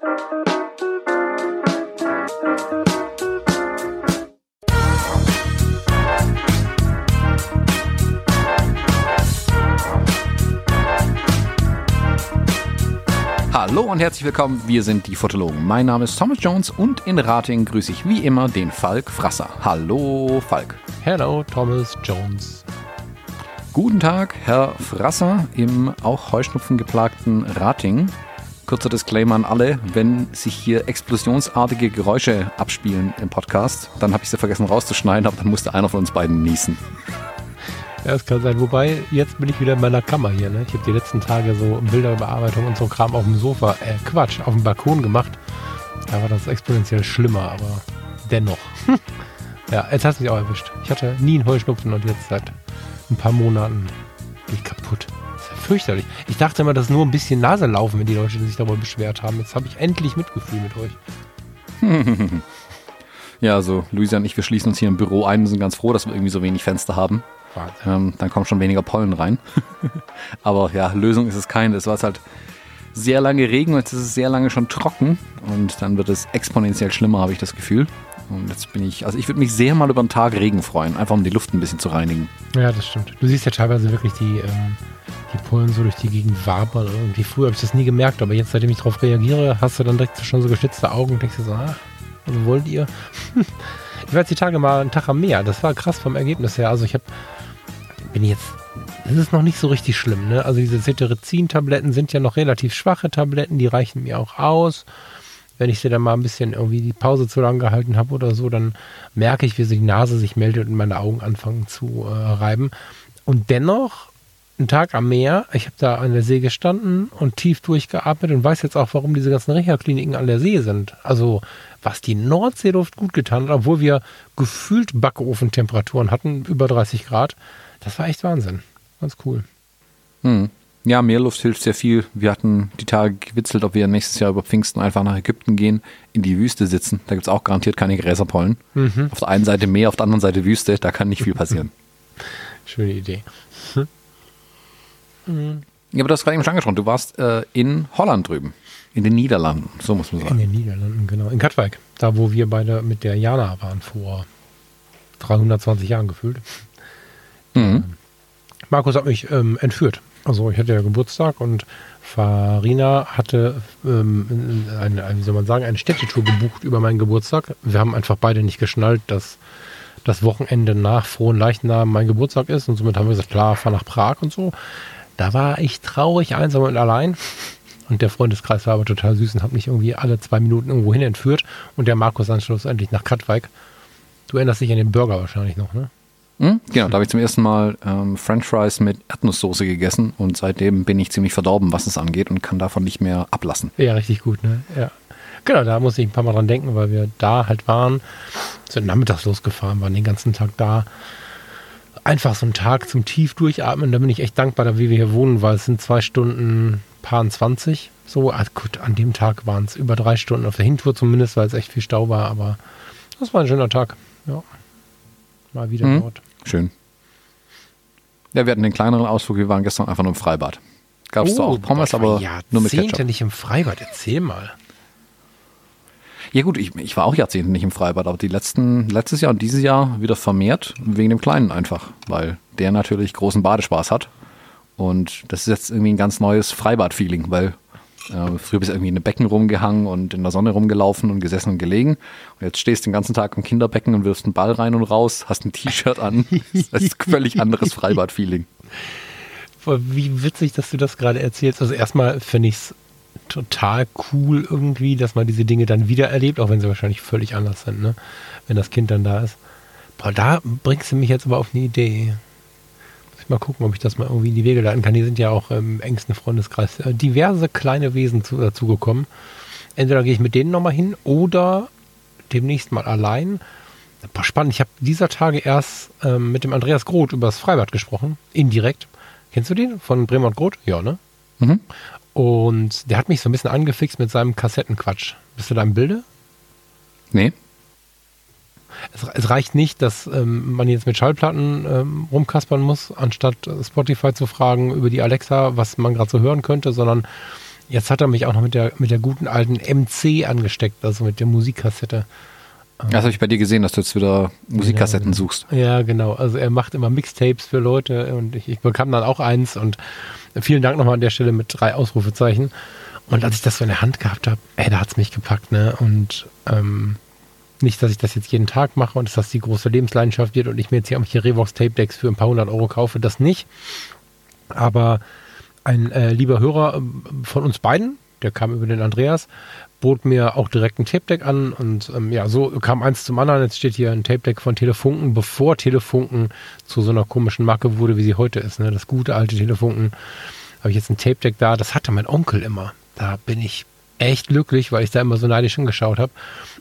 Hallo und herzlich willkommen, wir sind die Fotologen. Mein Name ist Thomas Jones und in Rating grüße ich wie immer den Falk Frasser. Hallo Falk. Hello Thomas Jones. Guten Tag, Herr Frasser im auch heuschnupfengeplagten Rating. Kurzer Disclaimer an alle, wenn sich hier explosionsartige Geräusche abspielen im Podcast, dann habe ich sie vergessen rauszuschneiden, aber dann musste einer von uns beiden niesen. Ja, das kann sein. Wobei, jetzt bin ich wieder in meiner Kammer hier. Ne? Ich habe die letzten Tage so Bilderbearbeitung und so Kram auf dem Sofa, äh, Quatsch, auf dem Balkon gemacht. Da war das exponentiell schlimmer, aber dennoch. ja, jetzt hast du mich auch erwischt. Ich hatte nie einen Heuschnupfen und jetzt seit ein paar Monaten bin ich kaputt. Fürchterlich. Ich dachte immer, das ist nur ein bisschen Nase laufen, wenn die Leute sich darüber beschwert haben. Jetzt habe ich endlich Mitgefühl mit euch. ja, also Luisa und ich, wir schließen uns hier im Büro ein und sind ganz froh, dass wir irgendwie so wenig Fenster haben. Ähm, dann kommt schon weniger Pollen rein. Aber ja, Lösung ist es keine. Es war halt sehr lange Regen und jetzt ist es sehr lange schon trocken und dann wird es exponentiell schlimmer, habe ich das Gefühl. Und jetzt bin ich, also ich würde mich sehr mal über einen Tag Regen freuen, einfach um die Luft ein bisschen zu reinigen. Ja, das stimmt. Du siehst ja teilweise wirklich die, ähm, die Pollen so durch die Gegend wabern. Irgendwie früher habe ich das nie gemerkt, aber jetzt, seitdem ich darauf reagiere, hast du dann direkt schon so geschnitzte Augen und denkst dir so, ach, was wollt ihr? ich war jetzt die Tage mal einen Tag am Meer. Das war krass vom Ergebnis her. Also ich habe, bin jetzt, das ist noch nicht so richtig schlimm. Ne? Also diese Cetirizin-Tabletten sind ja noch relativ schwache Tabletten, die reichen mir auch aus wenn ich sie dann mal ein bisschen irgendwie die Pause zu lang gehalten habe oder so, dann merke ich, wie die Nase sich meldet und meine Augen anfangen zu äh, reiben. Und dennoch, ein Tag am Meer, ich habe da an der See gestanden und tief durchgeatmet und weiß jetzt auch, warum diese ganzen Reha-Kliniken an der See sind. Also, was die Nordseeluft gut getan hat, obwohl wir gefühlt Backofentemperaturen hatten, über 30 Grad, das war echt Wahnsinn. Ganz cool. Hm. Ja, Meerluft hilft sehr viel. Wir hatten die Tage gewitzelt, ob wir nächstes Jahr über Pfingsten einfach nach Ägypten gehen, in die Wüste sitzen. Da gibt es auch garantiert keine Gräserpollen. Mhm. Auf der einen Seite Meer, auf der anderen Seite Wüste. Da kann nicht viel passieren. Schöne Idee. Mhm. Ja, aber du hast gerade eben schon angesprochen. Du warst äh, in Holland drüben. In den Niederlanden, so muss man sagen. In den Niederlanden, genau. In Katwijk. Da, wo wir beide mit der Jana waren vor 320 Jahren gefühlt. Mhm. Markus hat mich ähm, entführt also ich hatte ja Geburtstag und Farina hatte ähm, eine, wie soll man sagen, eine Städtetour gebucht über meinen Geburtstag. Wir haben einfach beide nicht geschnallt, dass das Wochenende nach Frohen Leichnam mein Geburtstag ist und somit haben wir gesagt, klar, fahr nach Prag und so. Da war ich traurig, einsam und allein. Und der Freundeskreis war aber total süß und hat mich irgendwie alle zwei Minuten irgendwo hin entführt. Und der Markus dann schlussendlich nach Katwijk. Du erinnerst dich an den Burger wahrscheinlich noch, ne? Hm? Genau, da habe ich zum ersten Mal ähm, French Fries mit Erdnusssoße gegessen und seitdem bin ich ziemlich verdorben, was es angeht und kann davon nicht mehr ablassen. Ja, richtig gut, ne? Ja. Genau, da muss ich ein paar Mal dran denken, weil wir da halt waren, sind nachmittags losgefahren, waren den ganzen Tag da. Einfach so ein Tag zum tief durchatmen, da bin ich echt dankbar, da wie wir hier wohnen, weil es sind zwei Stunden, paar 20. So, also gut, an dem Tag waren es über drei Stunden auf der Hintour zumindest, weil es echt viel Stau war, aber das war ein schöner Tag. Ja. Mal wieder mhm. dort. Schön. Ja, wir hatten den kleineren Ausflug, wir waren gestern einfach nur im Freibad. Gab es oh, da auch Pommes, aber nur mit Ketchup. nicht im Freibad, erzähl mal. Ja gut, ich, ich war auch Jahrzehnte nicht im Freibad, aber die letzten, letztes Jahr und dieses Jahr wieder vermehrt, wegen dem Kleinen einfach, weil der natürlich großen Badespaß hat. Und das ist jetzt irgendwie ein ganz neues Freibad-Feeling, weil äh, früher bist du irgendwie in den Becken rumgehangen und in der Sonne rumgelaufen und gesessen und gelegen. Und jetzt stehst du den ganzen Tag im Kinderbecken und wirfst einen Ball rein und raus, hast ein T-Shirt an. Das ist ein völlig anderes Freibad-Feeling. Wie witzig, dass du das gerade erzählst. Also erstmal finde ich es total cool irgendwie, dass man diese Dinge dann wieder erlebt, auch wenn sie wahrscheinlich völlig anders sind, ne? wenn das Kind dann da ist. Boah, da bringst du mich jetzt aber auf eine Idee mal gucken, ob ich das mal irgendwie in die Wege leiten kann. Die sind ja auch im engsten Freundeskreis äh, diverse kleine Wesen zu, dazugekommen. Entweder gehe ich mit denen nochmal hin oder demnächst mal allein. Boah, spannend. Ich habe dieser Tage erst ähm, mit dem Andreas Groth über das Freibad gesprochen. Indirekt. Kennst du den? Von Bremer und Groth? Ja, ne? Mhm. Und der hat mich so ein bisschen angefixt mit seinem Kassettenquatsch. Bist du da im Bilde? Nee es, es reicht nicht, dass ähm, man jetzt mit Schallplatten ähm, rumkaspern muss, anstatt Spotify zu fragen über die Alexa, was man gerade so hören könnte, sondern Jetzt hat er mich auch noch mit der, mit der guten alten MC angesteckt, also mit der Musikkassette. Das habe ich bei dir gesehen, dass du jetzt wieder Musikkassetten genau. suchst. Ja, genau. Also er macht immer Mixtapes für Leute und ich, ich bekam dann auch eins und vielen Dank nochmal an der Stelle mit drei Ausrufezeichen. Und als ich das so in der Hand gehabt habe, ey, da hat's mich gepackt, ne? Und ähm, nicht, dass ich das jetzt jeden Tag mache und dass das die große Lebensleidenschaft wird und ich mir jetzt hier hier Revox Tape Decks für ein paar hundert Euro kaufe, das nicht. Aber ein äh, lieber Hörer äh, von uns beiden, der kam über den Andreas, bot mir auch direkt ein Tape Deck an und ähm, ja, so kam eins zum anderen. Jetzt steht hier ein Tape Deck von Telefunken, bevor Telefunken zu so einer komischen Marke wurde, wie sie heute ist. Ne? Das gute alte Telefunken. Habe ich jetzt ein Tape Deck da. Das hatte mein Onkel immer. Da bin ich echt glücklich, weil ich da immer so neidisch hingeschaut habe.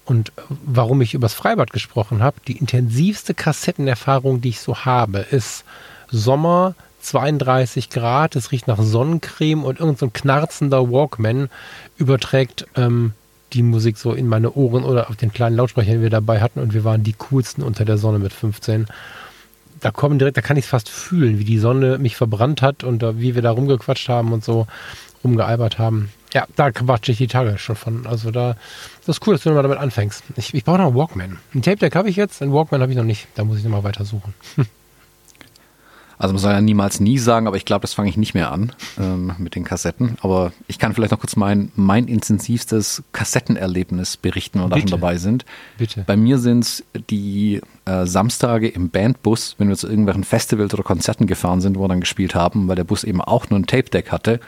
Und warum ich übers Freibad gesprochen habe, die intensivste Kassettenerfahrung, die ich so habe, ist Sommer 32 Grad, es riecht nach Sonnencreme und irgendein so knarzender Walkman überträgt ähm, die Musik so in meine Ohren oder auf den kleinen Lautsprecher, den wir dabei hatten und wir waren die coolsten unter der Sonne mit 15. Da kommen direkt, da kann ich es fast fühlen, wie die Sonne mich verbrannt hat und uh, wie wir da rumgequatscht haben und so rumgealbert haben. Ja, da quatsche ich die Tage schon von. Also da, das ist cool, dass du nochmal damit anfängst. Ich, ich brauche noch einen Walkman. Ein Tape Deck habe ich jetzt, einen Walkman habe ich noch nicht. Da muss ich nochmal weiter suchen. Also man soll ja niemals nie sagen, aber ich glaube, das fange ich nicht mehr an ähm, mit den Kassetten. Aber ich kann vielleicht noch kurz mein, mein intensivstes Kassettenerlebnis berichten, wenn wir da schon dabei sind. Bitte. Bei mir sind es die äh, Samstage im Bandbus, wenn wir zu irgendwelchen Festivals oder Konzerten gefahren sind, wo wir dann gespielt haben, weil der Bus eben auch nur ein Tape-Deck hatte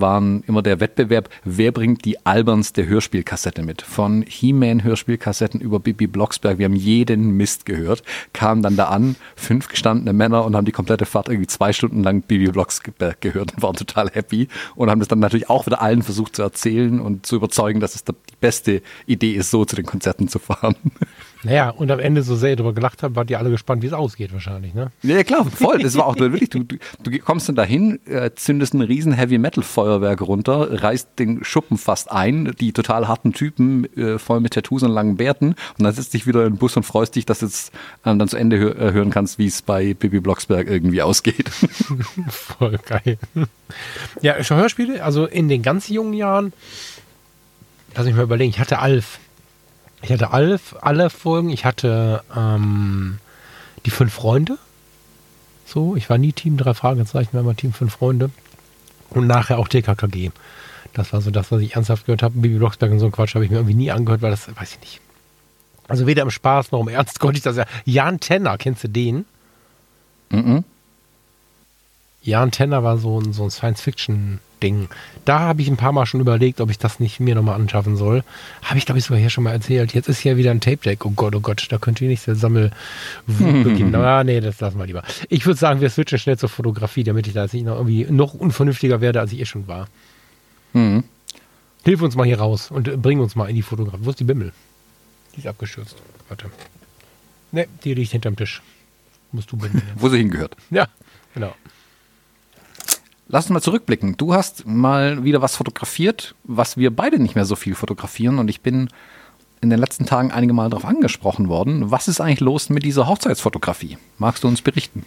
waren immer der Wettbewerb, wer bringt die albernste Hörspielkassette mit. Von He-Man Hörspielkassetten über Bibi Blocksberg, wir haben jeden Mist gehört, kamen dann da an, fünf gestandene Männer und haben die komplette Fahrt irgendwie zwei Stunden lang Bibi Blocksberg gehört und waren total happy und haben das dann natürlich auch wieder allen versucht zu erzählen und zu überzeugen, dass es die beste Idee ist, so zu den Konzerten zu fahren. Naja, und am Ende so sehr darüber gelacht haben, wart ihr alle gespannt, wie es ausgeht wahrscheinlich, ne? Ja, klar, voll. Das war auch wirklich, du, du, du kommst dann dahin, äh, zündest ein riesen Heavy-Metal-Feuerwerk runter, reißt den Schuppen fast ein, die total harten Typen, äh, voll mit Tattoos und langen Bärten und dann sitzt dich wieder in den Bus und freust dich, dass du jetzt ähm, dann zu Ende hör, äh, hören kannst, wie es bei Bibi Blocksberg irgendwie ausgeht. voll geil. Ja, schon Hörspiele, also in den ganz jungen Jahren, lass mich mal überlegen, ich hatte Alf. Ich hatte Alf, alle Folgen. Ich hatte ähm, die fünf Freunde. So, ich war nie Team drei Fragezeichen, war immer Team fünf Freunde. Und nachher auch TKKG. Das war so das, was ich ernsthaft gehört habe. Bibi Blocksberg und so ein Quatsch habe ich mir irgendwie nie angehört, weil das, weiß ich nicht. Also weder im Spaß noch im Ernst konnte ich das ja. Jan Tenner, kennst du den? Mhm. Jan Tenner war so ein, so ein Science-Fiction-Ding. Da habe ich ein paar Mal schon überlegt, ob ich das nicht mir nochmal anschaffen soll. Habe ich, glaube ich, sogar hier schon mal erzählt. Jetzt ist hier wieder ein Tape-Deck. Oh Gott, oh Gott, da könnte ich nicht der Sammel beginnen. Ah, nee, das lassen wir lieber. Ich würde sagen, wir switchen schnell zur Fotografie, damit ich da jetzt nicht noch irgendwie noch unvernünftiger werde, als ich eh schon war. Mhm. Hilf uns mal hier raus und bring uns mal in die Fotografie. Wo ist die Bimmel? Die ist abgestürzt. Warte. Ne, die liegt hinterm Tisch. Musst du bringen. Wo sie hingehört. Ja, genau. Lass uns mal zurückblicken. Du hast mal wieder was fotografiert, was wir beide nicht mehr so viel fotografieren. Und ich bin in den letzten Tagen einige Mal darauf angesprochen worden. Was ist eigentlich los mit dieser Hochzeitsfotografie? Magst du uns berichten?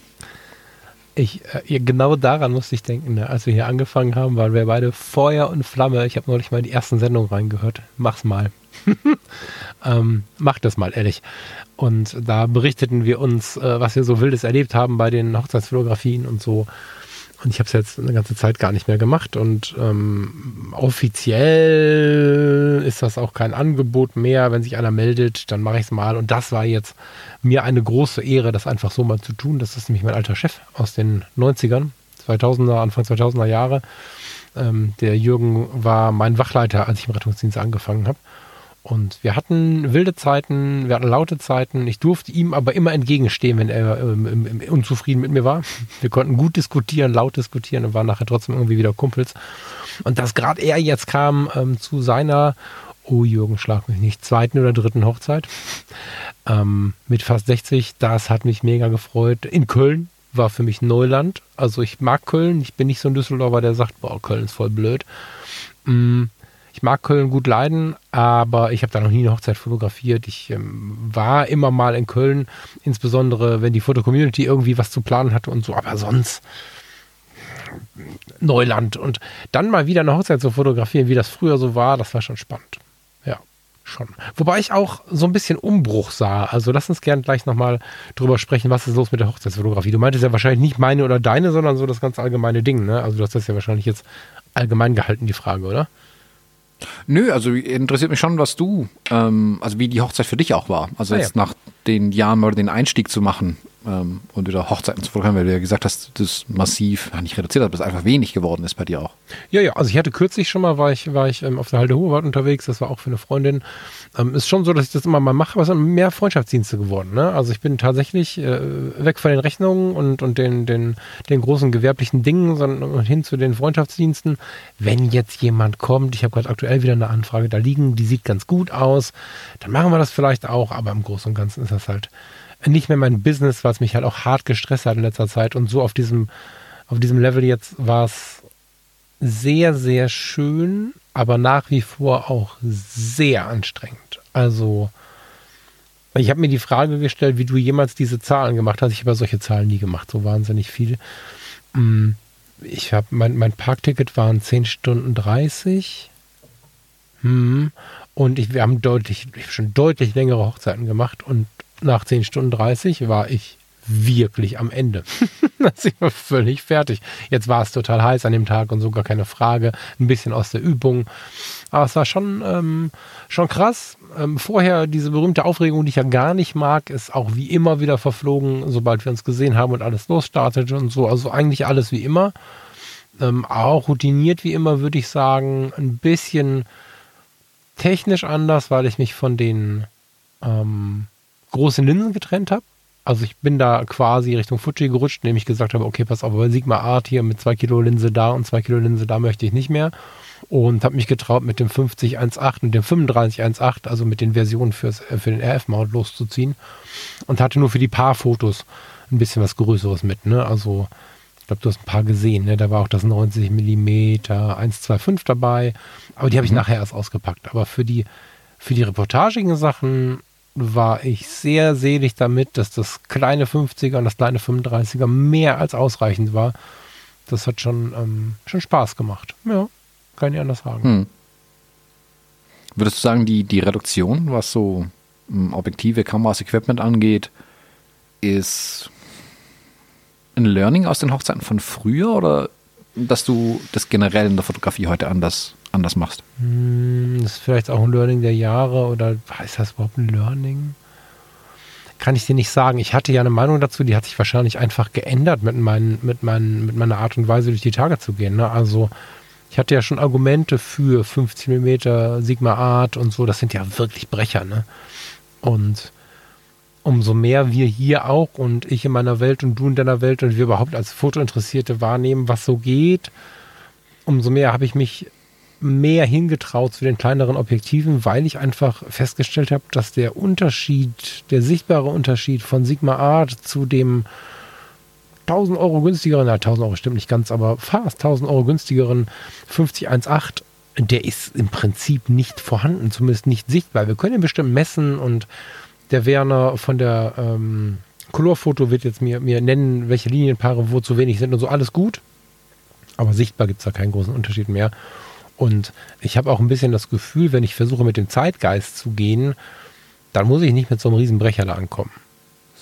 Ich, äh, genau daran musste ich denken, ne? als wir hier angefangen haben, waren wir beide Feuer und Flamme. Ich habe neulich mal in die ersten Sendungen reingehört. Mach's mal. ähm, mach das mal, ehrlich. Und da berichteten wir uns, äh, was wir so Wildes erlebt haben bei den Hochzeitsfotografien und so. Und ich habe es jetzt eine ganze Zeit gar nicht mehr gemacht. Und ähm, offiziell ist das auch kein Angebot mehr. Wenn sich einer meldet, dann mache ich es mal. Und das war jetzt mir eine große Ehre, das einfach so mal zu tun. Das ist nämlich mein alter Chef aus den 90ern, 2000er, Anfang 2000er Jahre. Ähm, der Jürgen war mein Wachleiter, als ich im Rettungsdienst angefangen habe. Und wir hatten wilde Zeiten, wir hatten laute Zeiten. Ich durfte ihm aber immer entgegenstehen, wenn er ähm, unzufrieden mit mir war. Wir konnten gut diskutieren, laut diskutieren und waren nachher trotzdem irgendwie wieder Kumpels. Und dass gerade er jetzt kam ähm, zu seiner, oh Jürgen, schlag mich nicht, zweiten oder dritten Hochzeit ähm, mit fast 60, das hat mich mega gefreut. In Köln war für mich Neuland. Also ich mag Köln, ich bin nicht so ein Düsseldorfer, der sagt, boah, Köln ist voll blöd. Mm ich mag Köln gut leiden, aber ich habe da noch nie eine Hochzeit fotografiert. Ich ähm, war immer mal in Köln, insbesondere wenn die Foto-Community irgendwie was zu planen hatte und so, aber sonst Neuland. Und dann mal wieder eine Hochzeit zu fotografieren, wie das früher so war, das war schon spannend. Ja, schon. Wobei ich auch so ein bisschen Umbruch sah. Also lass uns gerne gleich nochmal drüber sprechen, was ist los mit der Hochzeitsfotografie. Du meintest ja wahrscheinlich nicht meine oder deine, sondern so das ganz allgemeine Ding. Ne? Also du hast das ja wahrscheinlich jetzt allgemein gehalten, die Frage, oder? Nö, also interessiert mich schon, was du, ähm, also wie die Hochzeit für dich auch war. Also Ah, jetzt ja. nach den Jahren mal den Einstieg zu machen ähm, und wieder Hochzeiten zu fotografieren, weil du ja gesagt hast, das massiv, ja, nicht reduziert, aber das einfach wenig geworden ist bei dir auch. Ja, ja, also ich hatte kürzlich schon mal, war ich, war ich ähm, auf der Halde Hohewald unterwegs, das war auch für eine Freundin. Ähm, ist schon so, dass ich das immer mal mache, aber es sind mehr Freundschaftsdienste geworden. Ne? Also ich bin tatsächlich äh, weg von den Rechnungen und, und den, den, den großen gewerblichen Dingen, sondern hin zu den Freundschaftsdiensten. Wenn jetzt jemand kommt, ich habe gerade aktuell wieder eine Anfrage da liegen, die sieht ganz gut aus, dann machen wir das vielleicht auch, aber im Großen und Ganzen ist das halt nicht mehr mein Business, was mich halt auch hart gestresst hat in letzter Zeit und so auf diesem, auf diesem Level jetzt war es sehr, sehr schön, aber nach wie vor auch sehr anstrengend. Also, ich habe mir die Frage gestellt, wie du jemals diese Zahlen gemacht hast. Ich habe ja solche Zahlen nie gemacht, so wahnsinnig viel. Mm, Ich habe mein, mein Parkticket waren 10 Stunden 30. Hm. Und ich, wir haben deutlich, ich hab schon deutlich längere Hochzeiten gemacht und nach 10 Stunden 30 war ich wirklich am Ende. also ich war völlig fertig. Jetzt war es total heiß an dem Tag und so gar keine Frage. Ein bisschen aus der Übung. Aber es war schon, ähm, schon krass. Ähm, vorher diese berühmte Aufregung, die ich ja gar nicht mag, ist auch wie immer wieder verflogen, sobald wir uns gesehen haben und alles losstartete und so. Also eigentlich alles wie immer. Ähm, auch routiniert wie immer, würde ich sagen. Ein bisschen technisch anders, weil ich mich von den ähm, großen Linsen getrennt habe. Also ich bin da quasi Richtung Fuji gerutscht, indem ich gesagt habe, okay, pass auf, bei Sigma Art hier mit 2 Kilo Linse da und 2 Kilo Linse da möchte ich nicht mehr. Und habe mich getraut, mit dem 50-1.8 und dem 35-1.8, also mit den Versionen fürs, äh, für den RF-Mount loszuziehen. Und hatte nur für die paar Fotos ein bisschen was Größeres mit. Ne? Also ich glaube, du hast ein paar gesehen. Ne? Da war auch das 90 mm 125 dabei. Aber die habe ich nachher erst ausgepackt. Aber für die, für die reportagigen Sachen war ich sehr selig damit, dass das kleine 50er und das kleine 35er mehr als ausreichend war. Das hat schon, ähm, schon Spaß gemacht. Ja, kann ich anders sagen. Hm. Würdest du sagen, die, die Reduktion, was so ähm, Objektive, Kameras, Equipment angeht, ist ein Learning aus den Hochzeiten von früher oder dass du das generell in der Fotografie heute anders, anders machst? Hm, Das ist vielleicht auch ein Learning der Jahre oder ist das überhaupt ein Learning? Kann ich dir nicht sagen. Ich hatte ja eine Meinung dazu, die hat sich wahrscheinlich einfach geändert mit, meinen, mit, meinen, mit meiner Art und Weise durch die Tage zu gehen. Ne? Also ich hatte ja schon Argumente für 50 mm Sigma Art und so. Das sind ja wirklich Brecher. Ne? Und umso mehr wir hier auch und ich in meiner Welt und du in deiner Welt und wir überhaupt als Fotointeressierte wahrnehmen, was so geht, umso mehr habe ich mich mehr hingetraut zu den kleineren Objektiven, weil ich einfach festgestellt habe, dass der Unterschied, der sichtbare Unterschied von Sigma Art zu dem 1000 Euro günstigeren, na 1000 Euro stimmt nicht ganz, aber fast 1000 Euro günstigeren 5018, der ist im Prinzip nicht vorhanden, zumindest nicht sichtbar. Wir können ihn bestimmt messen und der Werner von der ähm, Colorfoto wird jetzt mir, mir nennen, welche Linienpaare wo zu wenig sind und so, alles gut. Aber sichtbar gibt es da keinen großen Unterschied mehr. Und ich habe auch ein bisschen das Gefühl, wenn ich versuche mit dem Zeitgeist zu gehen, dann muss ich nicht mit so einem Riesenbrecher da ankommen.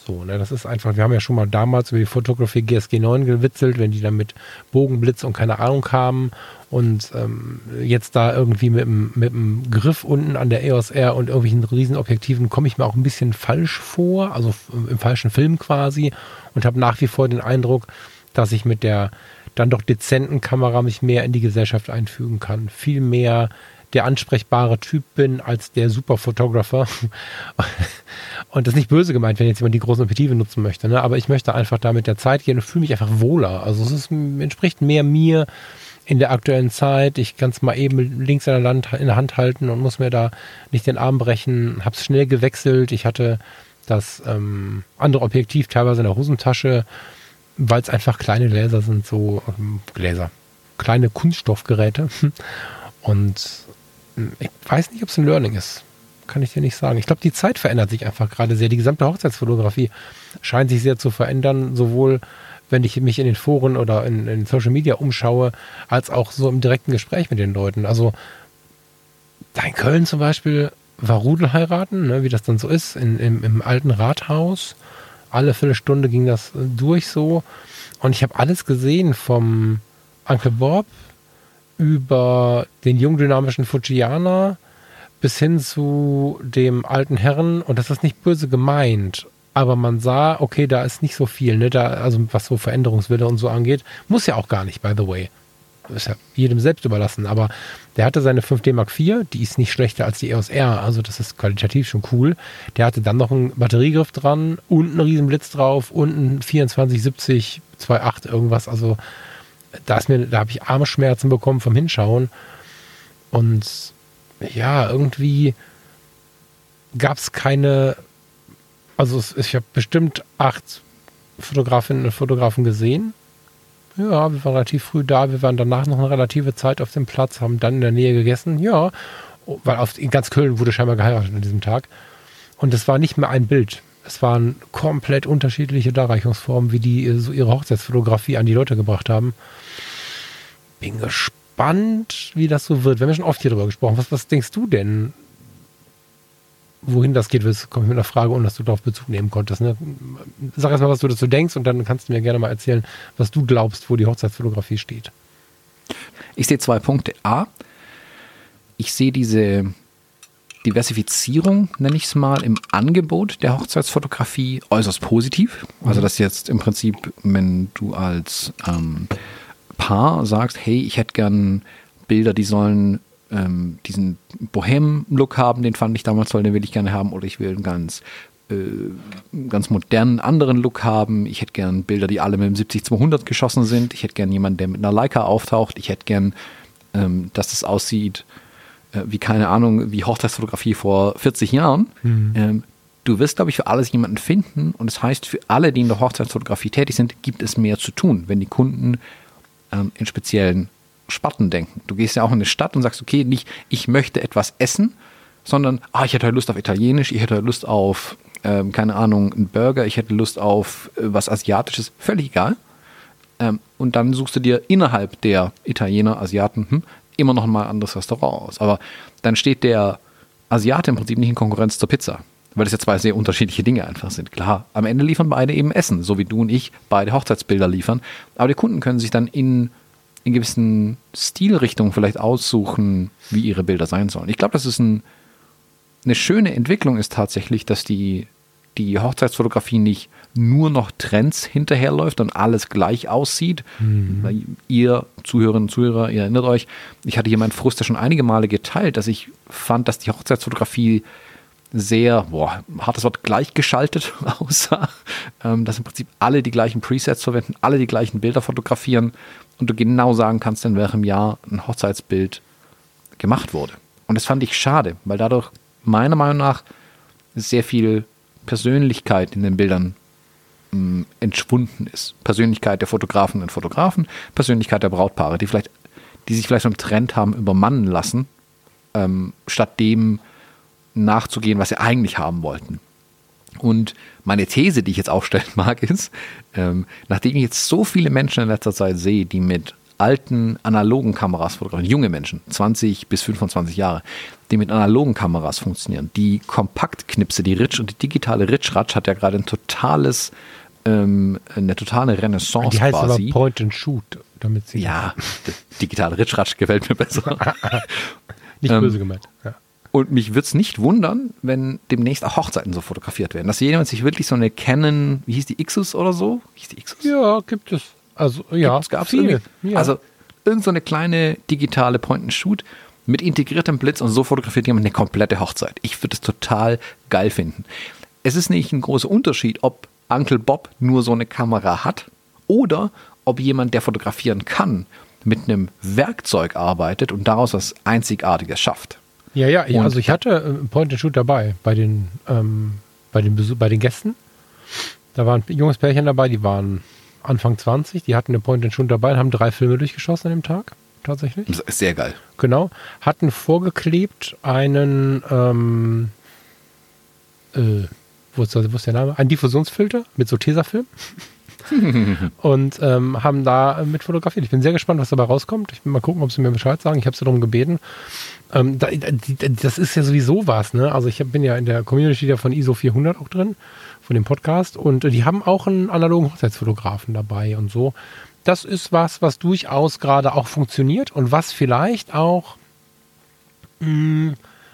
So, ne, das ist einfach, wir haben ja schon mal damals über die Fotografie GSG 9 gewitzelt, wenn die dann mit Bogenblitz und keine Ahnung kamen und ähm, jetzt da irgendwie mit dem, mit dem Griff unten an der EOS R und irgendwelchen Riesenobjektiven komme ich mir auch ein bisschen falsch vor, also im falschen Film quasi und habe nach wie vor den Eindruck, dass ich mit der dann doch dezenten Kamera mich mehr in die Gesellschaft einfügen kann. Viel mehr der ansprechbare Typ bin als der Superphotographer. Und das ist nicht böse gemeint, wenn jetzt jemand die großen Objektive nutzen möchte, ne? aber ich möchte einfach da mit der Zeit gehen und fühle mich einfach wohler. Also es ist, entspricht mehr mir in der aktuellen Zeit. Ich kann es mal eben links in der, Land, in der Hand halten und muss mir da nicht den Arm brechen. Habe es schnell gewechselt. Ich hatte das ähm, andere Objektiv teilweise in der Hosentasche, weil es einfach kleine Gläser sind, so ähm, Gläser, kleine Kunststoffgeräte. Und ähm, ich weiß nicht, ob es ein Learning ist. Kann ich dir nicht sagen. Ich glaube, die Zeit verändert sich einfach gerade sehr. Die gesamte Hochzeitsfotografie scheint sich sehr zu verändern, sowohl wenn ich mich in den Foren oder in, in Social Media umschaue, als auch so im direkten Gespräch mit den Leuten. Also da in Köln zum Beispiel war Rudelheiraten, ne, wie das dann so ist, in, im, im alten Rathaus. Alle Viertelstunde ging das durch so. Und ich habe alles gesehen vom Uncle Bob über den jung dynamischen Fujiana bis hin zu dem alten Herren. Und das ist nicht böse gemeint. Aber man sah, okay, da ist nicht so viel, ne? Da, also was so Veränderungswille und so angeht. Muss ja auch gar nicht, by the way. Ist ja jedem selbst überlassen. Aber der hatte seine 5D Mark IV, die ist nicht schlechter als die EOS R, also das ist qualitativ schon cool. Der hatte dann noch einen Batteriegriff dran und einen riesen Blitz drauf und einen 2470 2.8 irgendwas. Also da da habe ich Armschmerzen bekommen vom Hinschauen. Und ja, irgendwie gab es keine, also ich habe bestimmt acht Fotografinnen und Fotografen gesehen. Ja, wir waren relativ früh da, wir waren danach noch eine relative Zeit auf dem Platz, haben dann in der Nähe gegessen, ja, weil auf, in ganz Köln wurde scheinbar geheiratet an diesem Tag. Und es war nicht mehr ein Bild. Es waren komplett unterschiedliche Darreichungsformen, wie die so ihre Hochzeitsfotografie an die Leute gebracht haben. Bin gespannt, wie das so wird. Wir haben ja schon oft hier drüber gesprochen. Was, was denkst du denn? Wohin das geht, komme ich mit einer Frage, ohne dass du darauf Bezug nehmen konntest. Ne? Sag erst mal, was du dazu denkst und dann kannst du mir gerne mal erzählen, was du glaubst, wo die Hochzeitsfotografie steht. Ich sehe zwei Punkte. A, ich sehe diese Diversifizierung, nenne ich es mal, im Angebot der Hochzeitsfotografie äußerst positiv. Also mhm. dass jetzt im Prinzip, wenn du als ähm, Paar sagst, hey, ich hätte gern Bilder, die sollen ähm, diesen Bohem-Look haben, den fand ich damals toll, den will ich gerne haben, oder ich will einen ganz äh, ganz modernen anderen Look haben. Ich hätte gern Bilder, die alle mit dem 70-200 geschossen sind. Ich hätte gern jemanden, der mit einer Leica auftaucht. Ich hätte gern, ähm, dass das aussieht äh, wie keine Ahnung, wie Hochzeitsfotografie vor 40 Jahren. Mhm. Ähm, du wirst, glaube ich, für alles jemanden finden und das heißt, für alle, die in der Hochzeitsfotografie tätig sind, gibt es mehr zu tun, wenn die Kunden ähm, in speziellen Sparten denken. Du gehst ja auch in eine Stadt und sagst, okay, nicht ich möchte etwas essen, sondern ah, ich hätte Lust auf Italienisch, ich hätte Lust auf, ähm, keine Ahnung, einen Burger, ich hätte Lust auf äh, was Asiatisches, völlig egal. Ähm, und dann suchst du dir innerhalb der Italiener, Asiaten, hm, immer noch mal ein anderes Restaurant aus. Aber dann steht der Asiate im Prinzip nicht in Konkurrenz zur Pizza. Weil das ja zwei sehr unterschiedliche Dinge einfach sind. Klar, am Ende liefern beide eben Essen, so wie du und ich beide Hochzeitsbilder liefern. Aber die Kunden können sich dann in, in gewissen Stilrichtungen vielleicht aussuchen, wie ihre Bilder sein sollen. Ich glaube, das ist ein, eine schöne Entwicklung ist tatsächlich, dass die, die Hochzeitsfotografie nicht nur noch Trends hinterherläuft und alles gleich aussieht. Mhm. Ihr Zuhörerinnen und Zuhörer, ihr erinnert euch, ich hatte hier meinen Frust ja schon einige Male geteilt, dass ich fand, dass die Hochzeitsfotografie sehr, boah, hartes Wort, gleichgeschaltet aussah. Ähm, dass im Prinzip alle die gleichen Presets verwenden, alle die gleichen Bilder fotografieren und du genau sagen kannst, in welchem Jahr ein Hochzeitsbild gemacht wurde. Und das fand ich schade, weil dadurch meiner Meinung nach sehr viel Persönlichkeit in den Bildern ähm, entschwunden ist. Persönlichkeit der Fotografen und Fotografen, Persönlichkeit der Brautpaare, die vielleicht, die sich vielleicht einen Trend haben übermannen lassen, ähm, statt dem nachzugehen, was sie eigentlich haben wollten. Und meine These, die ich jetzt aufstellen mag, ist, ähm, nachdem ich jetzt so viele Menschen in letzter Zeit sehe, die mit alten analogen Kameras fotografieren, junge Menschen, 20 bis 25 Jahre, die mit analogen Kameras funktionieren. Die Kompaktknipse, die Ritsch und die digitale Ritsch-Ratsch hat ja gerade ein totales ähm, eine totale Renaissance Die heißt quasi. aber Point and Shoot, damit sie. Ja, digitale Ritschratsch gefällt mir besser. nicht ähm, böse gemeint. Ja. Und mich würde es nicht wundern, wenn demnächst auch Hochzeiten so fotografiert werden. Dass jemand sich wirklich so eine Canon, wie hieß die Ixus oder so? Hieß die Ixus? Ja, gibt es. Also, ja, gab es ja. Also, irgend so eine kleine digitale Point and Shoot mit integriertem Blitz und so fotografiert jemand eine komplette Hochzeit. Ich würde es total geil finden. Es ist nicht ein großer Unterschied, ob Uncle Bob nur so eine Kamera hat oder ob jemand, der fotografieren kann, mit einem Werkzeug arbeitet und daraus was Einzigartiges schafft. Ja, ja, ja also ich hatte äh, Point and Shoot dabei bei den, ähm, bei den, Besuch bei den Gästen. Da waren ein junges Pärchen dabei, die waren Anfang 20, die hatten eine Point and Shoot dabei und haben drei Filme durchgeschossen an dem Tag, tatsächlich. Das ist sehr geil. Genau. Hatten vorgeklebt einen, ähm, äh, wo ist, wo ist der Name? Ein Diffusionsfilter mit so Tesafilm. und ähm, haben da mit fotografiert. Ich bin sehr gespannt, was dabei rauskommt. Ich will mal gucken, ob sie mir Bescheid sagen. Ich habe sie darum gebeten. Ähm, da, das ist ja sowieso was, ne? Also ich bin ja in der Community von ISO 400 auch drin, von dem Podcast. Und die haben auch einen analogen Hochzeitsfotografen dabei und so. Das ist was, was durchaus gerade auch funktioniert und was vielleicht auch mh, hm,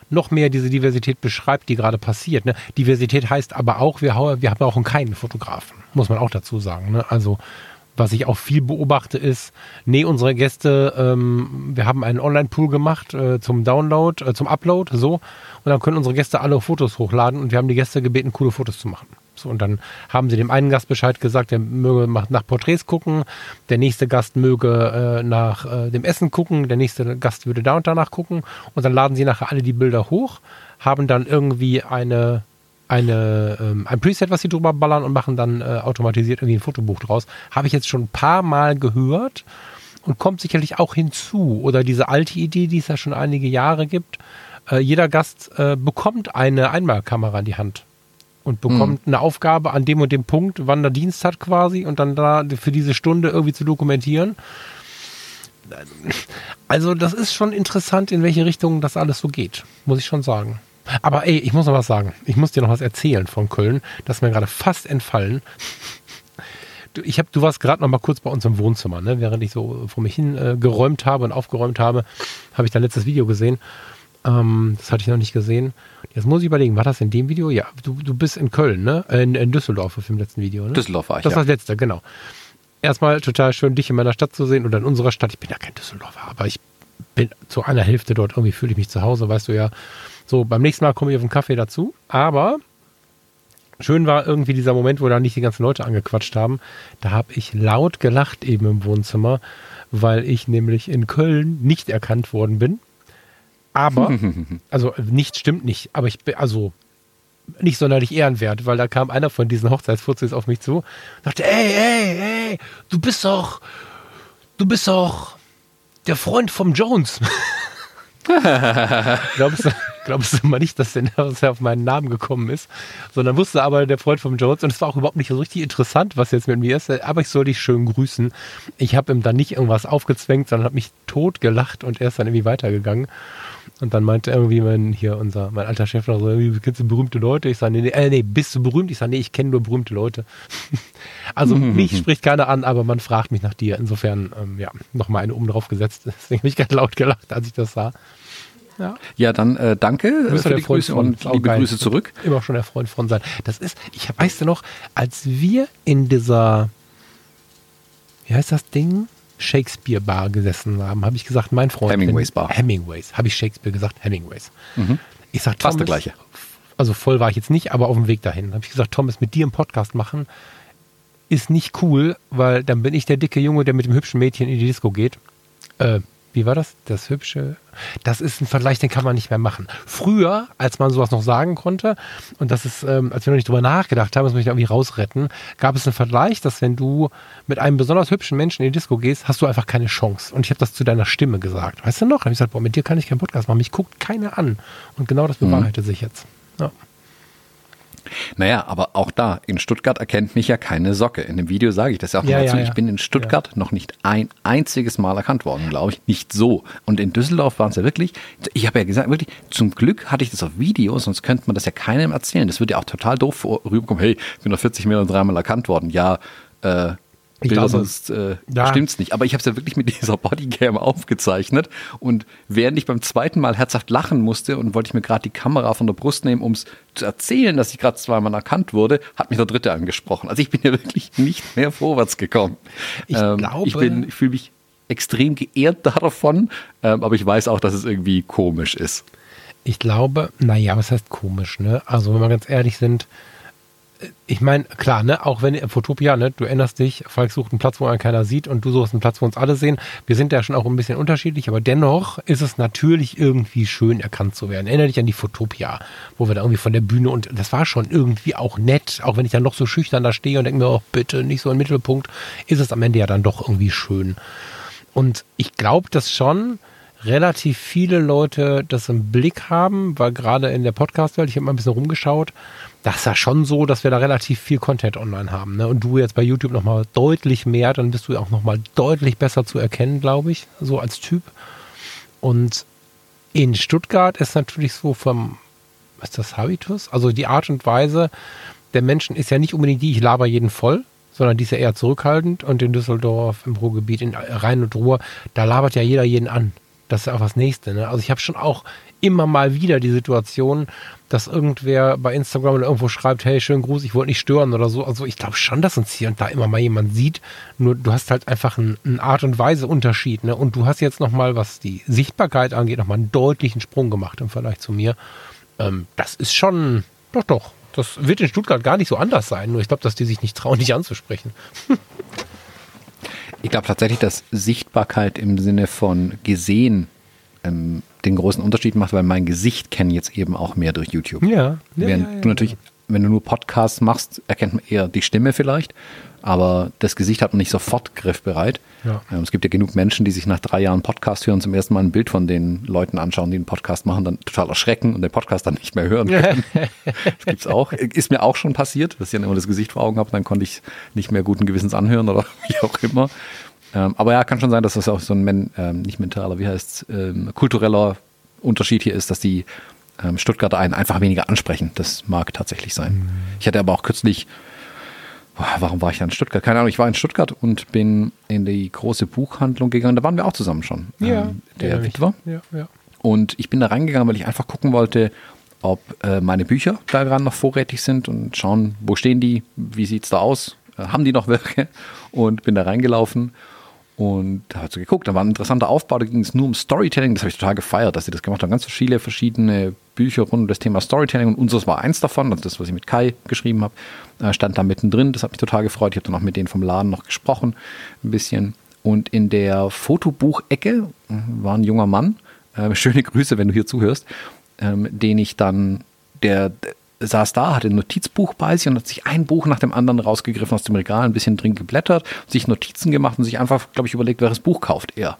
noch mehr diese Diversität beschreibt, die gerade passiert. Ne? Diversität heißt aber auch, wir, wir auch keinen Fotografen, muss man auch dazu sagen. Ne? Also was ich auch viel beobachte ist, nee, unsere Gäste, ähm, wir haben einen Online-Pool gemacht äh, zum Download, äh, zum Upload, so, und dann können unsere Gäste alle Fotos hochladen und wir haben die Gäste gebeten, coole Fotos zu machen. So, und dann haben sie dem einen Gast Bescheid gesagt, der möge nach Porträts gucken, der nächste Gast möge äh, nach äh, dem Essen gucken, der nächste Gast würde da und danach gucken und dann laden sie nachher alle die Bilder hoch, haben dann irgendwie eine eine, ähm, ein Preset, was sie drüber ballern und machen dann äh, automatisiert irgendwie ein Fotobuch draus. Habe ich jetzt schon ein paar Mal gehört und kommt sicherlich auch hinzu. Oder diese alte Idee, die es ja schon einige Jahre gibt. Äh, jeder Gast äh, bekommt eine Einmalkamera in die Hand und bekommt mhm. eine Aufgabe an dem und dem Punkt, wann der Dienst hat quasi und dann da für diese Stunde irgendwie zu dokumentieren. Also das ist schon interessant, in welche Richtung das alles so geht, muss ich schon sagen. Aber ey, ich muss noch was sagen. Ich muss dir noch was erzählen von Köln. Das ist mir gerade fast entfallen. Du, ich hab, du warst gerade noch mal kurz bei uns im Wohnzimmer, ne? während ich so vor mich hin äh, geräumt habe und aufgeräumt habe, habe ich dein letztes Video gesehen. Ähm, das hatte ich noch nicht gesehen. Jetzt muss ich überlegen, war das in dem Video? Ja, du, du bist in Köln, ne? In, in Düsseldorf auf dem letzten Video, ne? Düsseldorf war ich. Das war das letzte, genau. Erstmal total schön, dich in meiner Stadt zu sehen oder in unserer Stadt. Ich bin ja kein Düsseldorfer, aber ich bin zu einer Hälfte dort. Irgendwie fühle ich mich zu Hause, weißt du ja. So, beim nächsten Mal komme ich auf den Kaffee dazu. Aber schön war irgendwie dieser Moment, wo da nicht die ganzen Leute angequatscht haben. Da habe ich laut gelacht eben im Wohnzimmer, weil ich nämlich in Köln nicht erkannt worden bin. Aber, also nichts stimmt nicht, aber ich bin, also nicht sonderlich ehrenwert, weil da kam einer von diesen Hochzeitsfuzis auf mich zu und sagte, ey, ey, ey, du bist doch, du bist doch der Freund vom Jones. glaubst, du, glaubst du mal nicht, dass er auf meinen Namen gekommen ist, sondern wusste aber der Freund vom Jones und es war auch überhaupt nicht so richtig interessant, was jetzt mit mir ist, aber ich soll dich schön grüßen. Ich habe ihm dann nicht irgendwas aufgezwängt, sondern habe mich tot gelacht und er ist dann irgendwie weitergegangen. Und dann meinte irgendwie mein, hier unser, mein alter Chef noch so, wie kennst du berühmte Leute? Ich sage, nee, nee, äh, nee, bist du berühmt? Ich sage, nee, ich kenne nur berühmte Leute. also mich spricht keiner an, aber man fragt mich nach dir. Insofern, ähm, ja, nochmal eine oben drauf gesetzt. Deswegen habe ich ganz laut gelacht, als ich das sah. Ja, ja dann äh, danke für die Grüße und liebe. Grüße zurück. Immer schon der Freund von sein. Das ist, ich weißt du noch, als wir in dieser, wie heißt das Ding? Shakespeare Bar gesessen haben, habe ich gesagt, mein Freund. Hemingways Bar. Hemingways. Habe ich Shakespeare gesagt, Hemingways. Mhm. Ich sag, Fast der gleiche. Also voll war ich jetzt nicht, aber auf dem Weg dahin. Habe ich gesagt, Thomas, mit dir im Podcast machen ist nicht cool, weil dann bin ich der dicke Junge, der mit dem hübschen Mädchen in die Disco geht. Äh, wie war das? Das hübsche. Das ist ein Vergleich, den kann man nicht mehr machen. Früher, als man sowas noch sagen konnte, und das ist, ähm, als wir noch nicht drüber nachgedacht haben, das möchte ich irgendwie rausretten, gab es einen Vergleich, dass wenn du mit einem besonders hübschen Menschen in die Disco gehst, hast du einfach keine Chance. Und ich habe das zu deiner Stimme gesagt. Weißt du noch? Da habe ich gesagt, boah, mit dir kann ich keinen Podcast machen. Mich guckt keiner an. Und genau das mhm. bewahrheitet mhm. sich jetzt. Ja. Naja, aber auch da, in Stuttgart erkennt mich ja keine Socke. In dem Video sage ich das ja auch ja, dazu. Ja. Ich bin in Stuttgart noch nicht ein einziges Mal erkannt worden, glaube ich. Nicht so. Und in Düsseldorf waren es ja wirklich, ich habe ja gesagt, wirklich, zum Glück hatte ich das auf Video, sonst könnte man das ja keinem erzählen. Das würde ja auch total doof rüberkommen. Hey, ich bin nach 40 Metern dreimal erkannt worden. Ja, äh, ich Bilder, glaube, sonst äh, ja. stimmt's nicht. Aber ich habe es ja wirklich mit dieser Bodycam aufgezeichnet und während ich beim zweiten Mal herzhaft lachen musste und wollte ich mir gerade die Kamera von der Brust nehmen, um es zu erzählen, dass ich gerade zweimal erkannt wurde, hat mich der Dritte angesprochen. Also ich bin ja wirklich nicht mehr vorwärts gekommen. Ich ähm, glaube, ich bin, ich fühle mich extrem geehrt davon, ähm, aber ich weiß auch, dass es irgendwie komisch ist. Ich glaube, naja, was heißt komisch, ne? Also wenn wir ganz ehrlich sind, ich meine, klar, ne, auch wenn Fotopia, ne, du erinnerst dich, Falk sucht einen Platz, wo einen keiner sieht und du suchst einen Platz, wo uns alle sehen. Wir sind ja schon auch ein bisschen unterschiedlich, aber dennoch ist es natürlich irgendwie schön, erkannt zu werden. Erinnere dich an die Fotopia, wo wir da irgendwie von der Bühne und das war schon irgendwie auch nett, auch wenn ich dann noch so schüchtern da stehe und denke mir, oh, bitte, nicht so im Mittelpunkt, ist es am Ende ja dann doch irgendwie schön. Und ich glaube das schon, relativ viele Leute das im Blick haben, weil gerade in der Podcast-Welt, ich habe mal ein bisschen rumgeschaut, das ist ja schon so, dass wir da relativ viel Content online haben. Ne? Und du jetzt bei YouTube nochmal deutlich mehr, dann bist du auch nochmal deutlich besser zu erkennen, glaube ich, so als Typ. Und in Stuttgart ist natürlich so vom, was ist das, Habitus? Also die Art und Weise der Menschen ist ja nicht unbedingt die, ich laber jeden voll, sondern die ist ja eher zurückhaltend. Und in Düsseldorf, im Ruhrgebiet, in Rhein und Ruhr, da labert ja jeder jeden an. Das ist ja auch das Nächste. Ne? Also ich habe schon auch immer mal wieder die Situation, dass irgendwer bei Instagram oder irgendwo schreibt, hey, schönen Gruß, ich wollte nicht stören oder so. Also ich glaube schon, dass uns hier und da immer mal jemand sieht. Nur du hast halt einfach einen, einen Art und Weise Unterschied. Ne? Und du hast jetzt nochmal, was die Sichtbarkeit angeht, nochmal einen deutlichen Sprung gemacht im Vergleich zu mir. Ähm, das ist schon, doch, doch. Das wird in Stuttgart gar nicht so anders sein. Nur ich glaube, dass die sich nicht trauen, dich anzusprechen. ich glaube tatsächlich, dass Sichtbarkeit im Sinne von gesehen ähm, den großen Unterschied macht, weil mein Gesicht kennen jetzt eben auch mehr durch YouTube. Ja. ja Während ja, ja, du natürlich, wenn du nur Podcasts machst, erkennt man eher die Stimme vielleicht, aber das Gesicht hat man nicht sofort griffbereit. Ja. Ähm, es gibt ja genug Menschen, die sich nach drei Jahren Podcast hören, zum ersten Mal ein Bild von den Leuten anschauen, die einen Podcast machen, dann total erschrecken und den Podcast dann nicht mehr hören können. das gibt's auch. Ist mir auch schon passiert, dass ich dann immer das Gesicht vor Augen habe, dann konnte ich nicht mehr guten Gewissens anhören oder wie auch immer. Ähm, aber ja, kann schon sein, dass das auch so ein, ähm, nicht mentaler, wie heißt ähm, kultureller Unterschied hier ist, dass die Stuttgarter einen einfach weniger ansprechen. Das mag tatsächlich sein. Mhm. Ich hatte aber auch kürzlich, warum war ich da in Stuttgart? Keine Ahnung, ich war in Stuttgart und bin in die große Buchhandlung gegangen. Da waren wir auch zusammen schon. Ja, ähm, der Witwer. Ja, ja. Und ich bin da reingegangen, weil ich einfach gucken wollte, ob äh, meine Bücher da gerade noch vorrätig sind und schauen, wo stehen die, wie sieht es da aus, äh, haben die noch welche? Und bin da reingelaufen und da hat sie geguckt, da war ein interessanter Aufbau, da ging es nur um Storytelling, das habe ich total gefeiert, dass sie das gemacht haben. Ganz viele verschiedene Bücher rund um das Thema Storytelling und unseres war eins davon, also das, was ich mit Kai geschrieben habe, äh, stand da mittendrin, das hat mich total gefreut. Ich habe dann auch mit denen vom Laden noch gesprochen, ein bisschen. Und in der Fotobuchecke äh, war ein junger Mann, äh, schöne Grüße, wenn du hier zuhörst, ähm, den ich dann, der saß da, hatte ein Notizbuch bei sich und hat sich ein Buch nach dem anderen rausgegriffen aus dem Regal, ein bisschen drin geblättert, sich Notizen gemacht und sich einfach, glaube ich, überlegt, welches Buch kauft er.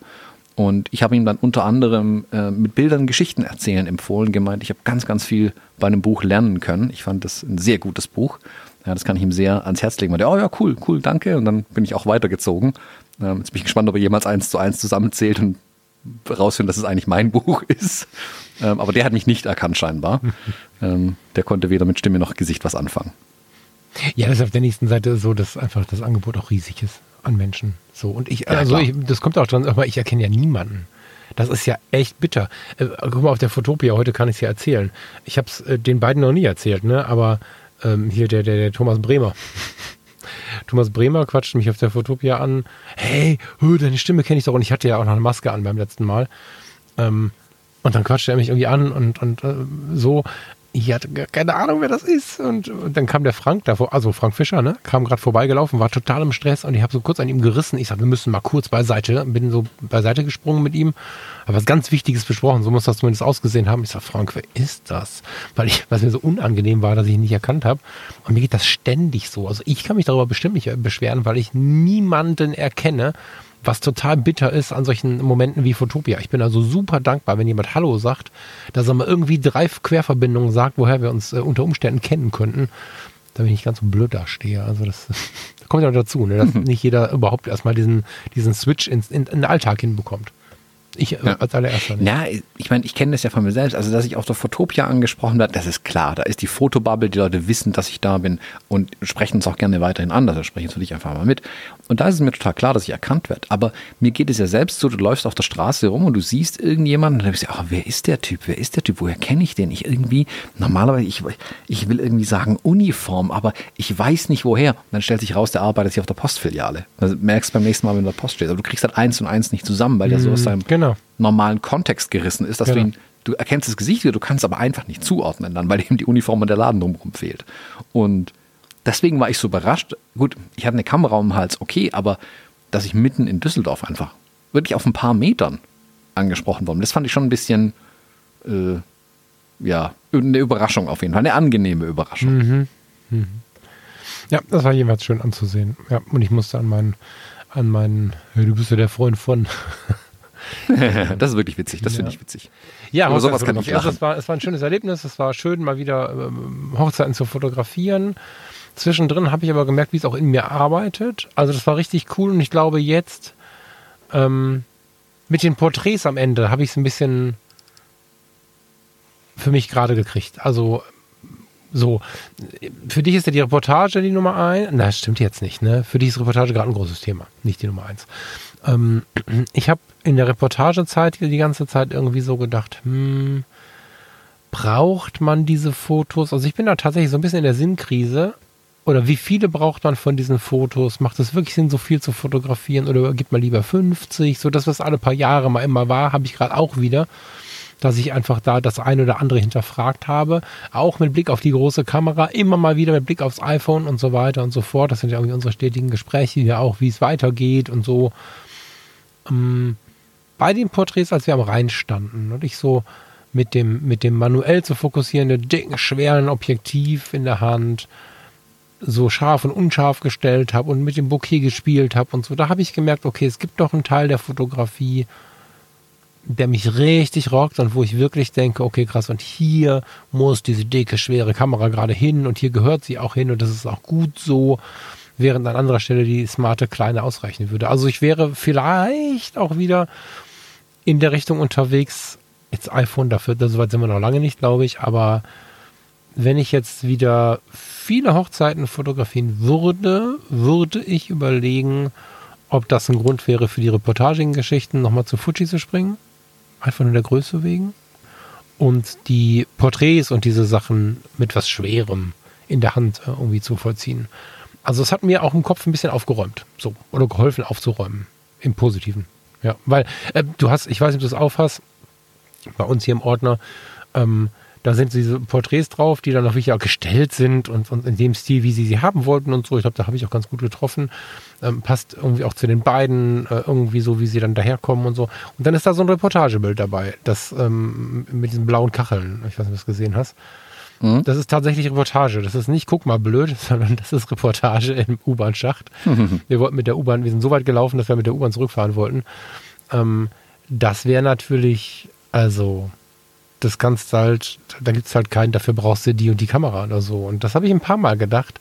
Und ich habe ihm dann unter anderem äh, mit Bildern Geschichten erzählen empfohlen, gemeint, ich habe ganz, ganz viel bei einem Buch lernen können. Ich fand das ein sehr gutes Buch. Ja, das kann ich ihm sehr ans Herz legen. Und der, oh ja, cool, cool, danke. Und dann bin ich auch weitergezogen. Ähm, jetzt bin ich gespannt, ob er jemals eins zu eins zusammenzählt und rausfinden, dass es eigentlich mein Buch ist. Ähm, aber der hat mich nicht erkannt scheinbar. ähm, der konnte weder mit Stimme noch Gesicht was anfangen. Ja, das ist auf der nächsten Seite so, dass einfach das Angebot auch riesig ist an Menschen. So und ich, also ich, das kommt auch dran, aber ich erkenne ja niemanden. Das ist ja echt bitter. Äh, guck mal auf der Fotopia, heute kann ich es ja erzählen. Ich habe es äh, den beiden noch nie erzählt, ne? Aber ähm, hier der, der, der Thomas Bremer. Thomas Bremer quatscht mich auf der Fotopia an. Hey, hö, deine Stimme kenne ich doch. Und ich hatte ja auch noch eine Maske an beim letzten Mal. Ähm, und dann quatscht er mich irgendwie an und, und äh, so ich hatte keine Ahnung, wer das ist. Und, und dann kam der Frank davor, also Frank Fischer, ne, kam gerade vorbeigelaufen, war total im Stress und ich habe so kurz an ihm gerissen. Ich sage, wir müssen mal kurz beiseite. Bin so beiseite gesprungen mit ihm, habe was ganz Wichtiges besprochen. So muss das zumindest ausgesehen haben. Ich sage, Frank, wer ist das? Weil ich, was mir so unangenehm war, dass ich ihn nicht erkannt habe. Und mir geht das ständig so. Also ich kann mich darüber bestimmt nicht beschweren, weil ich niemanden erkenne was total bitter ist an solchen Momenten wie Fotopia. Ich bin also super dankbar, wenn jemand Hallo sagt, dass er mal irgendwie drei Querverbindungen sagt, woher wir uns äh, unter Umständen kennen könnten, damit ich nicht ganz so blöd dastehe. Also das, das kommt ja dazu, ne, dass nicht jeder überhaupt erstmal diesen, diesen Switch ins, in, in den Alltag hinbekommt. Ich ja. als allererster nicht. Ja, ich meine, ich kenne das ja von mir selbst. Also, dass ich auf der Fotopia angesprochen werde, das ist klar. Da ist die Fotobubble, die Leute wissen, dass ich da bin und sprechen uns auch gerne weiterhin an. Also sprechen für dich einfach mal mit. Und da ist es mir total klar, dass ich erkannt werde. Aber mir geht es ja selbst so, du läufst auf der Straße rum und du siehst irgendjemanden und dann denkst du, oh, wer ist der Typ? Wer ist der Typ? Woher kenne ich den? Ich irgendwie, normalerweise, ich, ich will irgendwie sagen Uniform, aber ich weiß nicht woher. Und dann stellt sich raus, der arbeitet sich auf der Postfiliale. Also merkst beim nächsten Mal, wenn du in der Post stehst. Aber du kriegst halt eins und eins nicht zusammen, weil der so aus seinem genau genau. normalen Kontext gerissen ist, dass genau. du ihn, du erkennst das Gesicht wieder, du kannst aber einfach nicht zuordnen dann, weil eben die Uniform und der Laden drumherum fehlt. Und deswegen war ich so überrascht. Gut, ich hatte eine Kamera um den Hals, okay, aber dass ich mitten in Düsseldorf einfach wirklich auf ein paar Metern angesprochen worden. Das fand ich schon ein bisschen, äh, ja, eine Überraschung auf jeden Fall, eine angenehme Überraschung. Mhm. Mhm. Ja, das war jeweils schön anzusehen. Ja, und ich musste an meinen, an meinen, du bist ja der Freund von das ist wirklich witzig, das Ja. finde ich witzig. Ja, Über sowas kann ich. Also lachen. es war, es war ein schönes Erlebnis. Es war schön, mal wieder ähm, Hochzeiten zu fotografieren. Zwischendrin habe ich aber gemerkt, wie es auch in mir arbeitet. Also das war richtig cool und ich glaube jetzt ähm, mit den Porträts am Ende habe ich es ein bisschen für mich gerade gekriegt. Also so, für dich ist ja die Reportage die Nummer eins. Na, stimmt jetzt nicht, ne? Für dich ist Reportage gerade ein großes Thema, nicht die Nummer eins. Ähm, ich habe in der Reportagezeit die ganze Zeit irgendwie so gedacht, hm, braucht man diese Fotos? Also ich bin da tatsächlich so ein bisschen in der Sinnkrise. Oder wie viele braucht man von diesen Fotos? Macht es wirklich Sinn, so viel zu fotografieren? Oder gibt man lieber 50? So das, was alle paar Jahre mal immer war, habe ich gerade auch wieder dass ich einfach da das eine oder andere hinterfragt habe. Auch mit Blick auf die große Kamera, immer mal wieder mit Blick aufs iPhone und so weiter und so fort. Das sind ja irgendwie unsere stetigen Gespräche, ja auch, wie es weitergeht und so. Ähm, bei den Porträts, als wir am Rhein standen und ich so mit dem, mit dem manuell zu fokussierenden, dicken, schweren Objektiv in der Hand so scharf und unscharf gestellt habe und mit dem Bouquet gespielt habe und so, da habe ich gemerkt, okay, es gibt doch einen Teil der Fotografie, der mich richtig rockt und wo ich wirklich denke, okay, krass, und hier muss diese dicke, schwere Kamera gerade hin und hier gehört sie auch hin und das ist auch gut so, während an anderer Stelle die smarte kleine ausreichen würde. Also ich wäre vielleicht auch wieder in der Richtung unterwegs, jetzt iPhone dafür, so weit sind wir noch lange nicht, glaube ich, aber wenn ich jetzt wieder viele Hochzeiten fotografieren würde, würde ich überlegen, ob das ein Grund wäre für die reportagigen Geschichten, nochmal zu Fuji zu springen. Einfach nur der Größe wegen. Und die Porträts und diese Sachen mit was Schwerem in der Hand äh, irgendwie zu vollziehen. Also es hat mir auch im Kopf ein bisschen aufgeräumt. So. Oder geholfen aufzuräumen. Im Positiven. Ja. Weil äh, du hast, ich weiß nicht, ob du es aufhast, bei uns hier im Ordner, ähm, da sind diese Porträts drauf, die dann auch wirklich auch gestellt sind und, und in dem Stil, wie sie sie haben wollten und so. Ich glaube, da habe ich auch ganz gut getroffen. Ähm, passt irgendwie auch zu den beiden, äh, irgendwie so, wie sie dann daherkommen und so. Und dann ist da so ein Reportagebild dabei, das ähm, mit diesen blauen Kacheln. Ich weiß nicht, ob du das gesehen hast. Mhm. Das ist tatsächlich Reportage. Das ist nicht, guck mal, blöd, sondern das ist Reportage im U-Bahn-Schacht. wir wollten mit der U-Bahn, wir sind so weit gelaufen, dass wir mit der U-Bahn zurückfahren wollten. Ähm, das wäre natürlich, also, das kannst halt, da gibt es halt keinen, dafür brauchst du die und die Kamera oder so. Und das habe ich ein paar Mal gedacht,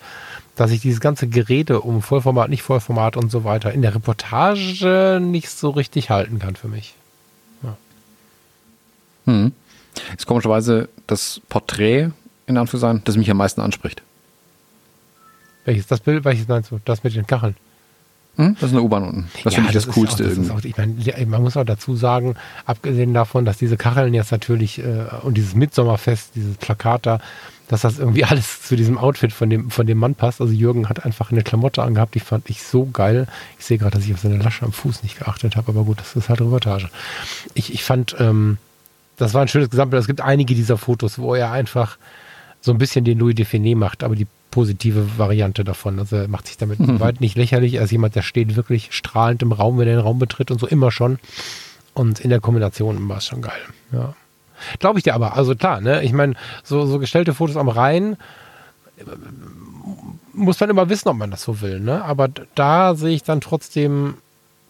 dass ich dieses ganze Gerede um Vollformat, nicht Vollformat und so weiter in der Reportage nicht so richtig halten kann für mich. Hm. Ist komischerweise das Porträt, in Anführungszeichen, das mich am meisten anspricht. Welches, das Bild, welches meinst du? Das mit den Kacheln? Hm? Das ist eine U-Bahn unten. Das finde ich das ist Coolste auch, das irgendwie. auch, ich meine, ja, man muss auch dazu sagen, abgesehen davon, dass diese Kacheln jetzt natürlich äh, und dieses Mitsommerfest, dieses Plakat da, dass das irgendwie alles zu diesem Outfit von dem, von dem Mann passt. Also Jürgen hat einfach eine Klamotte angehabt, die fand ich so geil. Ich sehe gerade, dass ich auf seine Lasche am Fuß nicht geachtet habe, aber gut, das ist halt Reportage. Ich, ich fand, ähm, das war ein schönes Gesamtbild. Es gibt einige dieser Fotos, wo er einfach so ein bisschen den Louis Define macht, aber die positive Variante davon. Also er macht sich damit weit nicht lächerlich. Er ist jemand, der steht wirklich strahlend im Raum, wenn er den Raum betritt und so immer schon. Und in der Kombination war es schon geil. Ja. Glaube ich dir aber. Also klar, ne? Ich meine, so, so gestellte Fotos am Rhein äh, muss man immer wissen, ob man das so will, ne? Aber da sehe ich dann trotzdem,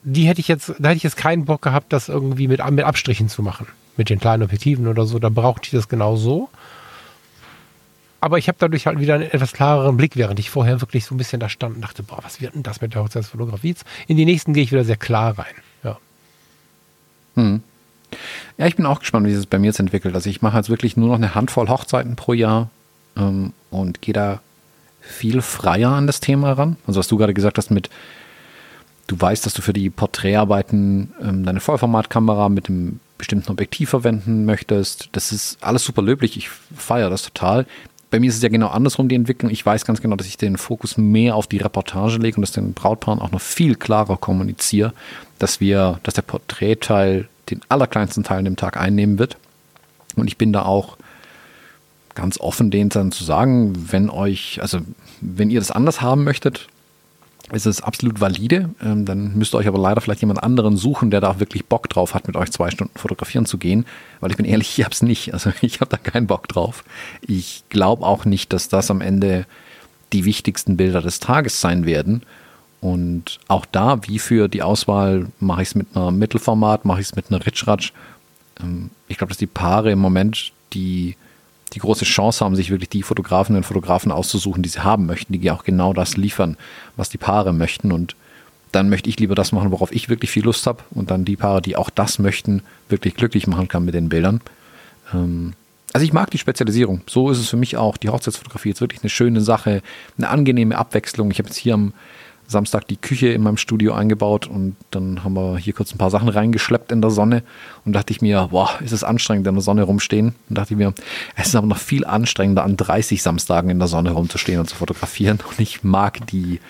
die hätte ich jetzt, da hätte ich jetzt keinen Bock gehabt, das irgendwie mit, mit Abstrichen zu machen. Mit den kleinen Objektiven oder so. Da brauchte ich das genau so. Aber ich habe dadurch halt wieder einen etwas klareren Blick, während ich vorher wirklich so ein bisschen da stand und dachte, boah, was wird denn das mit der Hochzeitsfotografie? In die nächsten gehe ich wieder sehr klar rein. Ja. Hm. Ja, ich bin auch gespannt, wie das bei mir jetzt entwickelt. Also ich mache jetzt wirklich nur noch eine Handvoll Hochzeiten pro Jahr ähm, und gehe da viel freier an das Thema ran. Also was du gerade gesagt hast mit, du weißt, dass du für die Porträtarbeiten ähm, deine Vollformatkamera mit einem bestimmten Objektiv verwenden möchtest. Das ist alles super löblich. Ich feiere das total. Bei mir ist es ja genau andersrum, die Entwicklung. Ich weiß ganz genau, dass ich den Fokus mehr auf die Reportage lege und das den Brautpaaren auch noch viel klarer kommuniziere, dass wir, dass der Porträtteil den allerkleinsten Teil an dem Tag einnehmen wird. Und ich bin da auch ganz offen, denen dann zu sagen, wenn euch, also wenn ihr das anders haben möchtet, ist es absolut valide. Ähm, dann müsst ihr euch aber leider vielleicht jemand anderen suchen, der da auch wirklich Bock drauf hat, mit euch zwei Stunden fotografieren zu gehen. Weil ich bin ehrlich, ich hab's nicht. Also ich habe da keinen Bock drauf. Ich glaube auch nicht, dass das am Ende die wichtigsten Bilder des Tages sein werden. Und auch da, wie für die Auswahl, mache ich es mit einer Mittelformat, mache ich es mit einer Ritschratsch. Ähm, ich glaube, dass die Paare im Moment die, die große Chance haben, sich wirklich die Fotografinnen und Fotografen auszusuchen, die sie haben möchten, die auch genau das liefern, was die Paare möchten. Und dann möchte ich lieber das machen, worauf ich wirklich viel Lust habe. Und dann die Paare, die auch das möchten, wirklich glücklich machen kann mit den Bildern. Ähm, also ich mag die Spezialisierung. So ist es für mich auch. Die Hochzeitsfotografie ist wirklich eine schöne Sache, eine angenehme Abwechslung. Ich habe jetzt hier am Samstag die Küche in meinem Studio eingebaut und dann haben wir hier kurz ein paar Sachen reingeschleppt in der Sonne und dachte ich mir, boah, ist es anstrengend in der Sonne rumstehen. Und dachte ich mir, es ist aber noch viel anstrengender, an 30 Samstagen in der Sonne rumzustehen und zu fotografieren. Und ich mag die,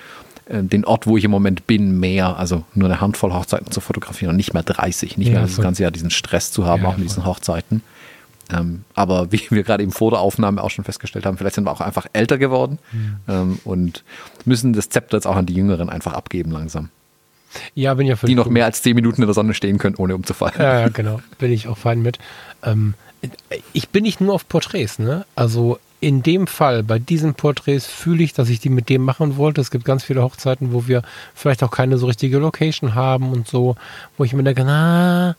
äh, den Ort, wo ich im Moment bin, mehr. Also nur eine Handvoll Hochzeiten zu fotografieren und nicht mehr 30. Nicht ja, mehr das ganze Jahr diesen Stress zu haben, ja, auch mit diesen Hochzeiten. Ähm, aber wie wir gerade eben vor der Aufnahme auch schon festgestellt haben, vielleicht sind wir auch einfach älter geworden mhm. ähm, und müssen das Zepter jetzt auch an die Jüngeren einfach abgeben langsam. Ja, bin ja Die noch mehr als zehn Minuten in der Sonne stehen können, ohne umzufallen. Ja, ja genau. Bin ich auch fein mit. Ähm, ich bin nicht nur auf Porträts, ne? Also in dem Fall, bei diesen Porträts fühle ich, dass ich die mit dem machen wollte. Es gibt ganz viele Hochzeiten, wo wir vielleicht auch keine so richtige Location haben und so, wo ich mir denke, na,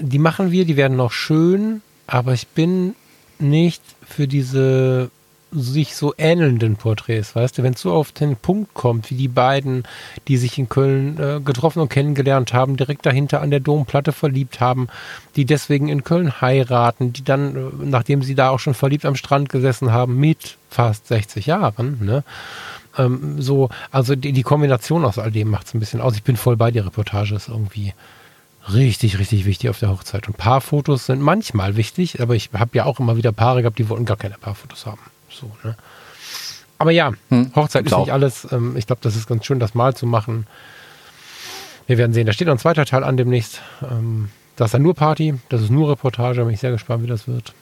die machen wir, die werden noch schön, aber ich bin nicht für diese sich so ähnelnden Porträts, weißt du, wenn es so auf den Punkt kommt, wie die beiden, die sich in Köln äh, getroffen und kennengelernt haben, direkt dahinter an der Domplatte verliebt haben, die deswegen in Köln heiraten, die dann, äh, nachdem sie da auch schon verliebt am Strand gesessen haben, mit fast 60 Jahren, ne? Ähm, so, also die, die Kombination aus all dem macht es ein bisschen aus. Ich bin voll bei dir, Reportage ist irgendwie richtig, richtig wichtig auf der Hochzeit. Und Paarfotos sind manchmal wichtig, aber ich habe ja auch immer wieder Paare gehabt, die wollten gar keine Paarfotos haben. So, ne? Aber ja, hm, Hochzeit ist nicht alles. Ähm, ich glaube, das ist ganz schön, das mal zu machen. Wir werden sehen. Da steht noch ein zweiter Teil an demnächst. Ähm, das ist dann nur Party, das ist nur Reportage. Bin ich sehr gespannt, wie das wird.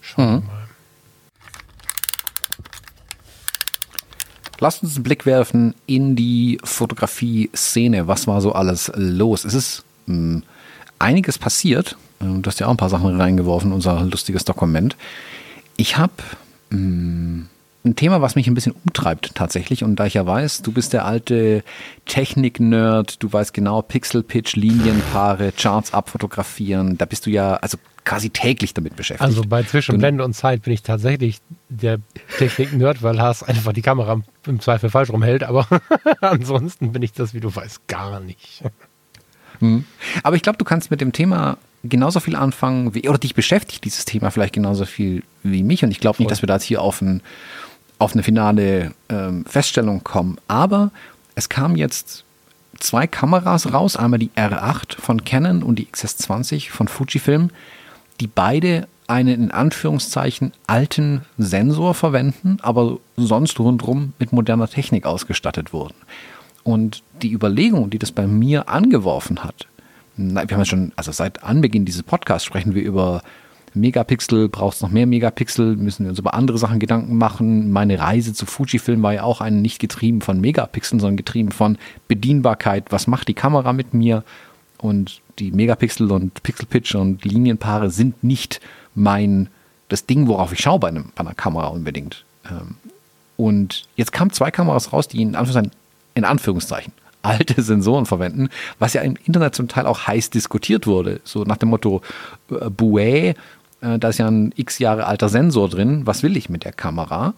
Schauen mhm. wir mal. Lasst uns einen Blick werfen in die Fotografie-Szene. Was war so alles los? Es ist mh, einiges passiert. Du hast ja auch ein paar Sachen reingeworfen, unser lustiges Dokument. Ich habe ein Thema, was mich ein bisschen umtreibt tatsächlich. Und da ich ja weiß, du bist der alte Technik-Nerd, du weißt genau Pixel-Pitch, Linienpaare, Charts abfotografieren. Da bist du ja also quasi täglich damit beschäftigt. Also bei Zwischenblende und Zeit bin ich tatsächlich der Technik-Nerd, weil Lars einfach die Kamera im Zweifel falsch rumhält. Aber ansonsten bin ich das, wie du weißt, gar nicht. Hm. Aber ich glaube, du kannst mit dem Thema genauso viel anfangen, wie, oder dich beschäftigt dieses Thema vielleicht genauso viel wie mich. Und ich glaube nicht, dass wir da jetzt hier auf, ein, auf eine finale ähm, Feststellung kommen. Aber es kam jetzt zwei Kameras raus, einmal die R8 von Canon und die XS20 von Fujifilm, die beide einen in Anführungszeichen alten Sensor verwenden, aber sonst rundherum mit moderner Technik ausgestattet wurden. Und die Überlegung, die das bei mir angeworfen hat, wir haben ja schon, also seit Anbeginn dieses Podcasts sprechen wir über Megapixel, brauchst noch mehr Megapixel, müssen wir uns über andere Sachen Gedanken machen. Meine Reise zu Fujifilm war ja auch eine nicht getrieben von Megapixeln, sondern getrieben von Bedienbarkeit. Was macht die Kamera mit mir? Und die Megapixel und Pixelpitch und Linienpaare sind nicht mein, das Ding, worauf ich schaue bei, einem, bei einer Kamera unbedingt. Ähm, und jetzt kamen zwei Kameras raus, die in Anführungszeichen in Anführungszeichen alte Sensoren verwenden, was ja im Internet zum Teil auch heiß diskutiert wurde. So nach dem Motto, äh, Bouet, äh, da ist ja ein x Jahre alter Sensor drin, was will ich mit der Kamera?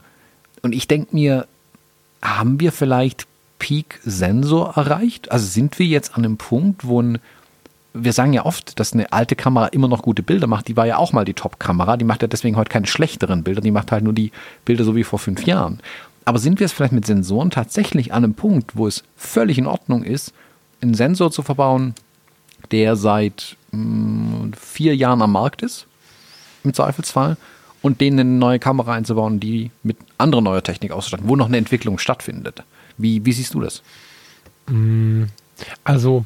Und ich denke mir, haben wir vielleicht Peak-Sensor erreicht? Also sind wir jetzt an einem Punkt, wo ein wir sagen ja oft, dass eine alte Kamera immer noch gute Bilder macht. Die war ja auch mal die Top-Kamera. Die macht ja deswegen heute keine schlechteren Bilder. Die macht halt nur die Bilder so wie vor fünf Jahren. Aber sind wir es vielleicht mit Sensoren tatsächlich an einem Punkt, wo es völlig in Ordnung ist, einen Sensor zu verbauen, der seit mh, mm, vier Jahren am Markt ist, im Zweifelsfall, und denen eine neue Kamera einzubauen, die mit anderer neuer Technik ausstatten, wo noch eine Entwicklung stattfindet. Wie, wie siehst du das? Mm, also,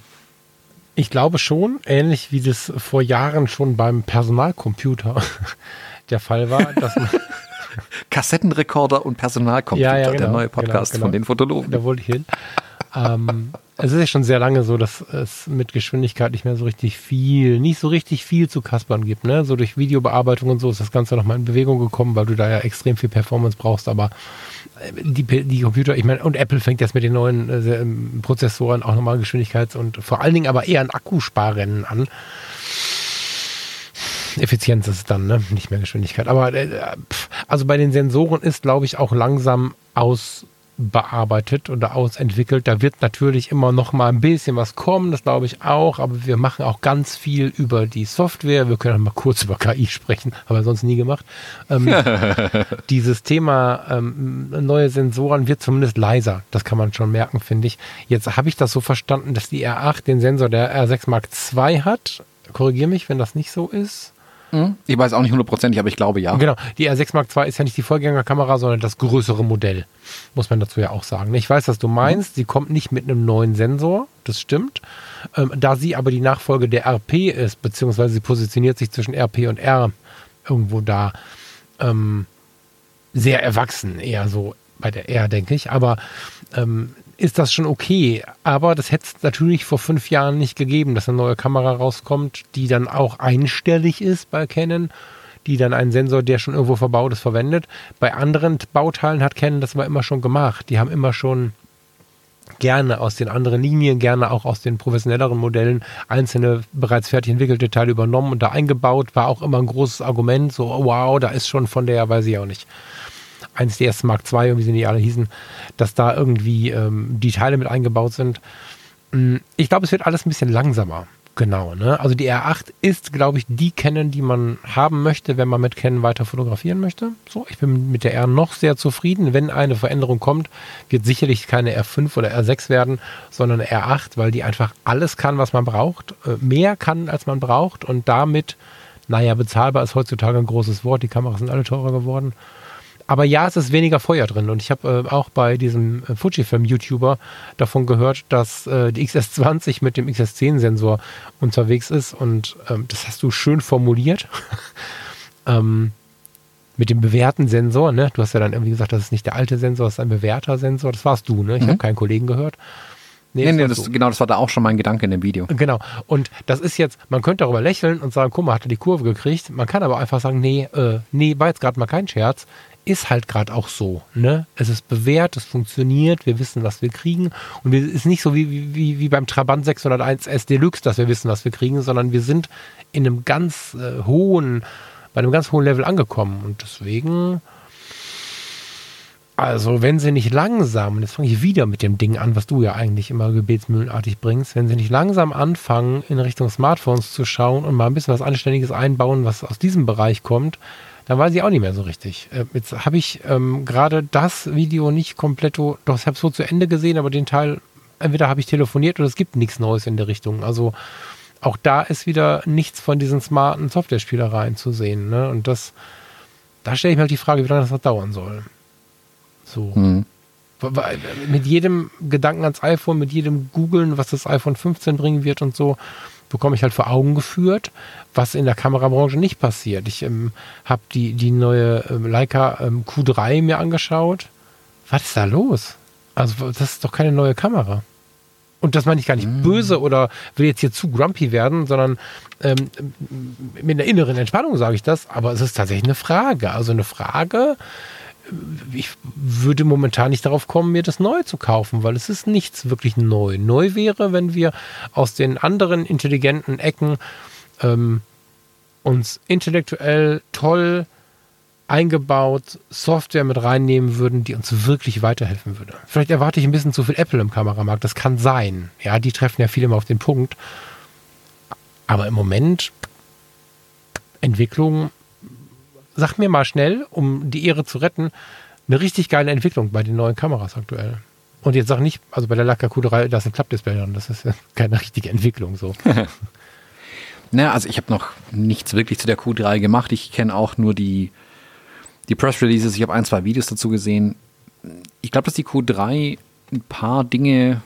ich glaube schon, ähnlich wie das vor Jahren schon beim Personalcomputer der Fall war, dass man Kassettenrekorder und Personalcomputer, ja, ja, genau, der neue Podcast genau, genau. von den Fotologen. Da wollte ich hin. ähm, es ist ja schon sehr lange so, dass es mit Geschwindigkeit nicht mehr so richtig viel, nicht so richtig viel zu kaspern gibt. Ne? So durch Videobearbeitung und so ist das Ganze nochmal in Bewegung gekommen, weil du da ja extrem viel Performance brauchst. Aber äh, die, die Computer, ich meine, und Apple fängt jetzt mit den neuen äh, Prozessoren auch nochmal Geschwindigkeits- und vor allen Dingen aber eher ein Akkusparrennen an. Effizienz ist es dann, ne? nicht mehr Geschwindigkeit. Aber äh, also bei den Sensoren ist, glaube ich, auch langsam aus bearbeitet oder ausentwickelt. Da wird natürlich immer noch mal ein bisschen was kommen, das glaube ich auch, aber wir machen auch ganz viel über die Software. Wir können mal kurz über KI sprechen, haben wir sonst nie gemacht. Ähm, dieses Thema ähm, neue Sensoren wird zumindest leiser, das kann man schon merken, finde ich. Jetzt habe ich das so verstanden, dass die R8 den Sensor der R6 Mark II hat. Korrigiere mich, wenn das nicht so ist. Ich weiß auch nicht hundertprozentig, aber ich glaube ja. Genau, die R6 Mark II ist ja nicht die Vorgängerkamera, sondern das größere Modell, muss man dazu ja auch sagen. Ich weiß, was du meinst, sie kommt nicht mit einem neuen Sensor, das stimmt. Ähm, da sie aber die Nachfolge der RP ist, beziehungsweise sie positioniert sich zwischen RP und R irgendwo da ähm, sehr erwachsen, eher so bei der R, denke ich. Aber ähm, ist das schon okay. Aber das hätte es natürlich vor fünf Jahren nicht gegeben, dass eine neue Kamera rauskommt, die dann auch einstellig ist bei Canon, die dann einen Sensor, der schon irgendwo verbaut ist, verwendet. Bei anderen Bauteilen hat Canon das aber immer schon gemacht. Die haben immer schon gerne aus den anderen Linien, gerne auch aus den professionelleren Modellen einzelne bereits fertig entwickelte Teile übernommen und da eingebaut. War auch immer ein großes Argument, so wow, da ist schon von der, weiß ich auch nicht, 1DS Mark II und wie sie nicht alle hießen, dass da irgendwie ähm, die Teile mit eingebaut sind. Mm, ich glaube, es wird alles ein bisschen langsamer. Genau, ne? Also die R8 ist, glaube ich, die Canon, die man haben möchte, wenn man mit Canon weiter fotografieren möchte. So, ich bin mit der R noch sehr zufrieden. Wenn eine Veränderung kommt, wird sicherlich keine R5 oder R6 werden, sondern R8, weil die einfach alles kann, was man braucht, äh, mehr kann, als man braucht und damit, naja, bezahlbar ist heutzutage ein großes Wort. Die Kameras sind alle teurer geworden aber ja, es ist weniger Feuer drin. Und ich habe äh, auch bei diesem äh, Fujifilm-YouTuber davon gehört, dass äh, die XS20 mit dem XS10-Sensor unterwegs ist. Und ähm, das hast du schön formuliert. ähm, mit dem bewährten Sensor, ne? Du hast ja dann irgendwie gesagt, das ist nicht der alte Sensor, das ist ein bewährter Sensor. Das warst du, ne? Ich mhm. habe keinen Kollegen gehört. Nee, nee, nee das, so. genau, das war da auch schon mein Gedanke in dem Video. Genau. Und das ist jetzt, man könnte darüber lächeln und sagen, guck mal, hat er die Kurve gekriegt. Man kann aber einfach sagen, nee, äh, nee, war jetzt gerade mal kein Scherz ist halt gerade auch so. Ne? Es ist bewährt, es funktioniert, wir wissen, was wir kriegen. Und es ist nicht so wie, wie, wie beim Trabant 601 S Deluxe, dass wir wissen, was wir kriegen, sondern wir sind in einem ganz äh, hohen, bei einem ganz hohen Level angekommen. Und deswegen, also wenn sie nicht langsam, und jetzt fange ich wieder mit dem Ding an, was du ja eigentlich immer gebetsmühlenartig bringst, wenn sie nicht langsam anfangen, in Richtung Smartphones zu schauen und mal ein bisschen was Anständiges einbauen, was aus diesem Bereich kommt, dann weiß ich auch nicht mehr so richtig. Äh, jetzt habe ich ähm, gerade das Video nicht komplett, doch ich habe es so zu Ende gesehen, aber den Teil, entweder habe ich telefoniert oder es gibt nichts Neues in der Richtung. Also auch da ist wieder nichts von diesen smarten Software-Spielereien zu sehen. Ne? Und das, da stelle ich mir halt die Frage, wie lange das noch dauern soll. So. Mhm. Mit jedem Gedanken ans iPhone, mit jedem Googeln, was das iPhone 15 bringen wird und so, bekomme ich halt vor Augen geführt, was in der Kamerabranche nicht passiert. Ich ähm, habe die, die neue ähm, Leica ähm, Q3 mir angeschaut. Was ist da los? Also, das ist doch keine neue Kamera. Und das meine ich gar nicht mm. böse oder will jetzt hier zu grumpy werden, sondern ähm, mit einer inneren Entspannung sage ich das. Aber es ist tatsächlich eine Frage. Also eine Frage, ich würde momentan nicht darauf kommen, mir das neu zu kaufen, weil es ist nichts wirklich neu. Neu wäre, wenn wir aus den anderen intelligenten Ecken ähm, uns intellektuell toll eingebaut Software mit reinnehmen würden, die uns wirklich weiterhelfen würde. Vielleicht erwarte ich ein bisschen zu viel Apple im Kameramarkt, das kann sein. Ja, die treffen ja viel immer auf den Punkt. Aber im Moment Entwicklung sag mir mal schnell, um die Ehre zu retten, eine richtig geile Entwicklung bei den neuen Kameras aktuell. Und jetzt sag nicht, also bei der Leica Q3, da ist ein Klappdisplay dran, das ist keine richtige Entwicklung so. naja, also ich habe noch nichts wirklich zu der Q3 gemacht. Ich kenne auch nur die, die Press Releases. Ich habe ein, zwei Videos dazu gesehen. Ich glaube, dass die Q3 ein paar Dinge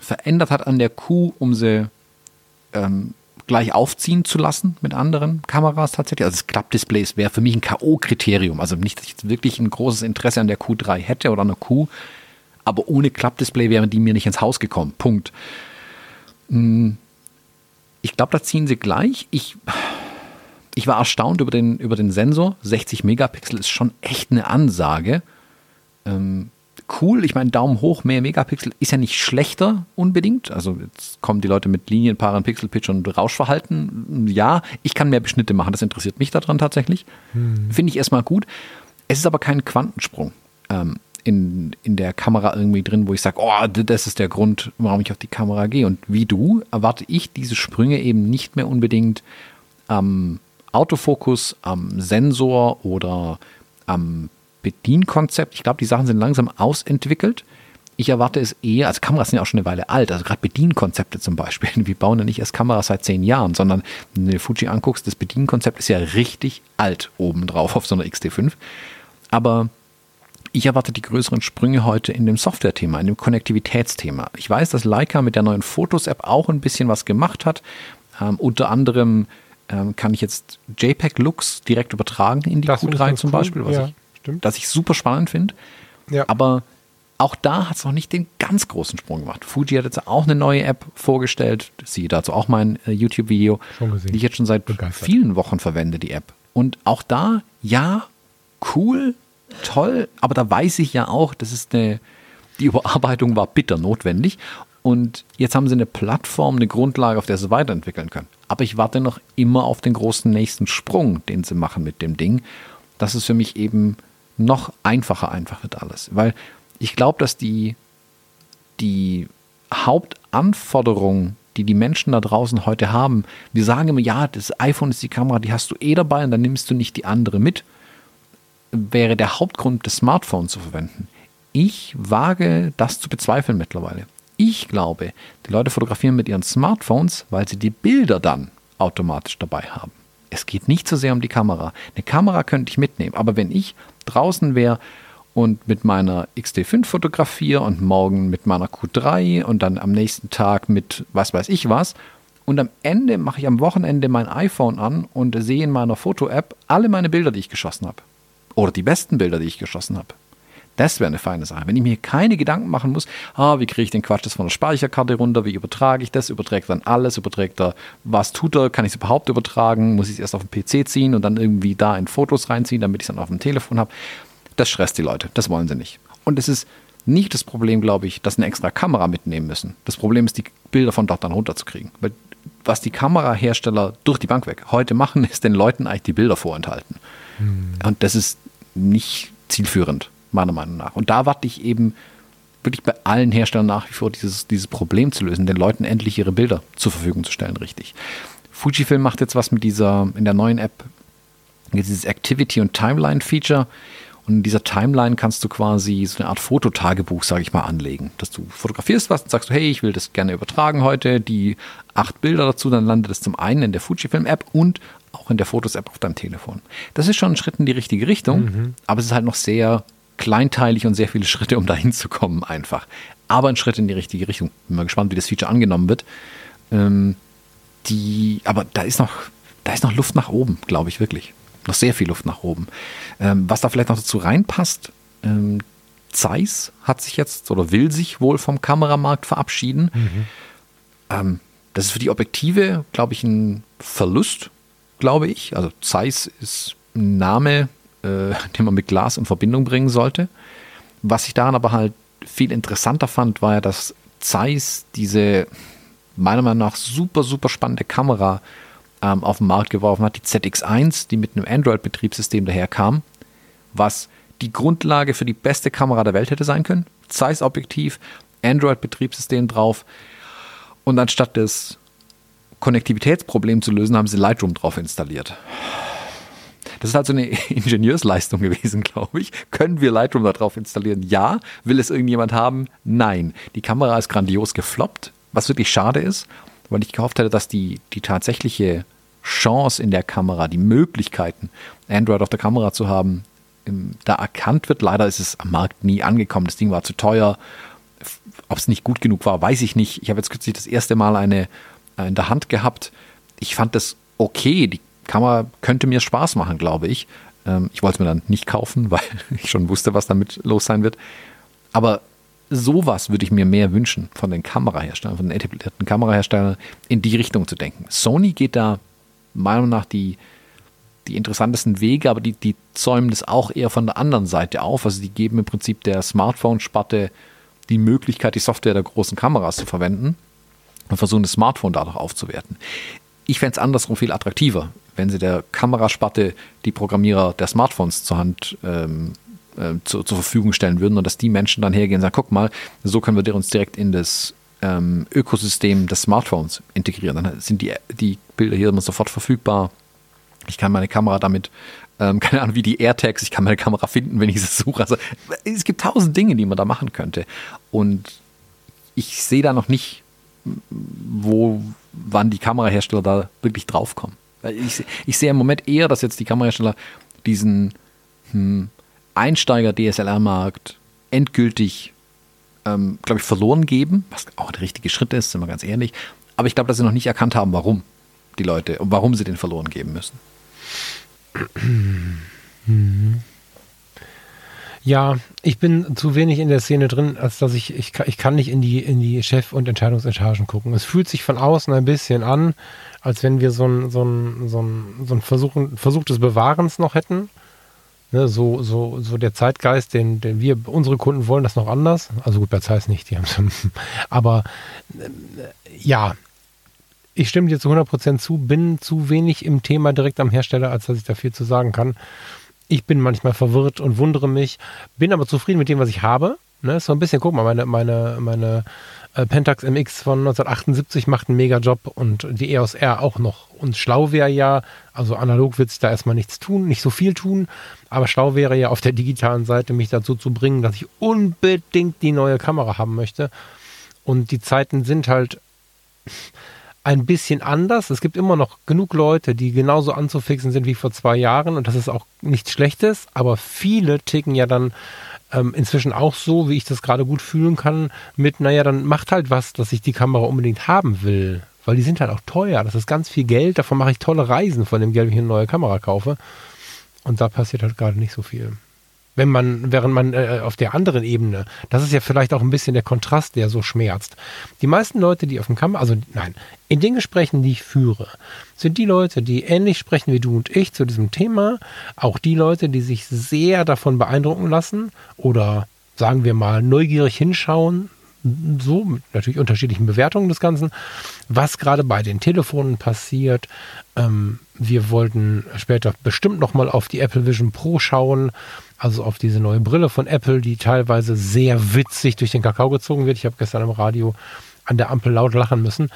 verändert hat an der Q, um sie ähm, gleich aufziehen zu lassen mit anderen Kameras tatsächlich. Also das Klappdisplays wäre für mich ein K.O.-Kriterium. Also nicht, dass ich jetzt wirklich ein großes Interesse an der Q3 hätte oder an der Q, aber ohne Klappdisplay wären die mir nicht ins Haus gekommen. Punkt. Hm, ich glaube, da ziehen sie gleich. Ich, ich war erstaunt über den, über den Sensor. 60 Megapixel ist schon echt eine Ansage. Ähm, cool. Ich meine, Daumen hoch, mehr Megapixel ist ja nicht schlechter unbedingt. Also jetzt kommen die Leute mit Linienpaaren, Pixelpitch und Rauschverhalten. Ja, ich kann mehr Beschnitte machen. Das interessiert mich daran tatsächlich. Hm. Finde ich erstmal gut. Es ist aber kein Quantensprung ähm, in, in der Kamera irgendwie drin, wo ich sage, oh, das ist der Grund, warum ich auf die Kamera gehe. Und wie du erwarte ich diese Sprünge eben nicht mehr unbedingt am Autofokus, am Sensor oder am Bedienkonzept. Ich glaube, die Sachen sind langsam ausentwickelt. Ich erwarte es eher, also Kameras sind ja auch schon eine Weile alt, also gerade Bedienkonzepte zum Beispiel. Wir bauen ja nicht erst Kameras seit zehn Jahren, sondern wenn du Fuji anguckst, das Bedienkonzept ist ja richtig alt obendrauf auf so einer XT5. Aber ich erwarte die größeren Sprünge heute in dem Software-Thema, in dem Konnektivitätsthema. Ich weiß, dass Leica mit der neuen Fotos-App auch ein bisschen was gemacht hat. Ähm, unter anderem ähm, kann ich jetzt JPEG-Looks direkt übertragen in die Das Q3 zum cool. Beispiel, was ja, ich stimmt. das ich super spannend finde. Ja. Aber auch da hat es noch nicht den ganz großen Sprung gemacht. Fuji hat jetzt auch eine neue App vorgestellt. Siehe dazu auch mein äh, YouTube-Video, Schon gesehen. die ich jetzt schon seit Begeistert. vielen Wochen verwende, die App. Und auch da, ja, cool, toll, aber da weiß ich ja auch, das ist eine, die Überarbeitung war bitter notwendig. Und jetzt haben sie eine Plattform, eine Grundlage, auf der sie weiterentwickeln können. Aber ich warte noch immer auf den großen nächsten Sprung, den sie machen mit dem Ding. Das ist für mich eben noch einfacher einfach wird alles. Weil ich glaube, dass die, die Hauptanforderung, die die Menschen da draußen heute haben, wir sagen immer, ja, das iPhone ist die Kamera, die hast du eh dabei und dann nimmst du nicht die andere mit, wäre der Hauptgrund, das Smartphone zu verwenden. Ich wage das zu bezweifeln mittlerweile. Ich glaube, die Leute fotografieren mit ihren Smartphones, weil sie die Bilder dann automatisch dabei haben. Es geht nicht so sehr um die Kamera. Eine Kamera könnte ich mitnehmen, aber wenn ich draußen wäre und mit meiner XT5 fotografiere und morgen mit meiner Q3 und dann am nächsten Tag mit was weiß ich was und am Ende mache ich am Wochenende mein iPhone an und sehe in meiner Foto-App alle meine Bilder, die ich geschossen habe. Oder die besten Bilder, die ich geschossen habe. Das wäre eine feine Sache. Wenn ich mir keine Gedanken machen muss, ah, wie kriege ich den Quatsch das von der Speicherkarte runter, wie übertrage ich das, überträgt dann alles, überträgt er, was tut er, kann ich es überhaupt übertragen, muss ich es erst auf den PC ziehen und dann irgendwie da in Fotos reinziehen, damit ich es dann auf dem Telefon habe. Das stresst die Leute, das wollen sie nicht. Und es ist nicht das Problem, glaube ich, dass sie eine extra Kamera mitnehmen müssen. Das Problem ist, die Bilder von dort dann runterzukriegen. Weil was die Kamerahersteller durch die Bank weg heute machen, ist den Leuten eigentlich die Bilder vorenthalten. Und das ist nicht zielführend, meiner Meinung nach. Und da warte ich eben wirklich bei allen Herstellern nach wie vor dieses, dieses Problem zu lösen, den Leuten endlich ihre Bilder zur Verfügung zu stellen, richtig. Fujifilm macht jetzt was mit dieser, in der neuen App, jetzt dieses Activity- und Timeline-Feature. Und in dieser Timeline kannst du quasi so eine Art Fototagebuch, sage ich mal, anlegen. Dass du fotografierst was und sagst, hey, ich will das gerne übertragen heute, die acht Bilder dazu, dann landet es zum einen in der Fujifilm-App und auch in der Fotos-App auf deinem Telefon. Das ist schon ein Schritt in die richtige Richtung, aber es ist halt noch sehr kleinteilig und sehr viele Schritte, um dahin zu kommen, einfach. Aber ein Schritt in die richtige Richtung. Bin mal gespannt, wie das Feature angenommen wird. Ähm, die, aber da ist noch, da ist noch Luft nach oben, glaube ich wirklich. Noch sehr viel Luft nach oben. Ähm, was da vielleicht noch dazu reinpasst, ähm, Zeiss hat sich jetzt oder will sich wohl vom Kameramarkt verabschieden. Ähm, das ist für die Objektive, glaube ich, ein Verlust, glaube ich. Also Zeiss ist ein Name, äh, den man mit Glas in Verbindung bringen sollte. Was ich daran aber halt viel interessanter fand, war ja, dass Zeiss diese meiner Meinung nach super, super spannende Kamera ähm, auf den Markt geworfen hat, die ZX1, die mit einem Android-Betriebssystem daherkam, was die Grundlage für die beste Kamera der Welt hätte sein können. Zeiss-Objektiv, Android-Betriebssystem drauf. Und anstatt das Konnektivitätsproblem zu lösen, haben sie Lightroom drauf installiert. Das ist halt so eine Ingenieursleistung gewesen, glaube ich. Können wir Lightroom da drauf installieren? Ja. Will es irgendjemand haben? Nein. Die Kamera ist grandios gefloppt, was wirklich schade ist, weil ich gehofft hätte, dass die, die tatsächliche Chance in der Kamera, die Möglichkeiten, Android auf der Kamera zu haben, ähm, da erkannt wird. Leider ist es am Markt nie angekommen. Das Ding war zu teuer. Ob es nicht gut genug war, weiß ich nicht. Ich habe jetzt kürzlich das erste Mal eine äh, in der Hand gehabt. Ich fand das okay. Die Kamera könnte mir Spaß machen, glaube ich. Ähm, ich wollte es mir dann nicht kaufen, weil ich schon wusste, was damit los sein wird. Aber sowas würde ich mir mehr wünschen von den Kameraherstellern, von den etablierten Kameraherstellern, in die Richtung zu denken. Sony geht da meiner Meinung nach die, die interessantesten Wege, aber die, die zäumen das auch eher von der anderen Seite auf. Also die geben im Prinzip der Smartphone-Sparte die Möglichkeit, die Software der großen Kameras zu verwenden und versuchen, das Smartphone dadurch aufzuwerten. Ich fände es andersrum viel attraktiver, wenn sie der Kamerasparte die Programmierer der Smartphones zur Hand ähm, äh, zu, zur Verfügung stellen würden und dass die Menschen dann hergehen und sagen, guck mal, so können wir uns direkt in das ähm, Ökosystem des Smartphones integrieren. Dann sind die, die Bilder hier immer sofort verfügbar. Ich kann meine Kamera damit, ähm, keine Ahnung, wie die AirTags, ich kann meine Kamera finden, wenn ich sie suche. Also es gibt tausend Dinge, die man da machen könnte. Und ich sehe da noch nicht, wo, wann die Kamerahersteller da wirklich draufkommen. Ich, ich sehe im Moment eher, dass jetzt die Kamerahersteller diesen hm, Einsteiger-DSLR-Markt endgültig, ähm, glaube ich, verloren geben, was auch der richtige Schritt ist, sind wir ganz ehrlich. Aber ich glaube, dass sie noch nicht erkannt haben, warum die Leute und warum sie den verloren geben müssen. Ja, ich bin zu wenig in der Szene drin, als dass ich, ich, ich kann nicht in die, in die Chef- und Entscheidungsetagen gucken. Es fühlt sich von außen ein bisschen an, als wenn wir so ein, so ein, so ein, so ein Versuch, Versuch des Bewahrens noch hätten. Ne, so, so, so der Zeitgeist, den, den wir, unsere Kunden wollen das noch anders. Also gut, bei Zeiss nicht, die haben Aber äh, ja, ich stimme dir zu 100% zu, bin zu wenig im Thema direkt am Hersteller, als dass ich da viel zu sagen kann. Ich bin manchmal verwirrt und wundere mich, bin aber zufrieden mit dem, was ich habe. Ne, so ein bisschen, guck mal, meine, meine, meine äh, Pentax MX von 1978 macht einen Mega-Job und die EOS R auch noch. Und schlau wäre ja, also analog wird sich da erstmal nichts tun, nicht so viel tun, aber schlau wäre ja auf der digitalen Seite mich dazu zu bringen, dass ich unbedingt die neue Kamera haben möchte. Und die Zeiten sind halt ein bisschen anders. Es gibt immer noch genug Leute, die genauso anzufixen sind wie vor zwei Jahren und das ist auch nichts Schlechtes, aber viele ticken ja dann ähm, inzwischen auch so, wie ich das gerade gut fühlen kann, mit, naja, dann macht halt was, dass ich die Kamera unbedingt haben will. Weil die sind halt auch teuer. Das ist ganz viel Geld. Davon mache ich tolle Reisen von dem Geld, wenn ich eine neue Kamera kaufe. Und da passiert halt gerade nicht so viel wenn man, während man äh, auf der anderen Ebene, das ist ja vielleicht auch ein bisschen der Kontrast, der so schmerzt. Die meisten Leute, die auf dem Kamera, also nein, in den Gesprächen, die ich führe, sind die Leute, die ähnlich sprechen wie du und ich zu diesem Thema, auch die Leute, die sich sehr davon beeindrucken lassen oder sagen wir mal neugierig hinschauen, so mit natürlich unterschiedlichen Bewertungen des Ganzen, was gerade bei den Telefonen passiert. Ähm, wir wollten später bestimmt nochmal auf die Apple Vision Pro schauen also auf diese neue Brille von Apple, die teilweise sehr witzig durch den Kakao gezogen wird. Ich habe gestern im Radio an der Ampel laut lachen müssen.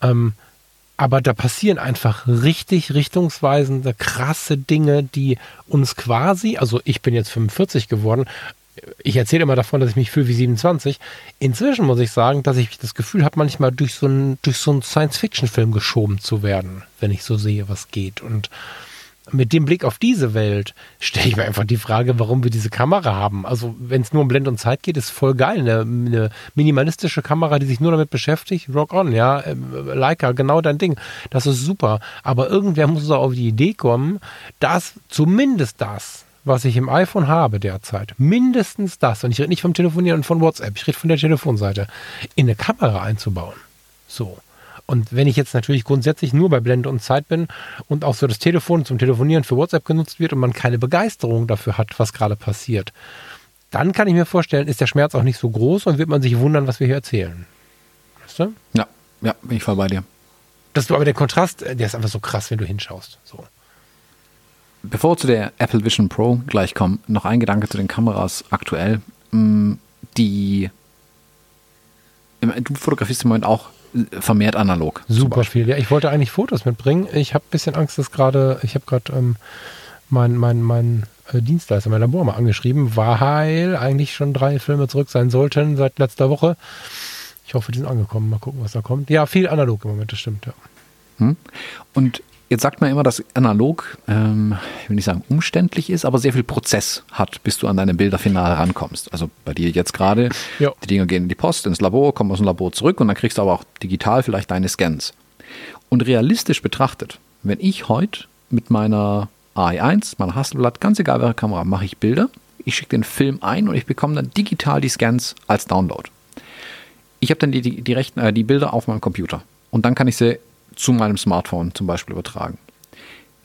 Ähm, aber da passieren einfach richtig richtungsweisende, krasse Dinge, die uns quasi, also ich bin jetzt 45 geworden, ich erzähle immer davon, dass ich mich fühle wie 27. Inzwischen muss ich sagen, dass ich das Gefühl habe, manchmal durch so einen, durch so einen Science-Fiction-Film geschoben zu werden, wenn ich so sehe, was geht. Und mit dem Blick auf diese Welt stelle ich mir einfach die Frage, warum wir diese Kamera haben. Also wenn es nur um Blend und Zeit geht, ist voll geil. Eine, eine, minimalistische Kamera, die sich nur damit beschäftigt, rock on, ja. Äh, Leica, genau dein Ding. Das ist super. Aber irgendwer muss auch auf die Idee kommen, dass zumindest das, was ich im iPhone habe derzeit, mindestens das, und ich rede nicht vom Telefonieren und von WhatsApp, ich rede von der Telefonseite, in eine Kamera einzubauen. So. Und wenn ich jetzt natürlich grundsätzlich nur bei Blende und Zeit bin und auch so das Telefon zum Telefonieren für WhatsApp genutzt wird und man keine Begeisterung dafür hat, was gerade passiert, dann kann ich mir vorstellen, ist der Schmerz auch nicht so groß und wird man sich wundern, was wir hier erzählen. Weißt du? Ja, ja, bin ich voll bei dir. Das aber der Kontrast, der ist einfach so krass, wenn du hinschaust. So. Bevor wir zu der Apple Vision Pro gleich kommen, noch ein Gedanke zu den Kameras aktuell. Mm, die du fotografierst im Moment auch vermehrt analog. Super viel. Ja, ich wollte eigentlich Fotos mitbringen. Ich habe ein bisschen Angst, dass gerade, ich habe gerade ähm, mein, mein, mein äh, Dienstleister, mein Labor mal angeschrieben, weil eigentlich schon drei Filme zurück sein sollten seit letzter Woche. Ich hoffe, die sind angekommen. Mal gucken, was da kommt. Ja, viel analog im Moment, das stimmt, ja. Hm. Und Jetzt sagt man immer, dass analog, ähm, ich will nicht sagen umständlich ist, aber sehr viel Prozess hat, bis du an deine Bilder final rankommst. Also bei dir jetzt gerade, ja. die Dinger gehen in die Post, ins Labor, kommen aus dem Labor zurück und dann kriegst du aber auch digital vielleicht deine Scans. Und realistisch betrachtet, wenn ich heute mit meiner AI1, meiner Hasselblatt, ganz egal welche Kamera, mache ich Bilder, ich schicke den Film ein und ich bekomme dann digital die Scans als Download. Ich habe dann die, die, die, Rechten, äh, die Bilder auf meinem Computer und dann kann ich sie zu meinem Smartphone zum Beispiel übertragen.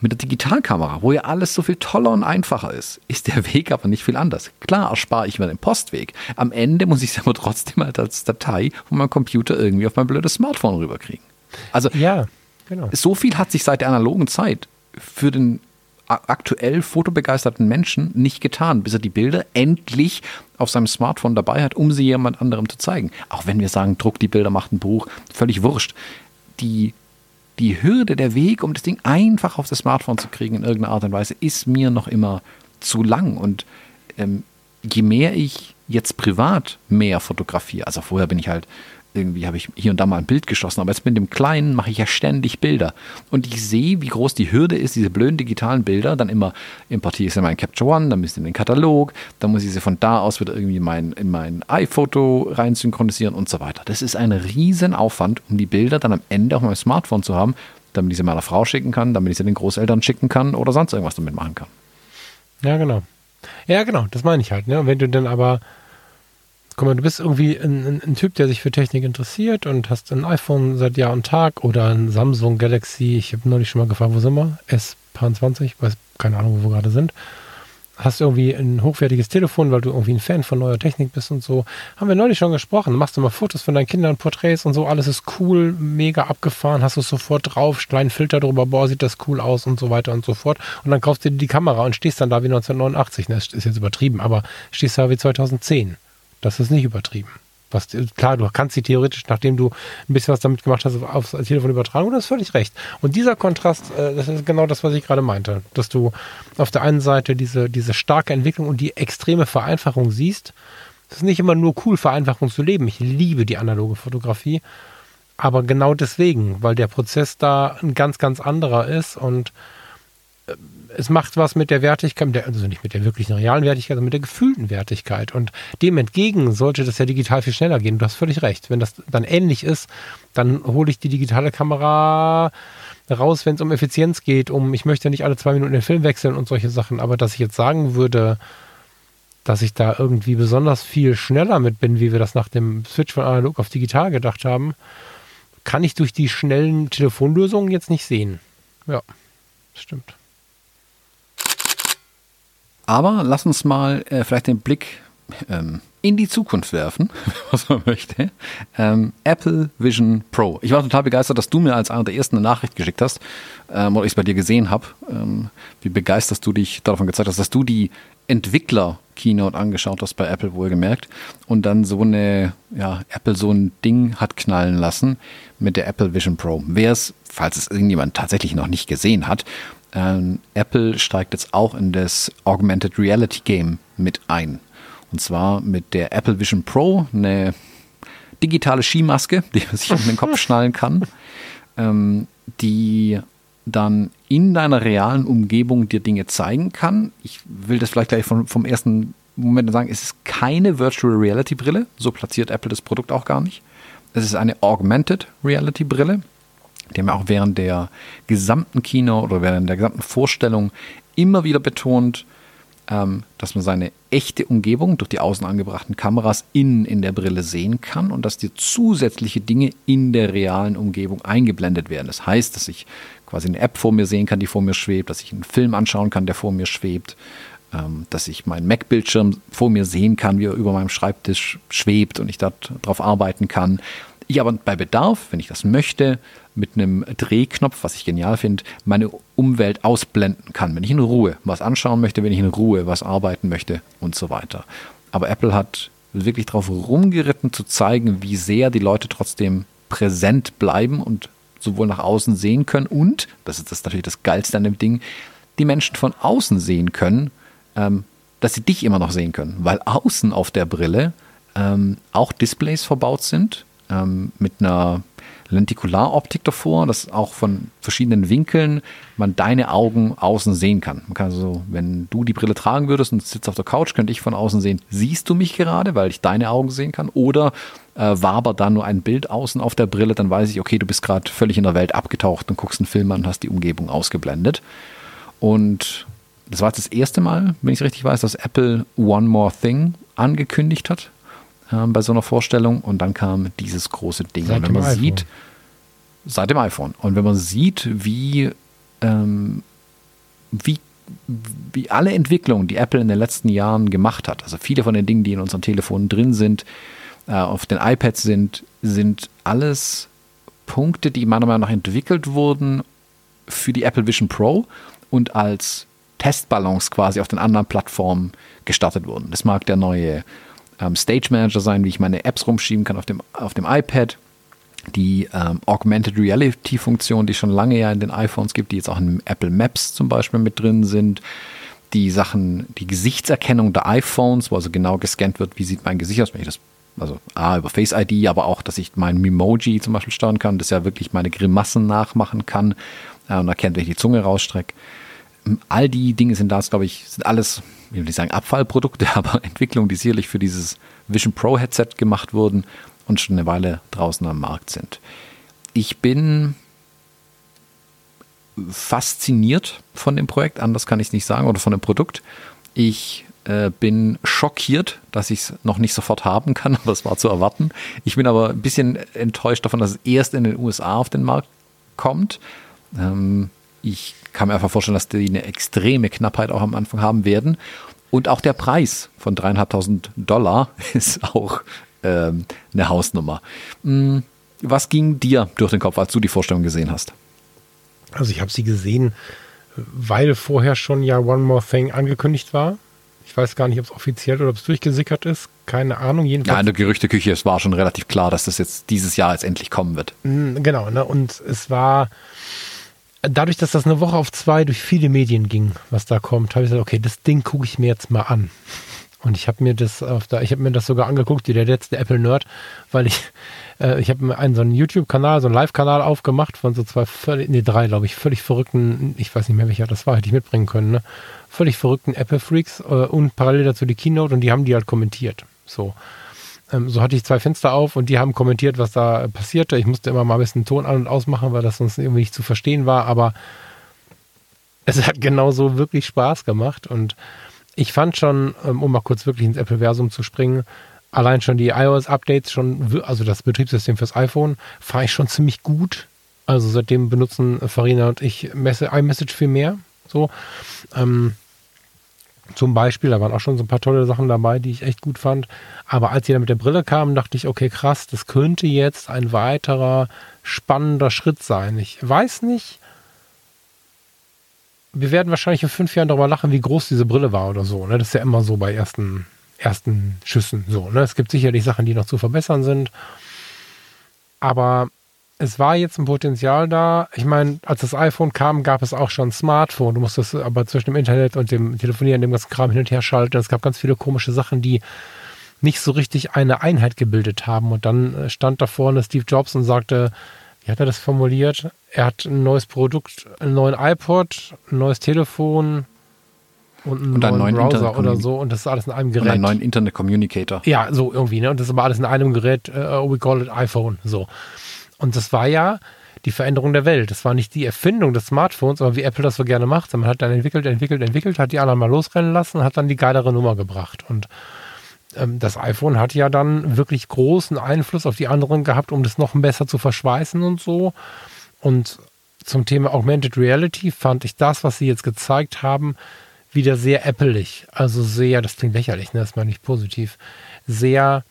Mit der Digitalkamera, wo ja alles so viel toller und einfacher ist, ist der Weg aber nicht viel anders. Klar erspare ich mir den Postweg. Am Ende muss ich es aber trotzdem halt als Datei von meinem Computer irgendwie auf mein blödes Smartphone rüberkriegen. Also ja, genau. so viel hat sich seit der analogen Zeit für den aktuell fotobegeisterten Menschen nicht getan, bis er die Bilder endlich auf seinem Smartphone dabei hat, um sie jemand anderem zu zeigen. Auch wenn wir sagen, druck die Bilder, macht ein Buch, völlig wurscht. Die die Hürde, der Weg, um das Ding einfach auf das Smartphone zu kriegen in irgendeiner Art und Weise, ist mir noch immer zu lang. Und ähm, je mehr ich jetzt privat mehr fotografiere, also vorher bin ich halt irgendwie habe ich hier und da mal ein Bild geschossen, aber jetzt mit dem Kleinen mache ich ja ständig Bilder. Und ich sehe, wie groß die Hürde ist, diese blöden digitalen Bilder, dann immer importiere ich sie in meinen Capture One, dann müssen in den Katalog, dann muss ich sie von da aus wieder irgendwie in mein, in mein iPhoto rein synchronisieren und so weiter. Das ist ein Riesenaufwand, um die Bilder dann am Ende auf meinem Smartphone zu haben, damit ich sie meiner Frau schicken kann, damit ich sie den Großeltern schicken kann oder sonst irgendwas damit machen kann. Ja, genau. Ja, genau, das meine ich halt. Ne? Wenn du dann aber guck mal, du bist irgendwie ein, ein, ein, Typ, der sich für Technik interessiert und hast ein iPhone seit Jahr und Tag oder ein Samsung Galaxy, ich habe neulich schon mal gefragt, wo sind wir? S20, weiß keine Ahnung, wo wir gerade sind. Hast irgendwie ein hochwertiges Telefon, weil du irgendwie ein Fan von neuer Technik bist und so. Haben wir neulich schon gesprochen. Machst du mal Fotos von deinen Kindern, Porträts und so. Alles ist cool, mega abgefahren. Hast du es sofort drauf, kleinen Filter drüber, boah, sieht das cool aus und so weiter und so fort. Und dann kaufst du dir die Kamera und stehst dann da wie 1989. Das ist jetzt übertrieben, aber stehst da wie 2010. Das ist nicht übertrieben. Was, klar, du kannst sie theoretisch, nachdem du ein bisschen was damit gemacht hast, aufs Telefon übertragen, das ist völlig recht. Und dieser Kontrast, äh, das ist genau das, was ich gerade meinte, dass du auf der einen Seite diese, diese starke Entwicklung und die extreme Vereinfachung siehst. Es ist nicht immer nur cool, Vereinfachung zu leben. Ich liebe die analoge Fotografie. Aber genau deswegen, weil der Prozess da ein ganz, ganz anderer ist und äh, es macht was mit der Wertigkeit, also nicht mit der wirklichen realen Wertigkeit, sondern mit der gefühlten Wertigkeit. Und dem entgegen sollte das ja digital viel schneller gehen. Du hast völlig recht. Wenn das dann ähnlich ist, dann hole ich die digitale Kamera raus, wenn es um Effizienz geht, um ich möchte nicht alle zwei Minuten den Film wechseln und solche Sachen. Aber dass ich jetzt sagen würde, dass ich da irgendwie besonders viel schneller mit bin, wie wir das nach dem Switch von analog auf digital gedacht haben, kann ich durch die schnellen Telefonlösungen jetzt nicht sehen. Ja, stimmt. Aber lass uns mal äh, vielleicht den Blick ähm, in die Zukunft werfen, was man möchte. Ähm, Apple Vision Pro. Ich war total begeistert, dass du mir als einer der ersten eine Nachricht geschickt hast, ähm, oder ich es bei dir gesehen habe. Ähm, wie begeistert du dich davon gezeigt hast, dass du die Entwickler-Keynote angeschaut hast bei Apple, wohlgemerkt, und dann so eine, ja, Apple so ein Ding hat knallen lassen mit der Apple Vision Pro. Wer es, falls es irgendjemand tatsächlich noch nicht gesehen hat, ähm, Apple steigt jetzt auch in das Augmented Reality Game mit ein. Und zwar mit der Apple Vision Pro, eine digitale Skimaske, die man sich um den Kopf schnallen kann, ähm, die dann in deiner realen Umgebung dir Dinge zeigen kann. Ich will das vielleicht gleich vom, vom ersten Moment sagen, es ist keine Virtual Reality Brille, so platziert Apple das Produkt auch gar nicht. Es ist eine Augmented Reality Brille, die haben ja auch während der gesamten Kino oder während der gesamten Vorstellung immer wieder betont, ähm, dass man seine echte Umgebung durch die außen angebrachten Kameras innen in der Brille sehen kann und dass dir zusätzliche Dinge in der realen Umgebung eingeblendet werden. Das heißt, dass ich quasi eine App vor mir sehen kann, die vor mir schwebt, dass ich einen Film anschauen kann, der vor mir schwebt, ähm, dass ich meinen Mac-Bildschirm vor mir sehen kann, wie er über meinem Schreibtisch schwebt und ich darauf arbeiten kann. Ich aber bei Bedarf, wenn ich das möchte, mit einem Drehknopf, was ich genial finde, meine Umwelt ausblenden kann. Wenn ich in Ruhe was anschauen möchte, wenn ich in Ruhe was arbeiten möchte und so weiter. Aber Apple hat wirklich darauf rumgeritten zu zeigen, wie sehr die Leute trotzdem präsent bleiben und sowohl nach außen sehen können und, das ist das natürlich das Geilste an dem Ding, die Menschen von außen sehen können, ähm, dass sie dich immer noch sehen können, weil außen auf der Brille ähm, auch Displays verbaut sind ähm, mit einer Lentikularoptik davor, dass auch von verschiedenen Winkeln man deine Augen außen sehen kann. Man kann also, wenn du die Brille tragen würdest und sitzt auf der Couch, könnte ich von außen sehen, siehst du mich gerade, weil ich deine Augen sehen kann? Oder äh, wabert da nur ein Bild außen auf der Brille, dann weiß ich, okay, du bist gerade völlig in der Welt abgetaucht und guckst einen Film an und hast die Umgebung ausgeblendet. Und das war jetzt das erste Mal, wenn ich es richtig weiß, dass Apple One More Thing angekündigt hat ähm, bei so einer Vorstellung und dann kam dieses große Ding. Seit und wenn man iPhone. sieht, seit dem iPhone. Und wenn man sieht, wie, ähm, wie, wie alle Entwicklungen, die Apple in den letzten Jahren gemacht hat, also viele von den Dingen, die in unseren Telefonen drin sind, äh, auf den iPads sind, sind alles Punkte, die meiner Meinung nach entwickelt wurden für die Apple Vision Pro und als Testballons quasi auf den anderen Plattformen gestartet wurden. Das mag der neue ähm, Stage Manager sein, wie ich meine Apps rumschieben kann auf dem, auf dem iPad. Die ähm, Augmented Reality Funktion, die schon lange ja in den iPhones gibt, die jetzt auch in Apple Maps zum Beispiel mit drin sind. Die Sachen, die Gesichtserkennung der iPhones, wo also genau gescannt wird, wie sieht mein Gesicht aus, wenn ich das, also A, über Face ID, aber auch, dass ich mein Memoji zum Beispiel steuern kann, das ja wirklich meine Grimassen nachmachen kann äh, und erkennt, wenn ich die Zunge rausstrecke all die Dinge sind da, glaube ich, sind alles, ich will nicht sagen Abfallprodukte, aber Entwicklungen, die sicherlich für dieses Vision Pro Headset gemacht wurden und schon eine Weile draußen am Markt sind. Ich bin fasziniert von dem Projekt, anders kann ich es nicht sagen, oder von dem Produkt. Ich äh, bin schockiert, dass ich es noch nicht sofort haben kann, aber es war zu erwarten. Ich bin aber ein bisschen enttäuscht davon, dass es erst in den USA auf den Markt kommt. Ähm, ich kann mir einfach vorstellen, dass die eine extreme Knappheit auch am Anfang haben werden. Und auch der Preis von dreieinhalbtausend Dollar ist auch ähm, eine Hausnummer. Hm, Was ging dir durch den Kopf, als du die Vorstellung gesehen hast? Also ich habe sie gesehen, weil vorher schon ja One More Thing angekündigt war. Ich weiß gar nicht, ob es offiziell oder ob es durchgesickert ist. Keine Ahnung. Ja, Jedenfalls. in der Gerüchteküche, es war schon relativ klar, dass das jetzt dieses Jahr jetzt endlich kommen wird. Mm, Genau, ne? Und es war dadurch, dass das eine Woche auf zwei durch viele Medien ging, was da kommt, habe ich gesagt, okay, das Ding gucke ich mir jetzt mal an. Und ich habe mir das auf da, ich habe mir das sogar angeguckt, wie der letzte Apple Nerd, weil ich äh, ich habe mir einen so einen YouTube-Kanal, so einen Live-Kanal aufgemacht von so zwei völlig, nee, drei, glaube ich, völlig verrückten, ich weiß nicht mehr welcher das war, hätte ich mitbringen können, ne? Völlig verrückten Apple-Freaks äh, und parallel dazu die Keynote und die haben die halt kommentiert. So. Ähm, so hatte ich zwei Fenster auf und die haben kommentiert, was da passierte. Ich musste immer mal ein bisschen Ton an- und ausmachen, weil das sonst irgendwie nicht zu verstehen war, aber es hat genauso wirklich Spaß gemacht und ich fand schon, ähm, um mal kurz wirklich ins Apple-Versum zu springen, allein schon die iOS-Updates, schon, also das Betriebssystem fürs iPhone, fand ich schon ziemlich gut. Also seitdem benutzen Farina und ich iMessage viel mehr. So. Ähm, zum Beispiel, da waren auch schon so ein paar tolle Sachen dabei, die ich echt gut fand. Aber als dann mit der Brille kamen, dachte ich, okay, krass, das könnte jetzt ein weiterer spannender Schritt sein. Ich weiß nicht, wir werden wahrscheinlich in fünf Jahren darüber lachen, wie groß diese Brille war oder so. Ne? Das ist ja immer so bei ersten, ersten Schüssen so. Ne? Es gibt sicherlich Sachen, die noch zu verbessern sind. Aber es war jetzt ein Potenzial da. Ich meine, als das iPhone kam, gab es auch schon ein Smartphone. Du musstest aber zwischen dem Internet und dem Telefonieren, dem ganzen Kram hin und her schalten. Es gab ganz viele komische Sachen, die nicht so richtig eine Einheit gebildet haben. Und dann äh, stand da vorne Steve Jobs und sagte, wie hat er das formuliert? Er hat ein neues Produkt, einen neuen iPod, ein neues Telefon und einen Und einen neuen, neuen Browser oder so. Und das ist alles in einem Und Gerät. einen neuen Internet Communicator. Ja, so irgendwie, ne? Und das ist aber alles in einem Gerät, äh, we call it iPhone, so. Und das war ja die Veränderung der Welt. Das war nicht die Erfindung des Smartphones, aber wie Apple das so gerne macht. Man hat dann entwickelt, entwickelt, entwickelt, hat die anderen mal losrennen lassen, hat dann die geilere Nummer gebracht. Und ähm, das iPhone hat ja dann wirklich großen Einfluss auf die anderen gehabt, um das noch besser zu verschweißen und so. Und zum Thema Augmented Reality fand ich das, was sie jetzt gezeigt haben, wieder sehr appelig. Also sehr, das klingt lächerlich, ne? das meine ich positiv, sehr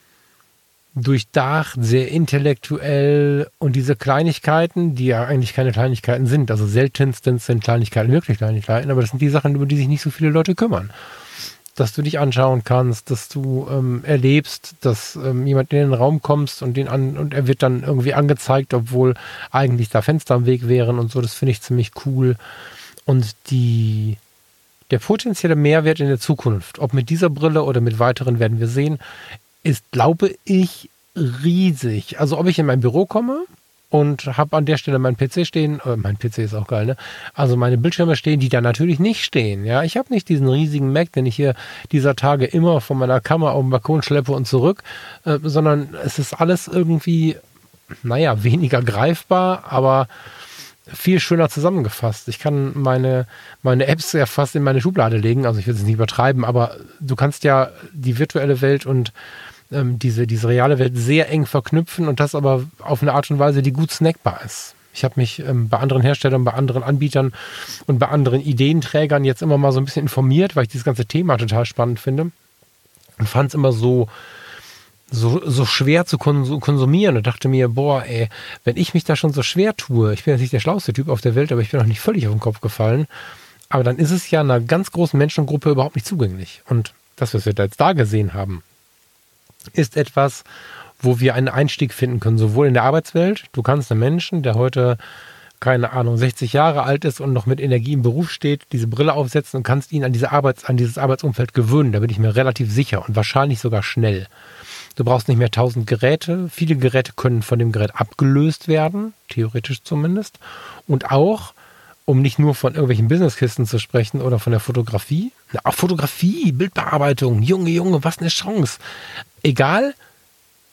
durchdacht, sehr intellektuell und diese Kleinigkeiten, die ja eigentlich keine Kleinigkeiten sind, also seltenstens sind Kleinigkeiten wirklich Kleinigkeiten, aber das sind die Sachen, über die sich nicht so viele Leute kümmern. Dass du dich anschauen kannst, dass du ähm, erlebst, dass ähm, jemand in den Raum kommst und den an und er wird dann irgendwie angezeigt, obwohl eigentlich da Fenster am Weg wären und so, das finde ich ziemlich cool. Und die der potenzielle Mehrwert in der Zukunft, ob mit dieser Brille oder mit weiteren, werden wir sehen, ist, glaube ich, riesig. Also ob ich in mein Büro komme und habe an der Stelle meinen PC stehen, äh, mein PC ist auch geil, ne? Also meine Bildschirme stehen, die da natürlich nicht stehen. Ja, ich habe nicht diesen riesigen Mac, den ich hier dieser Tage immer von meiner Kammer auf den Balkon schleppe und zurück, äh, sondern es ist alles irgendwie, naja, weniger greifbar, aber viel schöner zusammengefasst. Ich kann meine, meine Apps ja fast in meine Schublade legen, also ich will es nicht übertreiben, aber du kannst ja die virtuelle Welt und ähm, diese, diese reale Welt sehr eng verknüpfen und das aber auf eine Art und Weise, die gut snackbar ist. Ich habe mich ähm, bei anderen Herstellern, bei anderen Anbietern und bei anderen Ideenträgern jetzt immer mal so ein bisschen informiert, weil ich dieses ganze Thema total spannend finde und fand es immer so, so, so schwer zu konsumieren und dachte mir, boah, ey, wenn ich mich da schon so schwer tue, ich bin jetzt nicht der schlauste Typ auf der Welt, aber ich bin auch nicht völlig auf den Kopf gefallen, aber dann ist es ja einer ganz großen Menschengruppe überhaupt nicht zugänglich. Und das, was wir da jetzt da gesehen haben, ist etwas, wo wir einen Einstieg finden können, sowohl in der Arbeitswelt. Du kannst einen Menschen, der heute keine Ahnung, 60 Jahre alt ist und noch mit Energie im Beruf steht, diese Brille aufsetzen und kannst ihn an, diese Arbeits-, an dieses Arbeitsumfeld gewöhnen. Da bin ich mir relativ sicher und wahrscheinlich sogar schnell. Du brauchst nicht mehr 1000 Geräte. Viele Geräte können von dem Gerät abgelöst werden, theoretisch zumindest. Und auch, um nicht nur von irgendwelchen Businesskisten zu sprechen oder von der Fotografie. auch Fotografie, Bildbearbeitung, Junge, Junge, was eine Chance. Egal,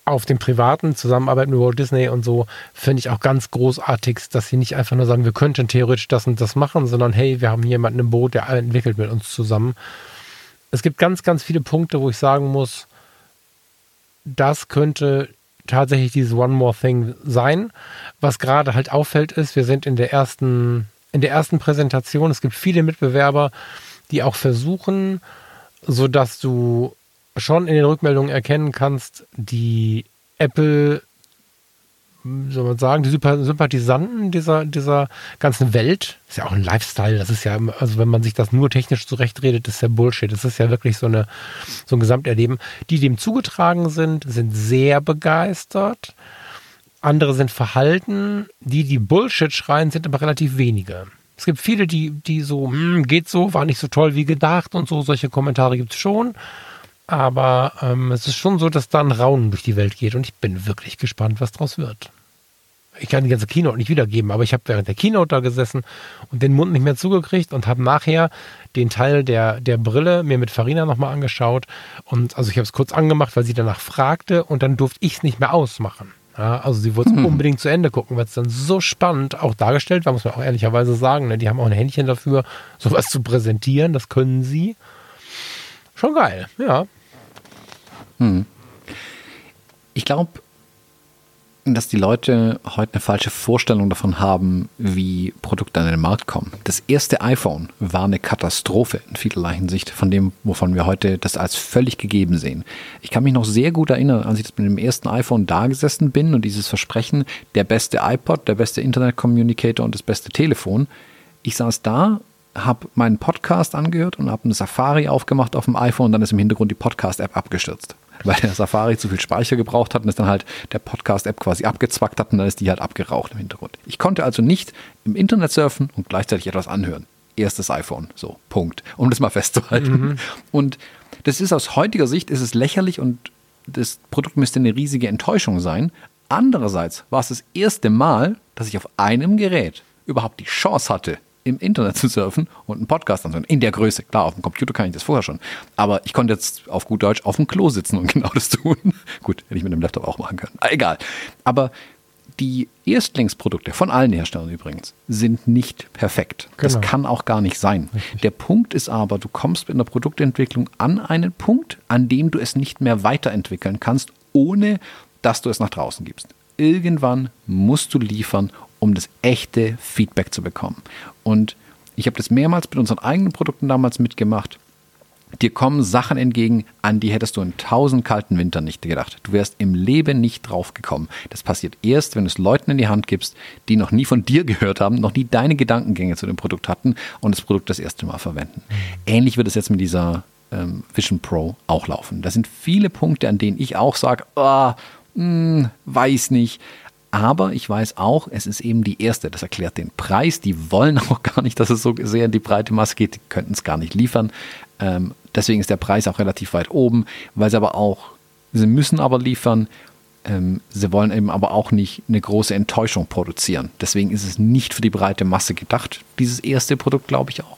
auf dem privaten Zusammenarbeit mit Walt Disney und so finde ich auch ganz großartig, dass sie nicht einfach nur sagen, wir könnten theoretisch das und das machen, sondern hey, wir haben hier jemanden im Boot, der entwickelt mit uns zusammen. Es gibt ganz, ganz viele Punkte, wo ich sagen muss, das könnte tatsächlich dieses One More Thing sein. Was gerade halt auffällt ist, wir sind in der ersten, in der ersten Präsentation. Es gibt viele Mitbewerber, die auch versuchen, so dass du schon in den Rückmeldungen erkennen kannst, die Apple, soll man sagen, die Sympathisanten dieser, dieser ganzen Welt, ist ja auch ein Lifestyle, das ist ja, also wenn man sich das nur technisch zurechtredet, ist ja Bullshit. Das ist ja wirklich so, eine, so ein Gesamterleben. Die dem zugetragen sind, sind sehr begeistert. Andere sind verhalten. Die, die Bullshit schreien, sind aber relativ wenige. Es gibt viele, die, die so, hm, geht so, war nicht so toll wie gedacht und so. Solche Kommentare gibt es schon. Aber ähm, es ist schon so, dass da ein Raunen durch die Welt geht und ich bin wirklich gespannt, was draus wird. Ich kann die ganze Keynote nicht wiedergeben, aber ich habe während der Keynote da gesessen und den Mund nicht mehr zugekriegt und habe nachher den Teil der, der Brille mir mit Farina nochmal angeschaut. Und also ich habe es kurz angemacht, weil sie danach fragte und dann durfte ich es nicht mehr ausmachen. Ja, also sie wollte es hm. unbedingt zu Ende gucken, weil es dann so spannend auch dargestellt war, muss man auch ehrlicherweise sagen. Ne? Die haben auch ein Händchen dafür, sowas zu präsentieren, das können sie. Schon geil, ja. Hm. Ich glaube, dass die Leute heute eine falsche Vorstellung davon haben, wie Produkte an den Markt kommen. Das erste iPhone war eine Katastrophe in vielerlei Hinsicht von dem, wovon wir heute das als völlig gegeben sehen. Ich kann mich noch sehr gut erinnern, als ich mit dem ersten iPhone da gesessen bin und dieses Versprechen, der beste iPod, der beste Internet Communicator und das beste Telefon. Ich saß da habe meinen Podcast angehört und habe eine Safari aufgemacht auf dem iPhone und dann ist im Hintergrund die Podcast-App abgestürzt weil der Safari zu viel Speicher gebraucht hat und es dann halt der Podcast-App quasi abgezwackt hat und dann ist die halt abgeraucht im Hintergrund. Ich konnte also nicht im Internet surfen und gleichzeitig etwas anhören. Erstes iPhone, so, Punkt. Um das mal festzuhalten. Mhm. Und das ist aus heutiger Sicht ist es lächerlich und das Produkt müsste eine riesige Enttäuschung sein. Andererseits war es das erste Mal, dass ich auf einem Gerät überhaupt die Chance hatte, im Internet zu surfen und einen Podcast anzuhören. In der Größe. Klar, auf dem Computer kann ich das vorher schon. Aber ich konnte jetzt auf gut Deutsch auf dem Klo sitzen und genau das tun. gut, hätte ich mit dem Laptop auch machen können. Egal. Aber die Erstlingsprodukte von allen Herstellern übrigens sind nicht perfekt. Genau. Das kann auch gar nicht sein. Richtig. Der Punkt ist aber, du kommst mit einer Produktentwicklung an einen Punkt, an dem du es nicht mehr weiterentwickeln kannst, ohne dass du es nach draußen gibst. Irgendwann musst du liefern, um das echte Feedback zu bekommen. Und ich habe das mehrmals mit unseren eigenen Produkten damals mitgemacht. Dir kommen Sachen entgegen, an die hättest du in tausend kalten Wintern nicht gedacht. Du wärst im Leben nicht drauf gekommen. Das passiert erst, wenn du es Leuten in die Hand gibst, die noch nie von dir gehört haben, noch nie deine Gedankengänge zu dem Produkt hatten und das Produkt das erste Mal verwenden. Ähnlich wird es jetzt mit dieser ähm, Vision Pro auch laufen. Da sind viele Punkte, an denen ich auch sage, oh, ah, hm, weiß nicht. Aber ich weiß auch, es ist eben die erste. Das erklärt den Preis. Die wollen auch gar nicht, dass es so sehr in die breite Masse geht. Die könnten es gar nicht liefern. Ähm, deswegen ist der Preis auch relativ weit oben, weil sie aber auch, sie müssen aber liefern. Ähm, sie wollen eben aber auch nicht eine große Enttäuschung produzieren. Deswegen ist es nicht für die breite Masse gedacht, dieses erste Produkt, glaube ich auch.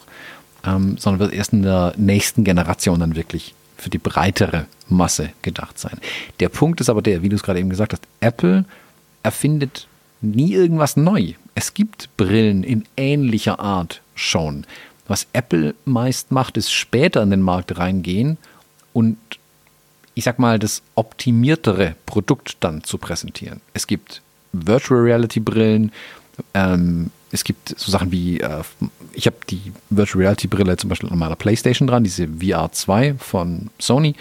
Ähm, sondern wird erst in der nächsten Generation dann wirklich für die breitere Masse gedacht sein. Der Punkt ist aber der, wie du es gerade eben gesagt hast, Apple erfindet nie irgendwas neu. Es gibt Brillen in ähnlicher Art schon. Was Apple meist macht, ist später in den Markt reingehen und ich sag mal, das optimiertere Produkt dann zu präsentieren. Es gibt Virtual Reality Brillen, ähm, es gibt so Sachen wie, äh, ich habe die Virtual Reality Brille zum Beispiel an meiner Playstation dran, diese VR 2 von Sony.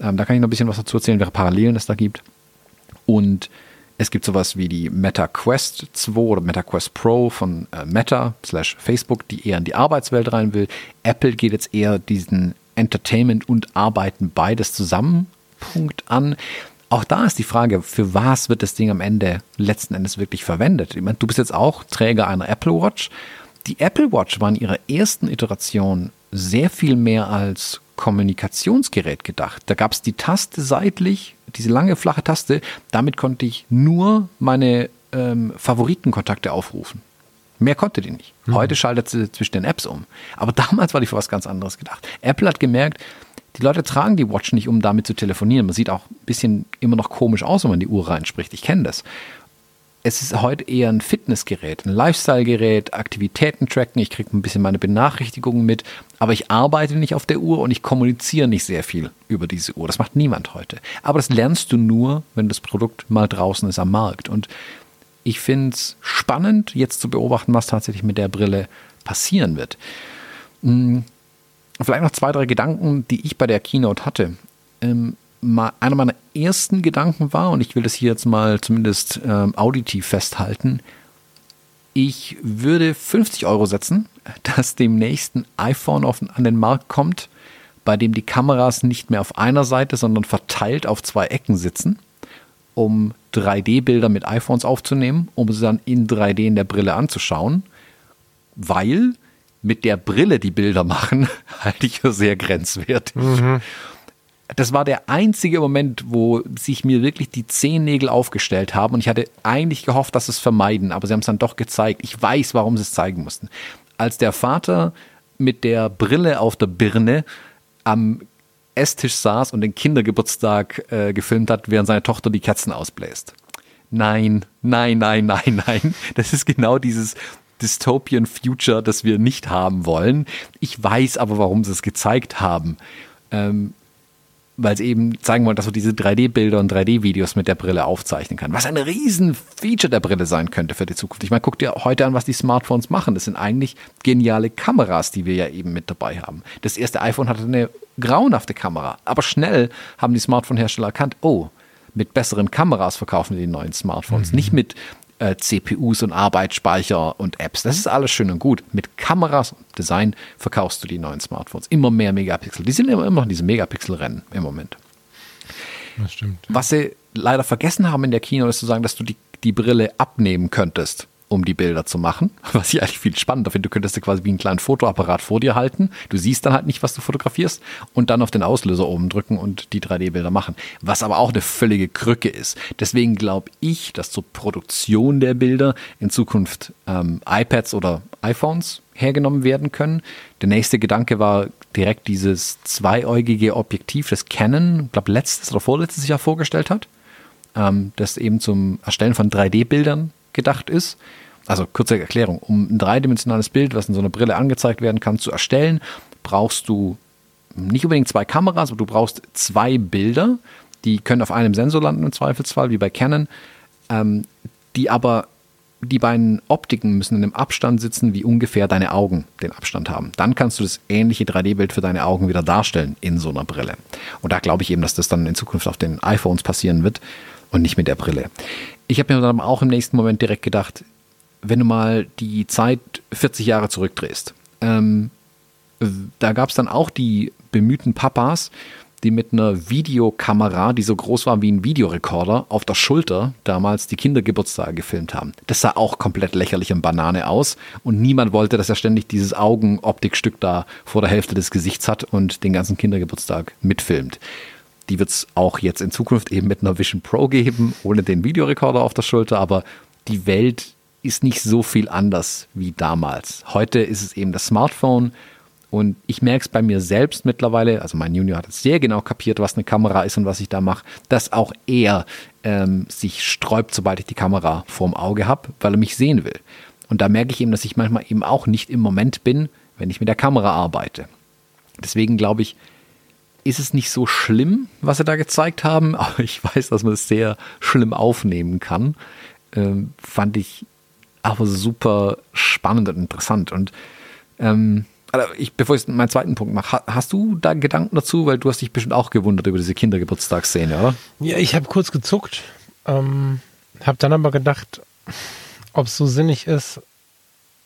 Ähm, da kann ich noch ein bisschen was dazu erzählen, welche Parallelen es da gibt. Und es gibt sowas wie die Meta Quest 2 oder Meta Quest Pro von äh, Meta slash Facebook, die eher in die Arbeitswelt rein will. Apple geht jetzt eher diesen Entertainment und Arbeiten beides zusammen Punkt an. Auch da ist die Frage, für was wird das Ding am Ende letzten Endes wirklich verwendet? Ich meine, du bist jetzt auch Träger einer Apple Watch. Die Apple Watch war in ihrer ersten Iteration sehr viel mehr als Kommunikationsgerät gedacht. Da gab es die Taste seitlich, diese lange flache Taste. Damit konnte ich nur meine ähm, Favoritenkontakte aufrufen. Mehr konnte die nicht. Mhm. Heute schaltet sie zwischen den Apps um. Aber damals war die für was ganz anderes gedacht. Apple hat gemerkt, die Leute tragen die Watch nicht, um damit zu telefonieren. Man sieht auch ein bisschen immer noch komisch aus, wenn man die Uhr reinspricht. Ich kenne das es ist heute eher ein Fitnessgerät, ein Lifestyle-Gerät, Aktivitäten tracken. Ich kriege ein bisschen meine Benachrichtigungen mit, aber ich arbeite nicht auf der Uhr und ich kommuniziere nicht sehr viel über diese Uhr. Das macht niemand heute. Aber das lernst du nur, wenn das Produkt mal draußen ist am Markt. Und ich finde es spannend, jetzt zu beobachten, was tatsächlich mit der Brille passieren wird. Hm, vielleicht noch zwei, drei Gedanken, die ich bei der Keynote hatte. Ähm, einer meiner ersten Gedanken war, und ich will das hier jetzt mal zumindest ähm, auditiv festhalten, ich würde 50 Euro setzen, dass demnächst ein iPhone auf, an den Markt kommt, bei dem die Kameras nicht mehr auf einer Seite, sondern verteilt auf zwei Ecken sitzen, um 3D-Bilder mit iPhones aufzunehmen, um sie dann in 3D in der Brille anzuschauen, weil mit der Brille die Bilder machen, halte ich für sehr grenzwertig. Mhm das war der einzige Moment, wo sich mir wirklich die Zehennägel aufgestellt haben und ich hatte eigentlich gehofft, dass sie es vermeiden, aber sie haben es dann doch gezeigt. Ich weiß, warum sie es zeigen mussten. Als der Vater mit der Brille auf der Birne am Esstisch saß und den Kindergeburtstag äh, gefilmt hat, während seine Tochter die Kerzen ausbläst. Nein, nein, nein, nein, nein. Das ist genau dieses Dystopian Future, das wir nicht haben wollen. Ich weiß aber, warum sie es gezeigt haben. Ähm, weil sie eben zeigen wollen, dass man diese 3D-Bilder und 3D-Videos mit der Brille aufzeichnen kann. Was ein riesen Feature der Brille sein könnte für die Zukunft. Ich meine, guck dir heute an, was die Smartphones machen. Das sind eigentlich geniale Kameras, die wir ja eben mit dabei haben. Das erste iPhone hatte eine grauenhafte Kamera, aber schnell haben die Smartphone-Hersteller erkannt, oh, mit besseren Kameras verkaufen wir die neuen Smartphones. Mhm. Nicht mit äh, CPUs und Arbeitsspeicher und Apps. Das ist alles schön und gut. Mit Kameras und Design verkaufst du die neuen Smartphones. Immer mehr Megapixel. Die sind immer noch in diesem Megapixel-Rennen im Moment. Das stimmt. Was sie leider vergessen haben in der Kino, ist zu sagen, dass du die, die Brille abnehmen könntest um die Bilder zu machen, was ich eigentlich viel spannender finde. Du könntest dir quasi wie einen kleinen Fotoapparat vor dir halten. Du siehst dann halt nicht, was du fotografierst und dann auf den Auslöser oben drücken und die 3D-Bilder machen. Was aber auch eine völlige Krücke ist. Deswegen glaube ich, dass zur Produktion der Bilder in Zukunft ähm, iPads oder iPhones hergenommen werden können. Der nächste Gedanke war direkt dieses zweieugige Objektiv, das Canon, ich glaube letztes oder vorletztes Jahr vorgestellt hat, ähm, das eben zum Erstellen von 3D-Bildern gedacht ist. Also kurze Erklärung, um ein dreidimensionales Bild, was in so einer Brille angezeigt werden kann, zu erstellen, brauchst du nicht unbedingt zwei Kameras, aber du brauchst zwei Bilder, die können auf einem Sensor landen im Zweifelsfall, wie bei Canon, ähm, die aber die beiden Optiken müssen in einem Abstand sitzen, wie ungefähr deine Augen den Abstand haben. Dann kannst du das ähnliche 3D-Bild für deine Augen wieder darstellen in so einer Brille. Und da glaube ich eben, dass das dann in Zukunft auf den iPhones passieren wird und nicht mit der Brille ich habe mir dann auch im nächsten Moment direkt gedacht, wenn du mal die Zeit 40 Jahre zurückdrehst, ähm, da gab es dann auch die bemühten Papas, die mit einer Videokamera, die so groß war wie ein Videorekorder, auf der Schulter damals die Kindergeburtstage gefilmt haben. Das sah auch komplett lächerlich und Banane aus und niemand wollte, dass er ständig dieses Augenoptikstück da vor der Hälfte des Gesichts hat und den ganzen Kindergeburtstag mitfilmt. Die wird es auch jetzt in Zukunft eben mit einer Vision Pro geben, ohne den Videorekorder auf der Schulter, aber die Welt ist nicht so viel anders wie damals. Heute ist es eben das Smartphone und ich merke es bei mir selbst mittlerweile, also mein Junior hat es sehr genau kapiert, was eine Kamera ist und was ich da mache, dass auch er ähm, sich sträubt, sobald ich die Kamera vorm Auge habe, weil er mich sehen will. Und da merke ich eben, dass ich manchmal eben auch nicht im Moment bin, wenn ich mit der Kamera arbeite. Deswegen glaube ich, ist es nicht so schlimm, was sie da gezeigt haben, aber ich weiß, dass man es sehr schlimm aufnehmen kann. Ähm, fand ich aber super spannend und interessant. Und ähm, also ich, bevor ich meinen zweiten Punkt mache, hast du da Gedanken dazu? Weil du hast dich bestimmt auch gewundert über diese Kindergeburtstagsszene, oder? Ja, ich habe kurz gezuckt, ähm, habe dann aber gedacht, ob es so sinnig ist.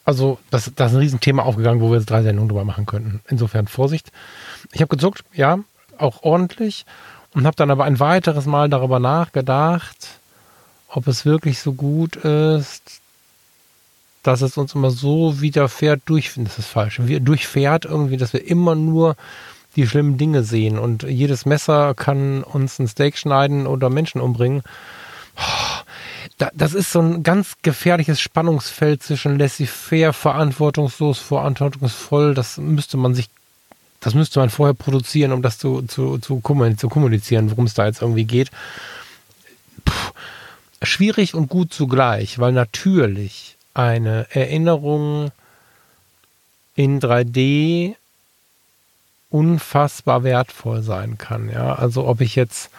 Also, das, das ist ein Riesenthema aufgegangen, wo wir jetzt drei Sendungen drüber machen könnten. Insofern Vorsicht. Ich habe gezuckt, ja, auch ordentlich und habe dann aber ein weiteres Mal darüber nachgedacht, ob es wirklich so gut ist, dass es uns immer so widerfährt, durch, das ist falsch, wir durchfährt irgendwie, dass wir immer nur die schlimmen Dinge sehen und jedes Messer kann uns ein Steak schneiden oder Menschen umbringen. Das ist so ein ganz gefährliches Spannungsfeld zwischen laissez-faire, verantwortungslos, verantwortungsvoll. Das müsste man sich, das müsste man vorher produzieren, um das zu, zu, zu, kommunizieren, worum es da jetzt irgendwie geht. Puh, schwierig und gut zugleich, weil natürlich eine Erinnerung in 3D unfassbar wertvoll sein kann. Ja, also ob ich jetzt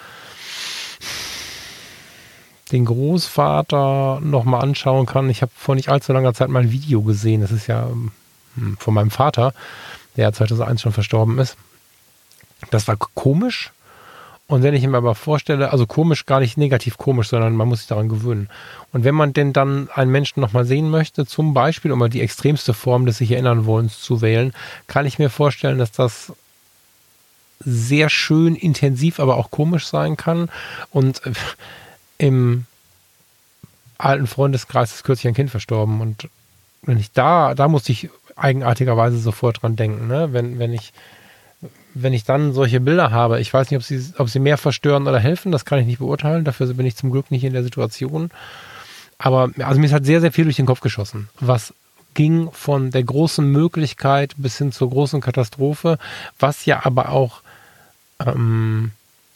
den Großvater nochmal anschauen kann. Ich habe vor nicht allzu langer Zeit mal ein Video gesehen. Das ist ja hm, von meinem Vater, der 2001 schon verstorben ist. Das war komisch, und wenn ich mir aber vorstelle, also komisch, gar nicht negativ komisch, sondern man muss sich daran gewöhnen. Und wenn man denn dann einen Menschen nochmal sehen möchte, zum Beispiel, um mal die extremste Form des sich erinnern wollens zu wählen, kann ich mir vorstellen, dass das sehr schön intensiv, aber auch komisch sein kann. Und äh, im alten Freundeskreis ist kürzlich ein Kind verstorben. Und wenn ich da, da musste ich eigenartigerweise sofort dran denken, ne? Wenn, wenn ich wenn ich dann solche Bilder habe, ich weiß nicht, ob sie, ob sie mehr verstören oder helfen, das kann ich nicht beurteilen. Dafür bin ich zum Glück nicht in der Situation. Aber also mir ist halt sehr, sehr viel durch den Kopf geschossen, was ging von der großen Möglichkeit bis hin zur großen Katastrophe, was ja aber auch ähm,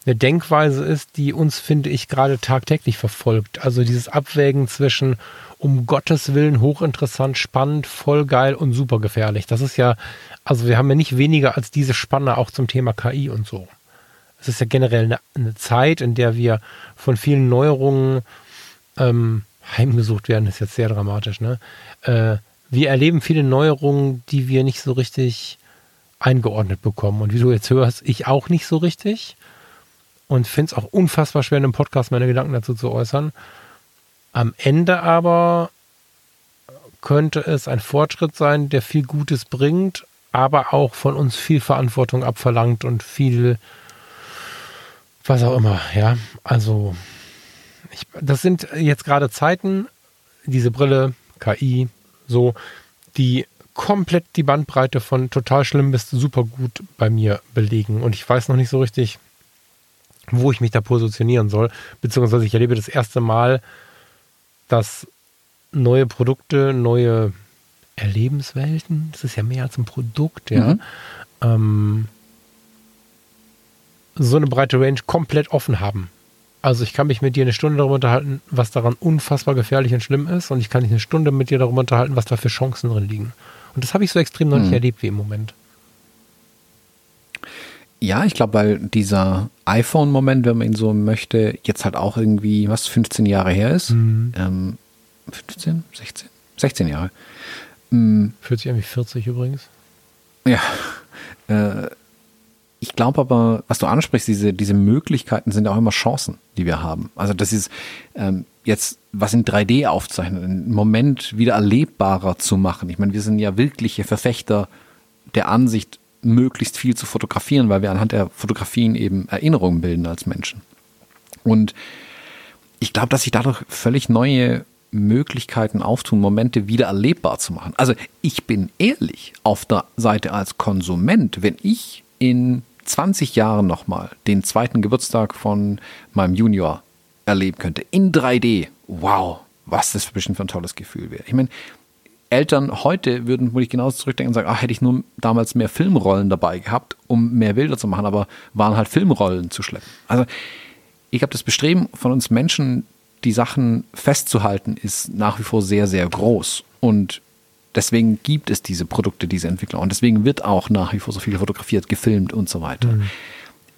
eine Denkweise ist, die uns, finde ich, gerade tagtäglich verfolgt. Also dieses Abwägen zwischen um Gottes Willen hochinteressant, spannend, voll geil und super gefährlich. Das ist ja also wir haben ja nicht weniger als diese Spanne auch zum Thema KI und so. Es ist ja generell eine, eine Zeit, in der wir von vielen Neuerungen ähm, heimgesucht werden, ist jetzt sehr dramatisch. Ne? Äh, wir erleben viele Neuerungen, die wir nicht so richtig eingeordnet bekommen. Und wie du jetzt hörst, ich auch nicht so richtig. Und finde es auch unfassbar schwer, in einem Podcast meine Gedanken dazu zu äußern. Am Ende aber könnte es ein Fortschritt sein, der viel Gutes bringt, aber auch von uns viel Verantwortung abverlangt und viel, was auch immer, ja. Also, ich, das sind jetzt gerade Zeiten, diese Brille, KI, so, die komplett die Bandbreite von total schlimm bis super gut bei mir belegen. Und ich weiß noch nicht so richtig, wo ich mich da positionieren soll. Beziehungsweise ich erlebe das erste Mal, dass neue Produkte, neue Erlebenswelten, das ist ja mehr als ein Produkt, ja. Mhm. Ähm, so eine breite Range komplett offen haben. Also ich kann mich mit dir eine Stunde darüber unterhalten, was daran unfassbar gefährlich und schlimm ist und ich kann mich eine Stunde mit dir darüber unterhalten, was da für Chancen drin liegen. Und das habe ich so extrem noch mhm. nicht erlebt wie im Moment. Ja, ich glaube, weil dieser iPhone-Moment, wenn man ihn so möchte, jetzt halt auch irgendwie, was, 15 Jahre her ist. Mhm. Ähm, 15, 16? 16 Jahre. Mhm. Fühlt sich irgendwie 40 übrigens. Ja. Äh, ich glaube aber, was du ansprichst, diese, diese Möglichkeiten sind auch immer Chancen, die wir haben. Also das ist ähm, jetzt was in 3D aufzeichnen, einen Moment wieder erlebbarer zu machen. Ich meine, wir sind ja wirkliche Verfechter der Ansicht, möglichst viel zu fotografieren, weil wir anhand der Fotografien eben Erinnerungen bilden als Menschen. Und ich glaube, dass sich dadurch völlig neue Möglichkeiten auftun, Momente wieder erlebbar zu machen. Also ich bin ehrlich auf der Seite als Konsument, wenn ich in 20 Jahren nochmal den zweiten Geburtstag von meinem Junior erleben könnte, in 3D, wow, was das für ein tolles Gefühl wäre. Ich meine, Eltern heute würden wohl ich genauso zurückdenken und sagen, ach, hätte ich nur damals mehr Filmrollen dabei gehabt, um mehr Bilder zu machen, aber waren halt Filmrollen zu schleppen. Also ich habe das Bestreben von uns Menschen, die Sachen festzuhalten, ist nach wie vor sehr, sehr groß. Und deswegen gibt es diese Produkte, diese Entwickler. Und deswegen wird auch nach wie vor so viel fotografiert, gefilmt und so weiter. Mhm.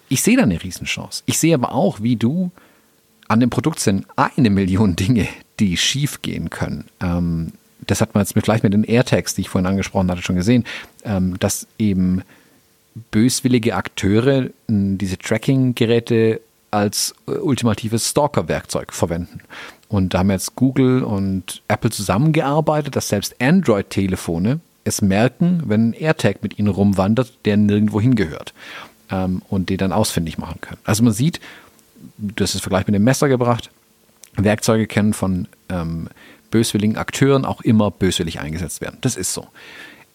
Ich sehe da eine Riesenchance. Ich sehe aber auch, wie du an dem Produkt sind eine Million Dinge, die schief gehen können. Ähm, das hat man jetzt mit, gleich mit den AirTags, die ich vorhin angesprochen hatte, schon gesehen, ähm, dass eben böswillige Akteure diese Tracking-Geräte als äh, ultimatives Stalker-Werkzeug verwenden. Und da haben jetzt Google und Apple zusammengearbeitet, dass selbst Android-Telefone es merken, wenn ein AirTag mit ihnen rumwandert, der nirgendwo hingehört. Ähm, und die dann ausfindig machen können. Also man sieht, das ist Vergleich mit dem Messer gebracht, Werkzeuge können von ähm, böswilligen Akteuren auch immer böswillig eingesetzt werden. Das ist so.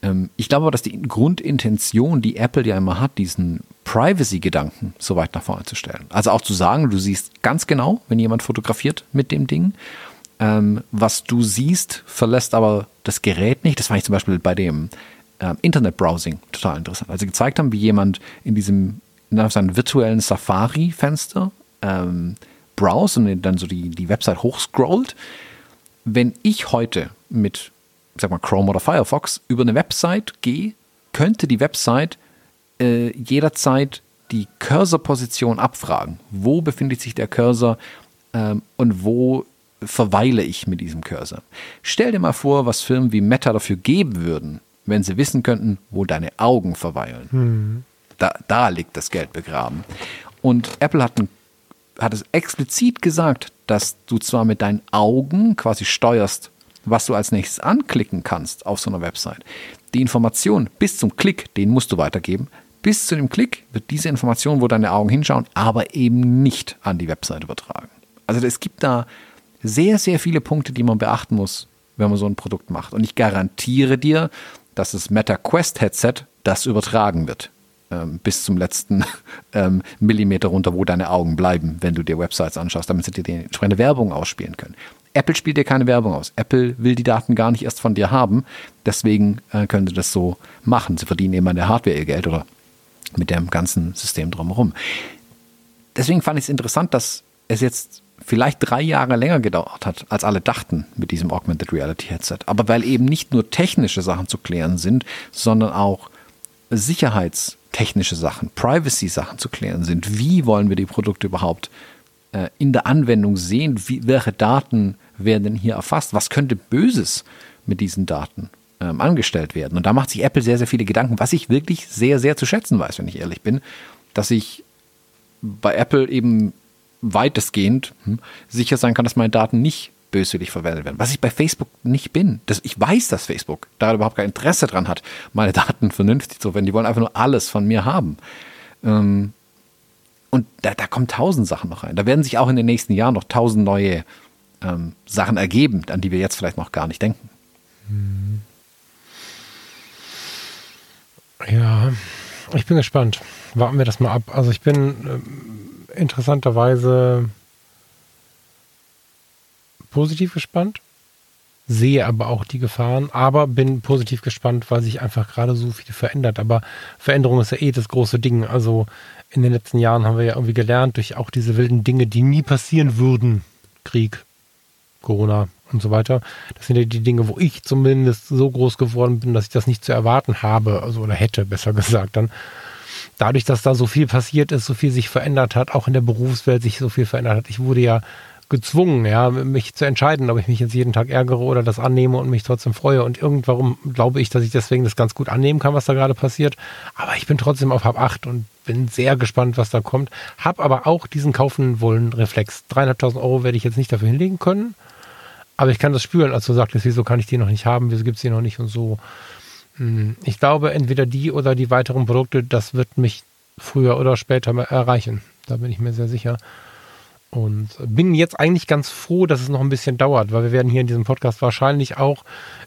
Ähm, ich glaube aber, dass die Grundintention, die Apple ja immer hat, diesen Privacy-Gedanken so weit nach vorne zu stellen. Also auch zu sagen, du siehst ganz genau, wenn jemand fotografiert mit dem Ding. Ähm, was du siehst, verlässt aber das Gerät nicht. Das fand ich zum Beispiel bei dem ähm, Internet-Browsing total interessant. Als sie gezeigt haben, wie jemand in diesem in seinem virtuellen Safari-Fenster ähm, browse und dann so die, die Website hochscrollt. Wenn ich heute mit sag mal, Chrome oder Firefox über eine Website gehe, könnte die Website äh, jederzeit die Cursor-Position abfragen. Wo befindet sich der Cursor ähm, und wo verweile ich mit diesem Cursor? Stell dir mal vor, was Firmen wie Meta dafür geben würden, wenn sie wissen könnten, wo deine Augen verweilen. Mhm. Da, da liegt das Geld begraben. Und Apple hat, ein, hat es explizit gesagt, dass du zwar mit deinen Augen quasi steuerst, was du als nächstes anklicken kannst auf so einer Website. Die Information bis zum Klick, den musst du weitergeben. Bis zu dem Klick wird diese Information, wo deine Augen hinschauen, aber eben nicht an die Website übertragen. Also es gibt da sehr, sehr viele Punkte, die man beachten muss, wenn man so ein Produkt macht. Und ich garantiere dir, dass das Meta Quest Headset das übertragen wird. Ähm, bis zum letzten ähm, Millimeter runter, wo deine Augen bleiben, wenn du dir Websites anschaust, damit sie dir die entsprechende Werbung ausspielen können. Apple spielt dir keine Werbung aus. Apple will die Daten gar nicht erst von dir haben. Deswegen äh, können sie das so machen. Sie verdienen eben an der Hardware ihr Geld oder mit dem ganzen System drumherum. Deswegen fand ich es interessant, dass es jetzt vielleicht drei Jahre länger gedauert hat, als alle dachten mit diesem Augmented Reality Headset. Aber weil eben nicht nur technische Sachen zu klären sind, sondern auch sicherheitstechnische Sachen, Privacy-Sachen zu klären sind. Wie wollen wir die Produkte überhaupt äh, in der Anwendung sehen? Wie, welche Daten werden denn hier erfasst? Was könnte Böses mit diesen Daten ähm, angestellt werden? Und da macht sich Apple sehr, sehr viele Gedanken, was ich wirklich sehr, sehr zu schätzen weiß, wenn ich ehrlich bin, dass ich bei Apple eben weitestgehend hm, sicher sein kann, dass meine Daten nicht böswillig verwendet werden. Was ich bei Facebook nicht bin. Das, ich weiß, dass Facebook da überhaupt kein Interesse dran hat, meine Daten vernünftig zu verwenden. Die wollen einfach nur alles von mir haben. Ähm, und da, da kommen tausend Sachen noch rein. Da werden sich auch in den nächsten Jahren noch tausend neue ähm, Sachen ergeben, an die wir jetzt vielleicht noch gar nicht denken. Ja, ich bin gespannt. Warten wir das mal ab. Also ich bin äh, interessanterweise positiv gespannt, sehe aber auch die Gefahren, aber bin positiv gespannt, weil sich einfach gerade so viel verändert. Aber Veränderung ist ja eh das große Ding. Also in den letzten Jahren haben wir ja irgendwie gelernt, durch auch diese wilden Dinge, die nie passieren würden, Krieg, Corona und so weiter. Das sind ja die Dinge, wo ich zumindest so groß geworden bin, dass ich das nicht zu erwarten habe, also oder hätte, besser gesagt dann. Dadurch, dass da so viel passiert ist, so viel sich verändert hat, auch in der Berufswelt sich so viel verändert hat. Ich wurde ja gezwungen, ja, mich zu entscheiden, ob ich mich jetzt jeden Tag ärgere oder das annehme und mich trotzdem freue. Und irgendwann glaube ich, dass ich deswegen das ganz gut annehmen kann, was da gerade passiert. Aber ich bin trotzdem auf Hab 8 und bin sehr gespannt, was da kommt. Hab aber auch diesen kaufen wollen Reflex. Dreieinhalbtausend Euro werde ich jetzt nicht dafür hinlegen können. Aber ich kann das spüren, als du sagtest, wieso kann ich die noch nicht haben, wieso gibt es die noch nicht und so. Hm, ich glaube, entweder die oder die weiteren Produkte, das wird mich früher oder später erreichen. Da bin ich mir sehr sicher. Und bin jetzt eigentlich ganz froh, dass es noch ein bisschen dauert, weil wir werden hier in diesem Podcast wahrscheinlich auch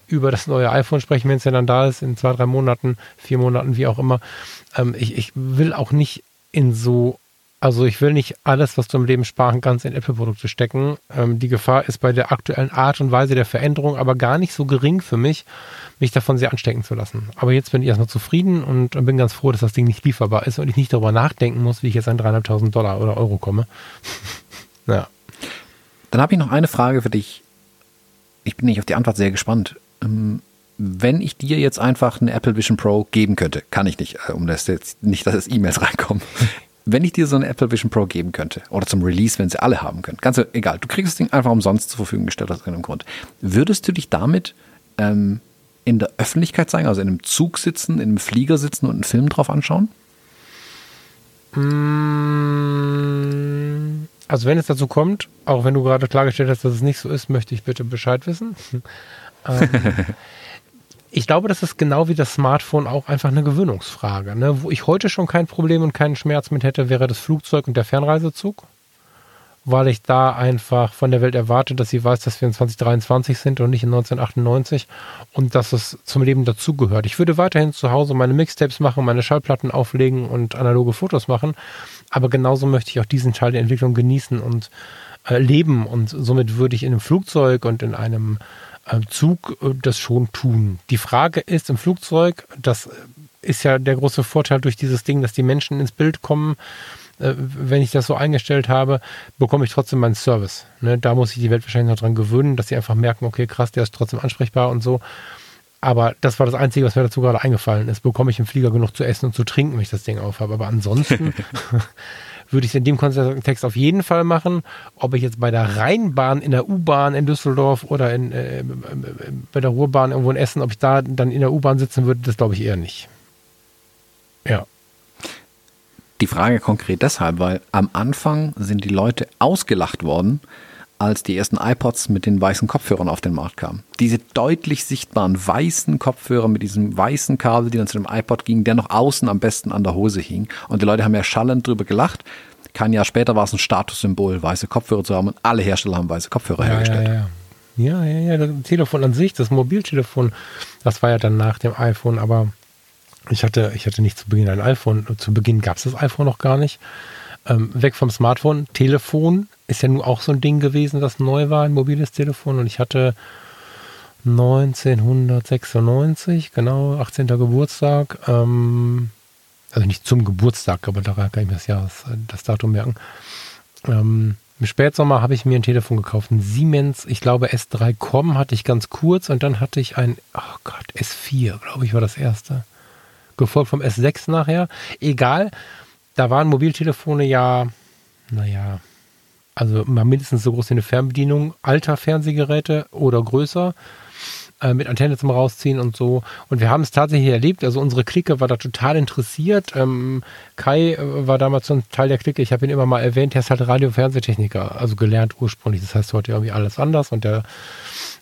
über das neue iPhone sprechen, wenn es ja dann da ist, in zwei, drei Monaten, vier Monaten, wie auch immer. Ähm, ich, ich will auch nicht in so also ich will nicht alles, was du im Leben sparen kannst, in Apple-Produkte stecken. Ähm, die Gefahr ist bei der aktuellen Art und Weise der Veränderung aber gar nicht so gering für mich, mich davon sehr anstecken zu lassen. Aber jetzt bin ich erstmal zufrieden und bin ganz froh, dass das Ding nicht lieferbar ist und ich nicht darüber nachdenken muss, wie ich jetzt an 3.500 Dollar oder Euro komme. ja. Dann habe ich noch eine Frage für dich. Ich bin nicht auf die Antwort sehr gespannt. Ähm, wenn ich dir jetzt einfach eine Apple Vision Pro geben könnte, kann ich nicht, äh, um das jetzt nicht, dass es E-Mails reinkommen. wenn ich dir so eine Apple Vision Pro geben könnte, oder zum Release, wenn sie alle haben können, ganz egal, du kriegst das Ding einfach umsonst zur Verfügung gestellt aus irgendeinem Grund. Würdest du dich damit ähm, in der Öffentlichkeit zeigen, also in einem Zug sitzen, in einem Flieger sitzen und einen Film drauf anschauen? Mm, also wenn es dazu kommt, auch wenn du gerade klargestellt hast, dass es nicht so ist, möchte ich bitte Bescheid wissen. ähm, ich glaube, das ist genau wie das Smartphone auch einfach eine Gewöhnungsfrage. Ne? Wo ich heute schon kein Problem und keinen Schmerz mit hätte, wäre das Flugzeug und der Fernreisezug. Weil ich da einfach von der Welt erwarte, dass sie weiß, dass wir in 2023 sind und nicht in 1998 und dass es zum Leben dazugehört. Ich würde weiterhin zu Hause meine Mixtapes machen, meine Schallplatten auflegen und analoge Fotos machen, aber genauso möchte ich auch diesen Teil der Entwicklung genießen und äh, leben und somit würde ich in einem Flugzeug und in einem Zug äh, das schon tun. Die Frage ist im Flugzeug, das ist ja der große Vorteil durch dieses Ding, dass die Menschen ins Bild kommen. Äh, wenn ich das so eingestellt habe, bekomme ich trotzdem meinen Service. Ne, da muss ich die Welt wahrscheinlich noch dran gewöhnen, dass sie einfach merken, okay, krass, der ist trotzdem ansprechbar und so. Aber das war das Einzige, was mir dazu gerade eingefallen ist. Bekomme ich im Flieger genug zu essen und zu trinken, wenn ich das Ding aufhabe. Aber ansonsten würde ich es in dem Kontext auf jeden Fall machen. Ob ich jetzt bei der Rheinbahn, in der U-Bahn in Düsseldorf oder in, äh, bei der Ruhrbahn irgendwo in Essen, ob ich da dann in der U-Bahn sitzen würde, das glaube ich eher nicht. Ja. Die Frage konkret deshalb, weil am Anfang sind die Leute ausgelacht worden, als die ersten iPods mit den weißen Kopfhörern auf den Markt kamen. Diese deutlich sichtbaren weißen Kopfhörer mit diesem weißen Kabel, die dann zu dem iPod ging, der noch außen am besten an der Hose hing. Und die Leute haben ja schallend drüber gelacht. Kein Jahr später war es ein Statussymbol, weiße Kopfhörer zu haben und alle Hersteller haben weiße Kopfhörer ja, hergestellt. Ja, ja. Ja, ja, ja, das Telefon an sich, das Mobiltelefon, das war ja dann nach dem iPhone, aber ich hatte, ich hatte nicht zu Beginn ein iPhone. Zu Beginn gab es das iPhone noch gar nicht. Ähm, weg vom Smartphone, Telefon ist ja nun auch so ein Ding gewesen, das neu war, ein mobiles Telefon. Und ich hatte 1996, genau, 18. Geburtstag, ähm, also nicht zum Geburtstag, aber da kann ich mir das Jahr, das Datum merken. Ähm, Im Spätsommer habe ich mir ein Telefon gekauft, ein Siemens, ich glaube S3Com hatte ich ganz kurz und dann hatte ich ein, oh Gott, S4, glaube ich, war das erste. Gefolgt vom S6 nachher. Egal, da waren Mobiltelefone ja, naja, also mal mindestens so groß wie eine Fernbedienung, alter Fernsehgeräte oder größer äh, mit Antenne zum Rausziehen und so. Und wir haben es tatsächlich erlebt. Also unsere Clique war da total interessiert. Ähm, Kai äh, war damals ein Teil der Clique. Ich habe ihn immer mal erwähnt. Er ist halt Radio-Fernsehtechniker, also gelernt ursprünglich. Das heißt heute irgendwie alles anders und der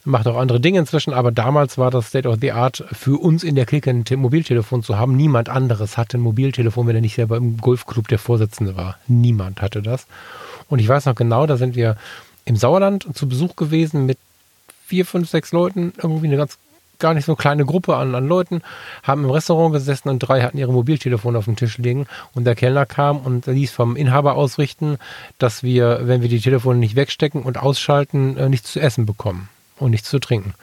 macht auch andere Dinge inzwischen. Aber damals war das State of the Art für uns in der Clique ein Mobiltelefon zu haben. Niemand anderes hatte ein Mobiltelefon, wenn er nicht selber im Golfclub der Vorsitzende war. Niemand hatte das. Und ich weiß noch genau, da sind wir im Sauerland zu Besuch gewesen mit vier, fünf, sechs Leuten, irgendwie eine ganz gar nicht so kleine Gruppe an, an Leuten, haben im Restaurant gesessen und drei hatten ihre Mobiltelefone auf dem Tisch liegen und der Kellner kam und ließ vom Inhaber ausrichten, dass wir, wenn wir die Telefone nicht wegstecken und ausschalten, äh, nichts zu essen bekommen und nichts zu trinken.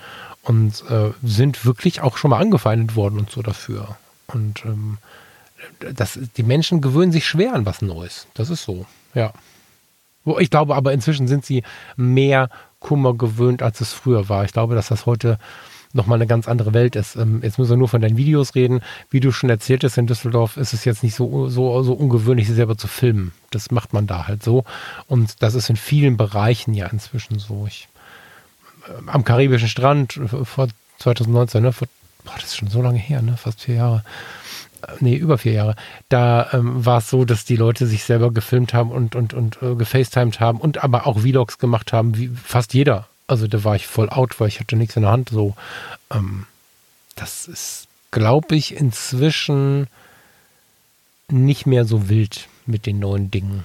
Und äh, sind wirklich auch schon mal angefeindet worden und so dafür. Und ähm, das, die Menschen gewöhnen sich schwer an was Neues. Das ist so, ja. Ich glaube aber inzwischen sind sie mehr Kummer gewöhnt, als es früher war. Ich glaube, dass das heute nochmal eine ganz andere Welt ist. Ähm, jetzt müssen wir nur von deinen Videos reden. Wie du schon erzählt hast, in Düsseldorf ist es jetzt nicht so, so, so ungewöhnlich, sie selber zu filmen. Das macht man da halt so. Und das ist in vielen Bereichen ja inzwischen so. Ich, äh, am karibischen Strand vor 2019, ne, vor, boah, das ist schon so lange her, ne, fast vier Jahre nee, über vier Jahre, da ähm, war es so, dass die Leute sich selber gefilmt haben und, und, und äh, gefacetimed haben und aber auch Vlogs gemacht haben, wie fast jeder. Also da war ich voll out, weil ich hatte nichts in der Hand. So, ähm, das ist, glaube ich, inzwischen nicht mehr so wild mit den neuen Dingen.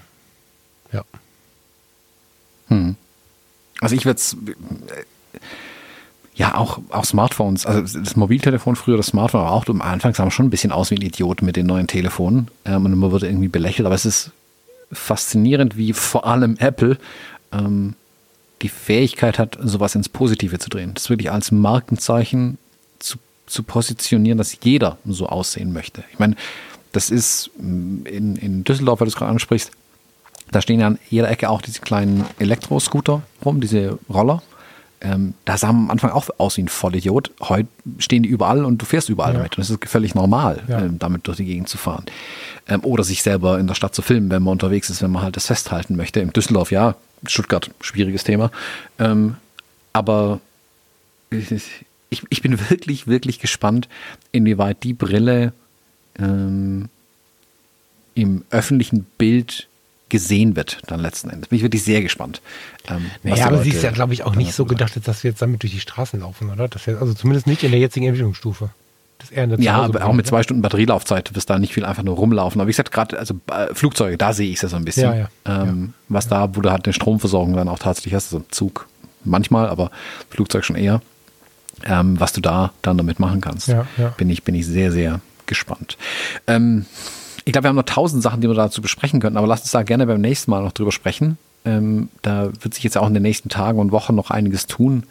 Ja. Hm. Also ich werde es ja, auch, auch Smartphones. Also das Mobiltelefon früher, das Smartphone, aber auch Anfang sah man schon ein bisschen aus wie ein Idiot mit den neuen Telefonen. Ähm, und man wurde irgendwie belächelt. Aber es ist faszinierend, wie vor allem Apple ähm, die Fähigkeit hat, sowas ins Positive zu drehen. Das wirklich als Markenzeichen zu, zu positionieren, dass jeder so aussehen möchte. Ich meine, das ist mm, in, in Düsseldorf, weil du es gerade ansprichst, Da stehen ja an jeder Ecke auch diese kleinen Elektroscooter rum, diese Roller. Ähm, da sah man am Anfang auch aus wie ein Vollidiot. Heute stehen die überall und du fährst überall Ja. damit. Und es ist völlig normal, Ja. ähm, damit durch die Gegend zu fahren. Ähm, oder sich selber in der Stadt zu filmen, wenn man unterwegs ist, wenn man halt das festhalten möchte. In Düsseldorf, ja, Stuttgart, schwieriges Thema. Ähm, aber ich, ich, ich bin wirklich, wirklich gespannt, inwieweit die Brille ähm, im öffentlichen Bild gesehen wird, dann letzten Endes. Bin ich wirklich sehr gespannt. Ähm, Naja, aber sie ist ja, glaube ich, auch nicht so gedacht, dass wir jetzt damit durch die Straßen laufen, oder? Das wär, also zumindest nicht in der jetzigen Entwicklungsstufe. Das eher eine Ja, aber auch mit zwei Stunden Batterielaufzeit wirst da nicht viel einfach nur rumlaufen. Aber wie gesagt, gerade also äh, Flugzeuge, da sehe ich es ja so ein bisschen. Ja, ja. Ähm, Was da, wo du halt eine Stromversorgung dann auch tatsächlich hast, also Zug manchmal, aber Flugzeug schon eher, ähm, was du da dann damit machen kannst. Ja, ja. Bin, ich, bin ich sehr, sehr gespannt. Ähm, ich glaube, wir haben noch tausend Sachen, die wir dazu besprechen könnten, aber lasst uns da gerne beim nächsten Mal noch drüber sprechen. Ähm, da wird sich jetzt auch in den nächsten Tagen und Wochen noch einiges tun,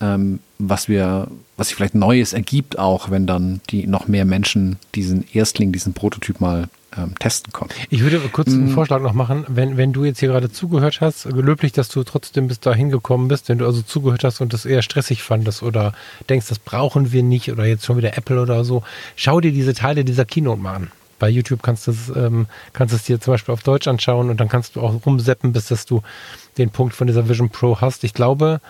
ähm, was wir, was sich vielleicht Neues ergibt, auch wenn dann die noch mehr Menschen diesen Erstling, diesen Prototyp mal ähm, testen konnten. Ich würde kurz Mhm. einen Vorschlag noch machen, wenn, wenn du jetzt hier gerade zugehört hast, gelöblich, dass du trotzdem bis dahin gekommen bist, wenn du also zugehört hast und das eher stressig fandest oder denkst, das brauchen wir nicht oder jetzt schon wieder Apple oder so, schau dir diese Teile dieser Keynote mal an. Bei YouTube kannst du es, ähm, kannst es dir zum Beispiel auf Deutsch anschauen und dann kannst du auch rumseppen, bis dass du den Punkt von dieser Vision Pro hast. Ich glaube,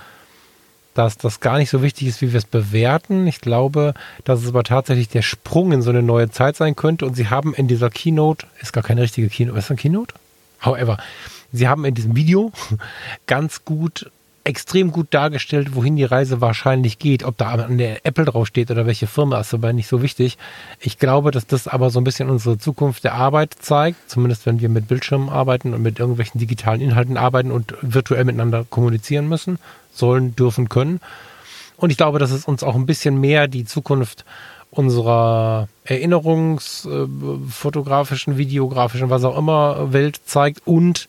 dass das gar nicht so wichtig ist, wie wir es bewerten. Ich glaube, dass es aber tatsächlich der Sprung in so eine neue Zeit sein könnte. Und sie haben in dieser Keynote, ist gar keine richtige Keynote, ist das eine Keynote? However, sie haben in diesem Video ganz gut, extrem gut dargestellt, wohin die Reise wahrscheinlich geht. Ob da an der Apple draufsteht oder welche Firma, ist aber nicht so wichtig. Ich glaube, dass das aber so ein bisschen unsere Zukunft der Arbeit zeigt, zumindest wenn wir mit Bildschirmen arbeiten und mit irgendwelchen digitalen Inhalten arbeiten und virtuell miteinander kommunizieren müssen, sollen, dürfen, können. Und ich glaube, dass es uns auch ein bisschen mehr die Zukunft unserer erinnerungsfotografischen, videografischen, was auch immer Welt zeigt und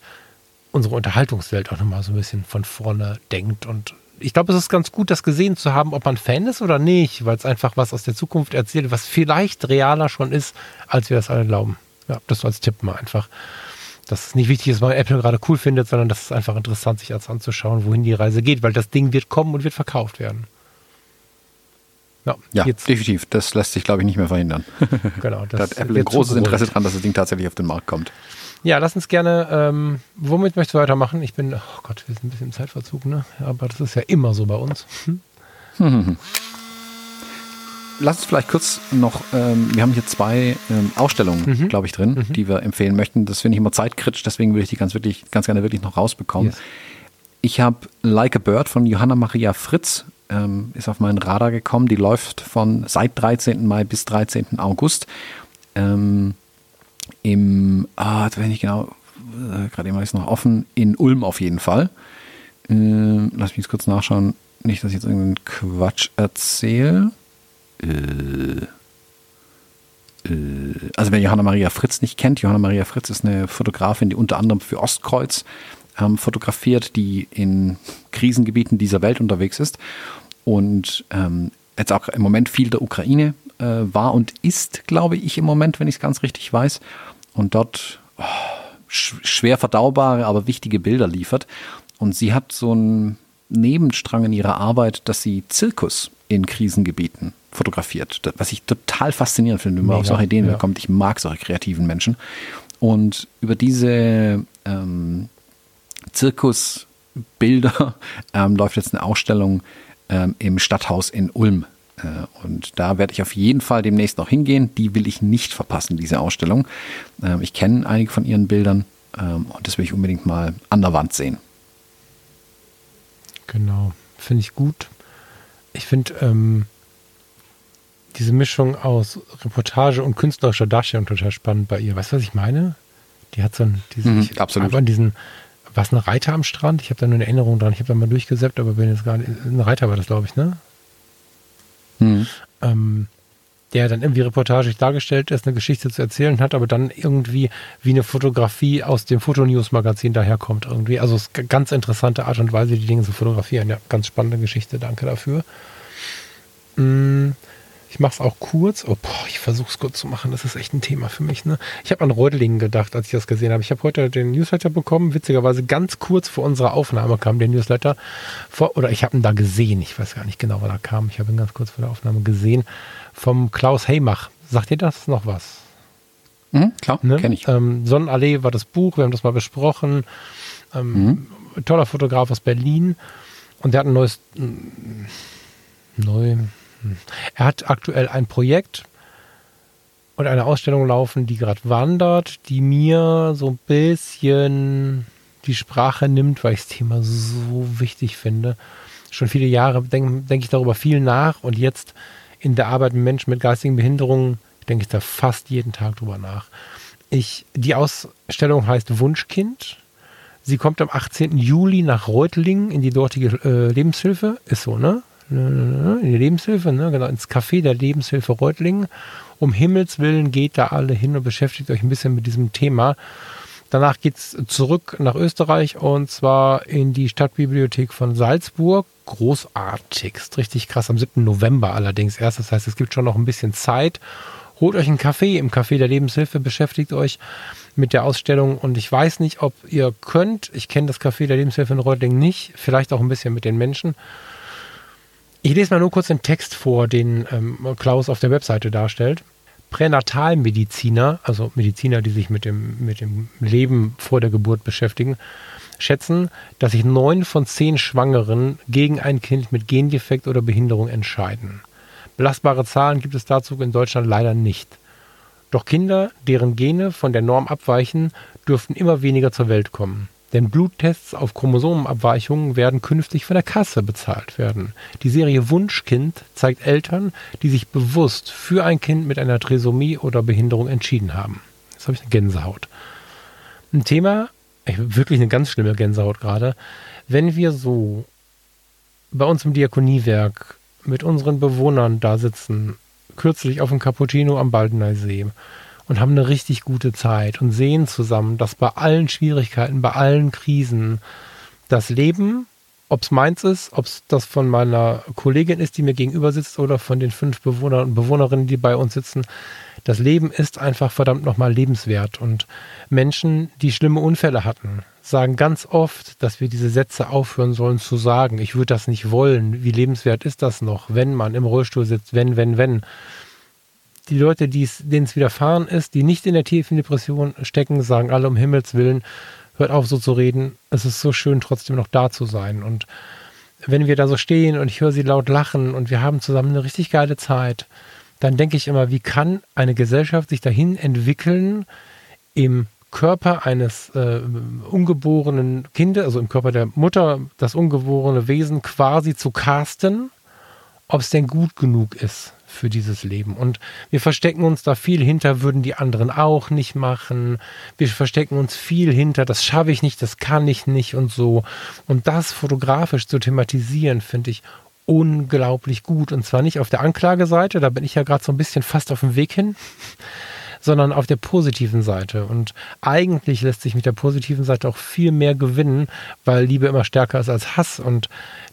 unsere Unterhaltungswelt auch nochmal so ein bisschen von vorne denkt. Und ich glaube, es ist ganz gut, das gesehen zu haben, ob man Fan ist oder nicht, weil es einfach was aus der Zukunft erzählt, was vielleicht realer schon ist, als wir das alle glauben. Ja, das so als Tipp mal einfach. Dass es nicht wichtig ist, was Apple gerade cool findet, sondern dass es einfach interessant sich als anzuschauen, wohin die Reise geht, weil das Ding wird kommen und wird verkauft werden. Ja, Ja, definitiv. Das lässt sich, glaube ich, nicht mehr verhindern. genau. da hat Apple ein großes. Interesse dran, dass das Ding tatsächlich auf den Markt kommt. Ja, lass uns gerne, ähm, womit möchtest du weitermachen? Ich bin, oh Gott, wir sind ein bisschen im Zeitverzug, ne? Aber das ist ja immer so bei uns. Hm? Lass uns vielleicht kurz noch, ähm, wir haben hier zwei ähm, Ausstellungen, Mhm. glaube ich, drin, die wir empfehlen möchten. Das finde ich immer zeitkritisch, deswegen würde ich die ganz wirklich, ganz gerne wirklich noch rausbekommen. Yes. Ich habe Like a Bird von Johanna Maria Fritz, ähm, ist auf meinen Radar gekommen. Die läuft von seit 13. Mai bis 13. August. Ähm, Im, ah, jetzt weiß ich nicht genau, äh, gerade eben ist noch offen, in Ulm auf jeden Fall. Ähm, lass mich jetzt kurz nachschauen, nicht, dass ich jetzt irgendeinen Quatsch erzähle. Äh, äh, also wer Johanna Maria Fritz nicht kennt, Johanna Maria Fritz ist eine Fotografin, die unter anderem für Ostkreuz ähm, fotografiert, die in Krisengebieten dieser Welt unterwegs ist und ähm, jetzt auch im Moment viel der Ukraine äh, war und ist, glaube ich, im Moment, wenn ich es ganz richtig weiß, und dort oh, sch schwer verdaubare, aber wichtige Bilder liefert. Und sie hat so einen Nebenstrang in ihrer Arbeit, dass sie Zirkus in Krisengebieten fotografiert, was ich total faszinierend finde, wenn man auf solche Ideen ja. kommt. Ich mag solche kreativen Menschen. Und über diese ähm, Zirkusbilder ähm, läuft jetzt eine Ausstellung ähm, im Stadthaus in Ulm. Äh, und da werde ich auf jeden Fall demnächst noch hingehen. Die will ich nicht verpassen, diese Ausstellung. Ähm, ich kenne einige von ihren Bildern ähm, und das will ich unbedingt mal an der Wand sehen. Genau, finde ich gut. Ich finde ähm, diese Mischung aus Reportage und künstlerischer Darstellung total spannend bei ihr. Weißt du, was ich meine? Die hat so ein, diese, Mhm, absolut. An diesen, was ein Reiter am Strand? Ich habe da nur eine Erinnerung dran. Ich habe da mal durchgesäppt, aber bin jetzt gar nicht, ein Reiter war das, glaube ich, ne? Ähm, der dann irgendwie reportagig dargestellt ist, eine Geschichte zu erzählen hat, aber dann irgendwie wie eine Fotografie aus dem Fotonews-Magazin daherkommt irgendwie. Also es ist ganz interessante Art und Weise, die Dinge zu fotografieren. Ja, ganz spannende Geschichte, danke dafür. Mm, Ich mache es auch kurz. Oh, boah, ich versuche es kurz zu machen. Das ist echt ein Thema für mich. Ne? Ich habe an Reutlingen gedacht, als ich das gesehen habe. Ich habe heute den Newsletter bekommen. Witzigerweise ganz kurz vor unserer Aufnahme kam der Newsletter. Vor, oder ich habe ihn da gesehen. Ich weiß gar nicht genau, wann er kam. Ich habe ihn ganz kurz vor der Aufnahme gesehen. Vom Klaus Heymach. Sagt ihr das noch was? Mhm, klar, ne? kenne ich. Ähm, Sonnenallee war das Buch. Wir haben das mal besprochen. Ähm, mhm. Toller Fotograf aus Berlin. Und der hat ein neues, neu, er hat aktuell ein Projekt und eine Ausstellung laufen, die gerade wandert, die mir so ein bisschen die Sprache nimmt, weil ich das Thema so wichtig finde. Schon viele Jahre denke denk ich darüber viel nach und jetzt in der Arbeit mit Menschen mit geistigen Behinderungen denke ich da fast jeden Tag drüber nach. Ich, die Ausstellung heißt Wunschkind. Sie kommt am 18. Juli nach Reutlingen in die dortige äh, Lebenshilfe. Ist so, ne? In die Lebenshilfe, ne, genau, ins Café der Lebenshilfe Reutlingen. Um Himmels Willen geht da alle hin und beschäftigt euch ein bisschen mit diesem Thema. Danach geht es zurück nach Österreich und zwar in die Stadtbibliothek von Salzburg. Großartigst, richtig krass. Am 7. November allerdings erst. Das heißt, es gibt schon noch ein bisschen Zeit. Holt euch einen Kaffee im Café der Lebenshilfe, beschäftigt euch mit der Ausstellung und ich weiß nicht, ob ihr könnt. Ich kenne das Café der Lebenshilfe in Reutlingen nicht. Vielleicht auch ein bisschen mit den Menschen. Ich lese mal nur kurz den Text vor, den ähm, Klaus auf der Webseite darstellt. Pränatalmediziner, also Mediziner, die sich mit dem, mit dem Leben vor der Geburt beschäftigen, schätzen, dass sich neun von zehn Schwangeren gegen ein Kind mit Gendefekt oder Behinderung entscheiden. Belastbare Zahlen gibt es dazu in Deutschland leider nicht. Doch Kinder, deren Gene von der Norm abweichen, dürften immer weniger zur Welt kommen. Denn Bluttests auf Chromosomenabweichungen werden künftig von der Kasse bezahlt werden. Die Serie Wunschkind zeigt Eltern, die sich bewusst für ein Kind mit einer Trisomie oder Behinderung entschieden haben. Jetzt habe ich eine Gänsehaut. Ein Thema, wirklich eine ganz schlimme Gänsehaut gerade. Wenn wir so bei uns im Diakoniewerk mit unseren Bewohnern da sitzen, kürzlich auf dem Cappuccino am Baldener See, und haben eine richtig gute Zeit und sehen zusammen, dass bei allen Schwierigkeiten, bei allen Krisen das Leben, ob es meins ist, ob es das von meiner Kollegin ist, die mir gegenüber sitzt oder von den fünf Bewohnern und Bewohnerinnen, die bei uns sitzen, das Leben ist einfach verdammt nochmal lebenswert. Und Menschen, die schlimme Unfälle hatten, sagen ganz oft, dass wir diese Sätze aufhören sollen zu sagen. Ich würde das nicht wollen. Wie lebenswert ist das noch, wenn man im Rollstuhl sitzt, wenn, wenn, wenn die Leute, denen es widerfahren ist, die nicht in der tiefen Depression stecken, sagen alle um Himmels Willen, hört auf so zu reden. Es ist so schön, trotzdem noch da zu sein. Und wenn wir da so stehen und ich höre sie laut lachen und wir haben zusammen eine richtig geile Zeit, dann denke ich immer, wie kann eine Gesellschaft sich dahin entwickeln, im Körper eines äh, ungeborenen Kindes, also im Körper der Mutter, das ungeborene Wesen quasi zu casten, ob es denn gut genug ist für dieses Leben. Und wir verstecken uns da viel hinter, würden die anderen auch nicht machen. Wir verstecken uns viel hinter, das schaffe ich nicht, das kann ich nicht und so. Und das fotografisch zu thematisieren, finde ich unglaublich gut. Und zwar nicht auf der Anklageseite, da bin ich ja gerade so ein bisschen fast auf dem Weg hin, sondern auf der positiven Seite. Und eigentlich lässt sich mit der positiven Seite auch viel mehr gewinnen, weil Liebe immer stärker ist als Hass. Und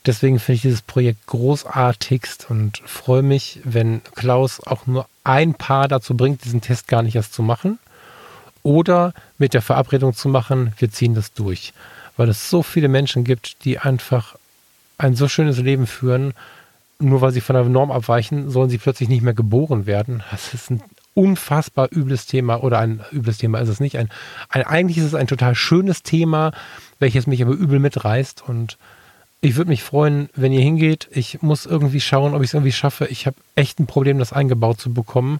deswegen finde ich dieses Projekt großartigst und freue mich, wenn Klaus auch nur ein Paar dazu bringt, diesen Test gar nicht erst zu machen. Oder mit der Verabredung zu machen, wir ziehen das durch. Weil es so viele Menschen gibt, die einfach ein so schönes Leben führen, nur weil sie von der Norm abweichen, sollen sie plötzlich nicht mehr geboren werden. Das ist ein unfassbar übles Thema oder ein übles Thema ist es nicht. Ein, ein, eigentlich ist es ein total schönes Thema, welches mich aber übel mitreißt und ich würde mich freuen, wenn ihr hingeht. Ich muss irgendwie schauen, ob ich es irgendwie schaffe. Ich habe echt ein Problem, das eingebaut zu bekommen.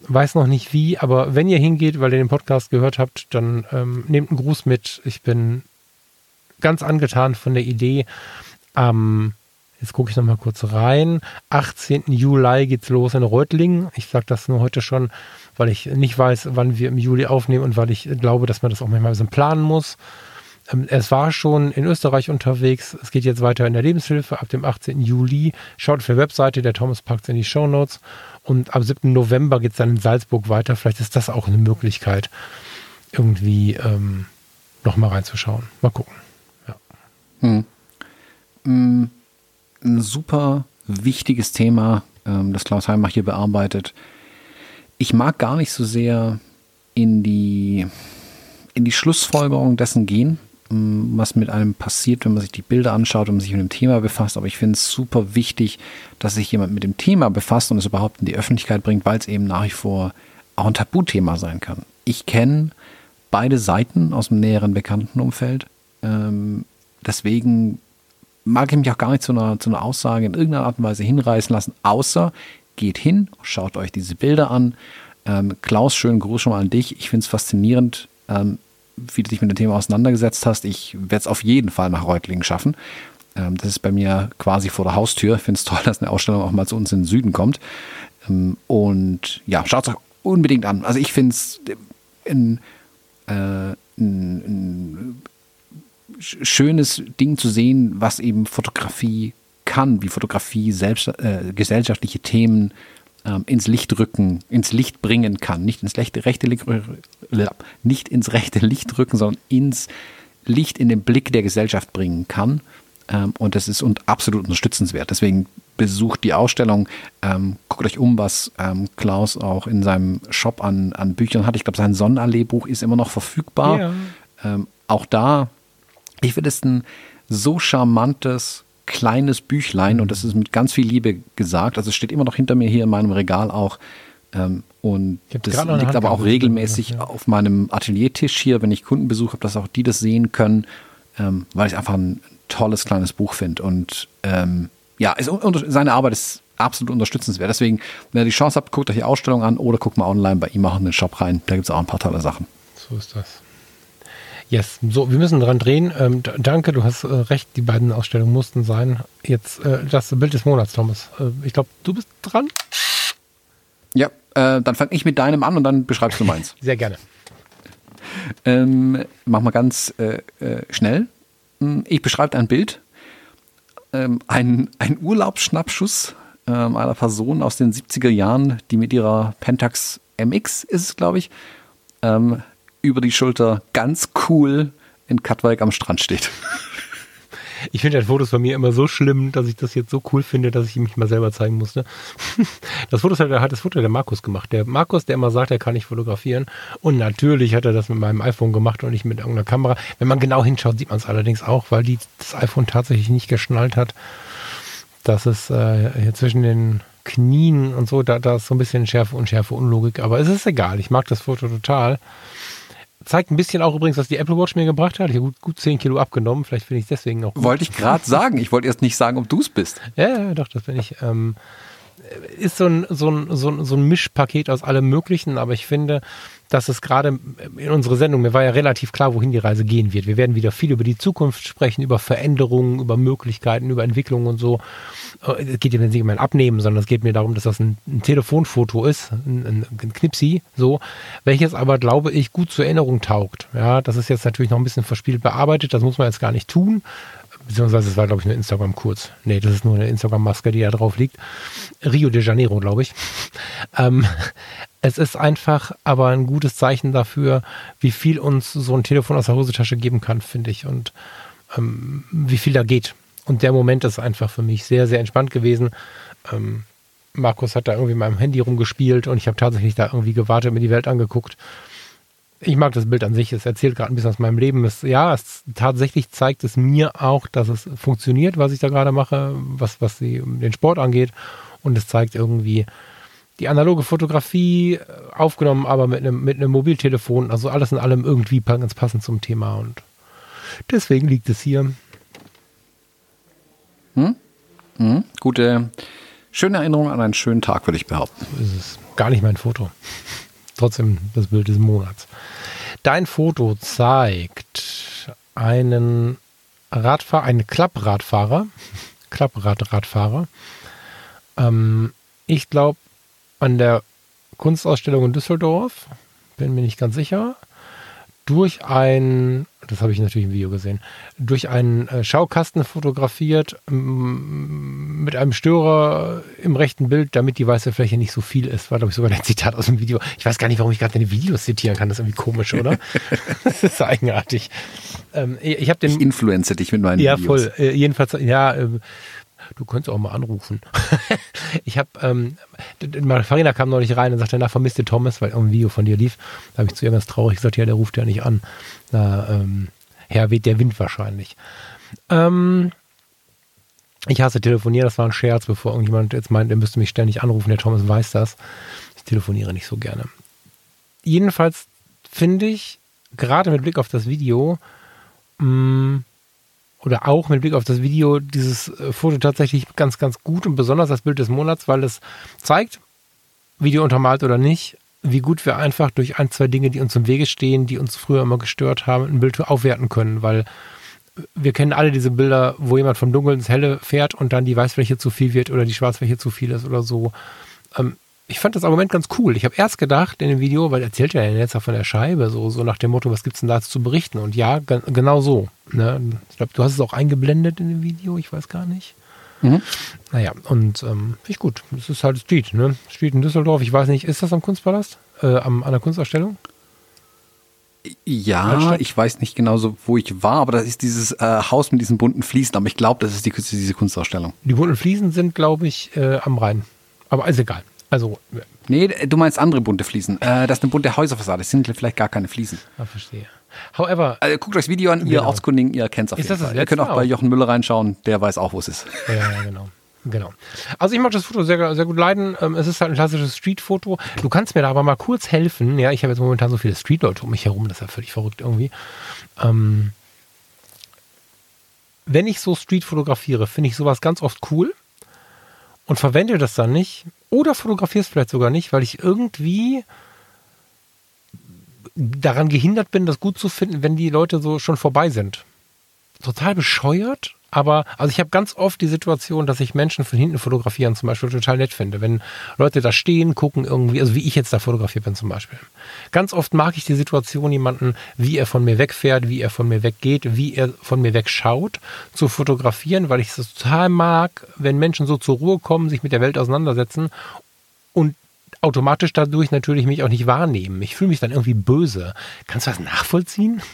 Weiß noch nicht wie, aber wenn ihr hingeht, weil ihr den Podcast gehört habt, dann ähm, nehmt einen Gruß mit. Ich bin ganz angetan von der Idee. Am Jetzt gucke ich noch mal kurz rein. 18. Juli geht's los in Reutlingen. Ich sage das nur heute schon, weil ich nicht weiß, wann wir im Juli aufnehmen und weil ich glaube, dass man das auch manchmal ein bisschen planen muss. Ähm, es war schon in Österreich unterwegs. Es geht jetzt weiter in der Lebenshilfe ab dem 18. Juli. Schaut auf der Webseite, der Thomas packt in die Show Notes. Und ab 7. November geht es dann in Salzburg weiter. Vielleicht ist das auch eine Möglichkeit, irgendwie ähm, nochmal reinzuschauen. Mal gucken. Ja. Hm. Mm ein super wichtiges Thema, ähm, das Klaus Heimbach hier bearbeitet. Ich mag gar nicht so sehr in die, in die Schlussfolgerung dessen gehen, ähm, was mit einem passiert, wenn man sich die Bilder anschaut und sich mit dem Thema befasst. Aber ich finde es super wichtig, dass sich jemand mit dem Thema befasst und es überhaupt in die Öffentlichkeit bringt, weil es eben nach wie vor auch ein Tabuthema sein kann. Ich kenne beide Seiten aus dem näheren Bekanntenumfeld. Ähm, deswegen mag ich mich auch gar nicht zu einer, zu einer Aussage in irgendeiner Art und Weise hinreißen lassen, außer geht hin, schaut euch diese Bilder an. Ähm, Klaus, schönen Gruß schon mal an dich. Ich finde es faszinierend, ähm, wie du dich mit dem Thema auseinandergesetzt hast. Ich werde es auf jeden Fall nach Reutlingen schaffen. Ähm, das ist bei mir quasi vor der Haustür. Ich finde es toll, dass eine Ausstellung auch mal zu uns in den Süden kommt. Ähm, und ja, schaut es euch unbedingt an. Also ich finde es ein, äh, ein, ein schönes Ding zu sehen, was eben Fotografie kann, wie Fotografie selbst, äh, gesellschaftliche Themen ähm, ins Licht rücken, ins Licht bringen kann. Nicht ins rechte, rechte, nicht ins rechte Licht rücken, sondern ins Licht in den Blick der Gesellschaft bringen kann. Ähm, und das ist und absolut unterstützenswert. Deswegen besucht die Ausstellung, ähm, guckt euch um, was ähm, Klaus auch in seinem Shop an, an Büchern hat. Ich glaube, sein Sonnenallee-Buch ist immer noch verfügbar. Ja. Ähm, auch da, ich finde es ein so charmantes, kleines Büchlein und das ist mit ganz viel Liebe gesagt. Also es steht immer noch hinter mir hier in meinem Regal auch. Ähm, und das liegt aber auch regelmäßig ja. auf meinem Ateliertisch hier, wenn ich Kundenbesuch habe, dass auch die das sehen können, ähm, weil ich einfach ein tolles kleines Buch finde. Und ähm, ja, ist, seine Arbeit ist absolut unterstützenswert. Deswegen, wenn ihr die Chance habt, guckt euch die Ausstellung an oder guckt mal online bei ihm auch in den Shop rein. Da gibt es auch ein paar tolle Sachen. So ist das. Yes, so, wir müssen dran drehen. Ähm, danke, du hast äh, recht, die beiden Ausstellungen mussten sein. Jetzt äh, das Bild des Monats, Thomas. Äh, ich glaube, du bist dran. Ja, äh, dann fange ich mit deinem an und dann beschreibst du meins. Sehr gerne. Ähm, mach mal ganz äh, äh, schnell. Hm, ich beschreibe ein Bild. Ähm, ein, ein Urlaubsschnappschuss ähm, einer Person aus den 70er Jahren, die mit ihrer Pentax MX ist es, glaube ich, ähm, über die Schulter ganz cool in Katwijk am Strand steht. Ich finde halt Fotos von mir immer so schlimm, dass ich das jetzt so cool finde, dass ich mich mal selber zeigen musste. Das Foto hat, hat das Foto der Markus gemacht. Der Markus, der immer sagt, er kann nicht fotografieren. Und natürlich hat er das mit meinem iPhone gemacht und nicht mit irgendeiner Kamera. Wenn man genau hinschaut, sieht man es allerdings auch, weil die, das iPhone tatsächlich nicht geschnallt hat, dass es äh, hier zwischen den Knien und so, da, da ist so ein bisschen Schärfe, Unschärfe, Unlogik. Aber es ist egal. Ich mag das Foto total zeigt ein bisschen auch übrigens, was die Apple Watch mir gebracht hat. Ich habe gut, gut 10 Kilo abgenommen. Vielleicht finde ich es deswegen noch. Gut. Wollte ich gerade sagen. Ich wollte erst nicht sagen, ob du es bist. Ja, ja, doch, das bin ich. Ähm, ist so ein, so, ein, so, ein, so ein Mischpaket aus allem Möglichen, aber ich finde, dass es gerade in unserer Sendung, mir war ja relativ klar, wohin die Reise gehen wird. Wir werden wieder viel über die Zukunft sprechen, über Veränderungen, über Möglichkeiten, über Entwicklungen und so. Äh, es geht jetzt nicht um ein Abnehmen, sondern es geht mir darum, dass das ein, ein Telefonfoto ist, ein, ein, Knipsi, so, welches aber, glaube ich, gut zur Erinnerung taugt. Ja, das ist jetzt natürlich noch ein bisschen verspielt bearbeitet, das muss man jetzt gar nicht tun. Beziehungsweise es war, glaube ich, eine Instagram-Kurz. Nee, das ist nur eine Instagram-Maske, die da drauf liegt. Rio de Janeiro, glaube ich. Ähm, es ist einfach aber ein gutes Zeichen dafür, wie viel uns so ein Telefon aus der Hosentasche geben kann, finde ich. Und ähm, wie viel da geht. Und der Moment ist einfach für mich sehr, sehr entspannt gewesen. Ähm, Markus hat da irgendwie mit meinem Handy rumgespielt und ich habe tatsächlich da irgendwie gewartet, mir die Welt angeguckt. Ich mag das Bild an sich. Es erzählt gerade ein bisschen aus meinem Leben. Es, ja, es tatsächlich zeigt es mir auch, dass es funktioniert, was ich da gerade mache, was, was die, den Sport angeht. Und es zeigt irgendwie die analoge Fotografie äh, aufgenommen, aber mit einem, mit einem Mobiltelefon. Also alles in allem irgendwie ganz passend zum Thema. Und deswegen liegt es hier. Hm? Hm? Gute, schöne Erinnerung an einen schönen Tag, würde ich behaupten. So ist es. Gar nicht mein Foto. Trotzdem das Bild des Monats. Dein Foto zeigt einen Radfahrer, einen Klappradfahrer, Klappradradfahrer. Ähm, ich glaube, an der Kunstausstellung in Düsseldorf, bin mir nicht ganz sicher durch ein, das habe ich natürlich im Video gesehen, durch einen äh, Schaukasten fotografiert mit einem Störer im rechten Bild, damit die weiße Fläche nicht so viel ist. War, glaube ich, sogar ein Zitat aus dem Video. Ich weiß gar nicht, warum ich gerade deine Videos zitieren kann. Das ist irgendwie komisch, oder? das ist eigenartig. Ähm, ich habe den. Ich influenze dich mit meinen ja, Videos. Ja, voll. Äh, jedenfalls, ja, äh, Du könntest auch mal anrufen. ich habe, ähm, Farina kam neulich rein und sagte, na, vermisst ihr Thomas, weil ein Video von dir lief. Da habe ich zu ihr ganz traurig gesagt, ja, der ruft ja nicht an. Na, ähm, her weht der Wind wahrscheinlich. Ähm, ich hasse telefonieren, das war ein Scherz, bevor irgendjemand jetzt meint, er müsste mich ständig anrufen. Der Thomas weiß das. Ich telefoniere nicht so gerne. Jedenfalls finde ich, gerade mit Blick auf das Video, mh, mm, oder auch mit Blick auf das Video dieses äh, Foto tatsächlich ganz, ganz gut und besonders das Bild des Monats, weil es zeigt, Video untermalt oder nicht, wie gut wir einfach durch ein, zwei Dinge, die uns im Wege stehen, die uns früher immer gestört haben, ein Bild aufwerten können, weil wir kennen alle diese Bilder, wo jemand vom Dunkeln ins Helle fährt und dann die Weißfläche zu viel wird oder die Schwarzfläche zu viel ist oder so. Ähm, ich fand das Argument ganz cool. Ich habe erst gedacht in dem Video, weil erzählt ja jetzt auch von der Scheibe, so, so nach dem Motto, was gibt's denn da zu berichten? Und ja, genau so. Ne? Ich glaube, du hast es auch eingeblendet in dem Video, ich weiß gar nicht. Mhm. Naja, und ähm, finde ich gut. Das ist halt Street, ne? Street in Düsseldorf. Ich weiß nicht, ist das am Kunstpalast? Äh, am, an der Kunstausstellung? Ja, ich weiß nicht genau so, wo ich war, aber das ist dieses äh, Haus mit diesen bunten Fliesen. Aber ich glaube, das ist die, diese Kunstausstellung. Die bunten Fliesen sind, glaube ich, äh, am Rhein. Aber ist egal. Also. Nee, du meinst andere bunte Fliesen. Äh, das ist eine bunte Häuserfassade. Das sind vielleicht gar keine Fliesen. Ah, verstehe. However. Also, guckt euch das Video an, ihr genau. Ortskundigen, ihr kennt es auf ist jeden Fall. Ihr könnt auch bei Jochen Müller reinschauen, der weiß auch, wo es ist. Ja, ja, genau. Genau. Also ich mag das Foto sehr, sehr gut leiden. Ähm, es ist halt ein klassisches Street-Foto. Du kannst mir da aber mal kurz helfen. Ja, ich habe jetzt momentan so viele Street-Leute um mich herum, das ist ja völlig verrückt irgendwie. Ähm, wenn ich so Street fotografiere, finde ich sowas ganz oft cool und verwende das dann nicht oder fotografiere es vielleicht sogar nicht, weil ich irgendwie daran gehindert bin, das gut zu finden, wenn die Leute so schon vorbei sind. Total bescheuert, aber, also ich habe ganz oft die Situation, dass ich Menschen von hinten fotografieren zum Beispiel total nett finde. Wenn Leute da stehen, gucken irgendwie, also wie ich jetzt da fotografiert bin zum Beispiel. Ganz oft mag ich die Situation, jemanden, wie er von mir wegfährt, wie er von mir weggeht, wie er von mir wegschaut, zu fotografieren, weil ich es total mag, wenn Menschen so zur Ruhe kommen, sich mit der Welt auseinandersetzen und automatisch dadurch natürlich mich auch nicht wahrnehmen. Ich fühle mich dann irgendwie böse. Kannst du das nachvollziehen?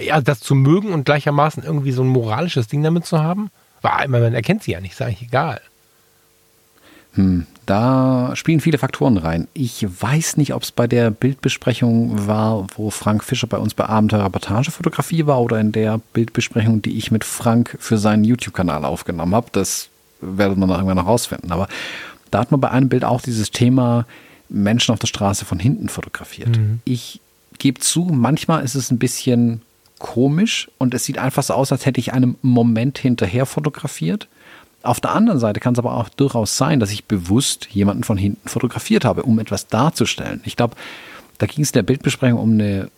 ja, das zu mögen und gleichermaßen irgendwie so ein moralisches Ding damit zu haben, war, man erkennt sie ja nicht, ist eigentlich egal. Hm, da spielen viele Faktoren rein. Ich weiß nicht, ob es bei der Bildbesprechung war, wo Frank Fischer bei uns bei Abenteuer Reportagefotografie war oder in der Bildbesprechung, die ich mit Frank für seinen YouTube-Kanal aufgenommen habe. Das werdet man irgendwann noch rausfinden. Aber da hat man bei einem Bild auch dieses Thema Menschen auf der Straße von hinten fotografiert. Mhm. Ich gebe zu, manchmal ist es ein bisschen komisch und es sieht einfach so aus, als hätte ich einem Moment hinterher fotografiert. Auf der anderen Seite kann es aber auch durchaus sein, dass ich bewusst jemanden von hinten fotografiert habe, um etwas darzustellen. Ich glaube, da ging es in der Bildbesprechung um eine,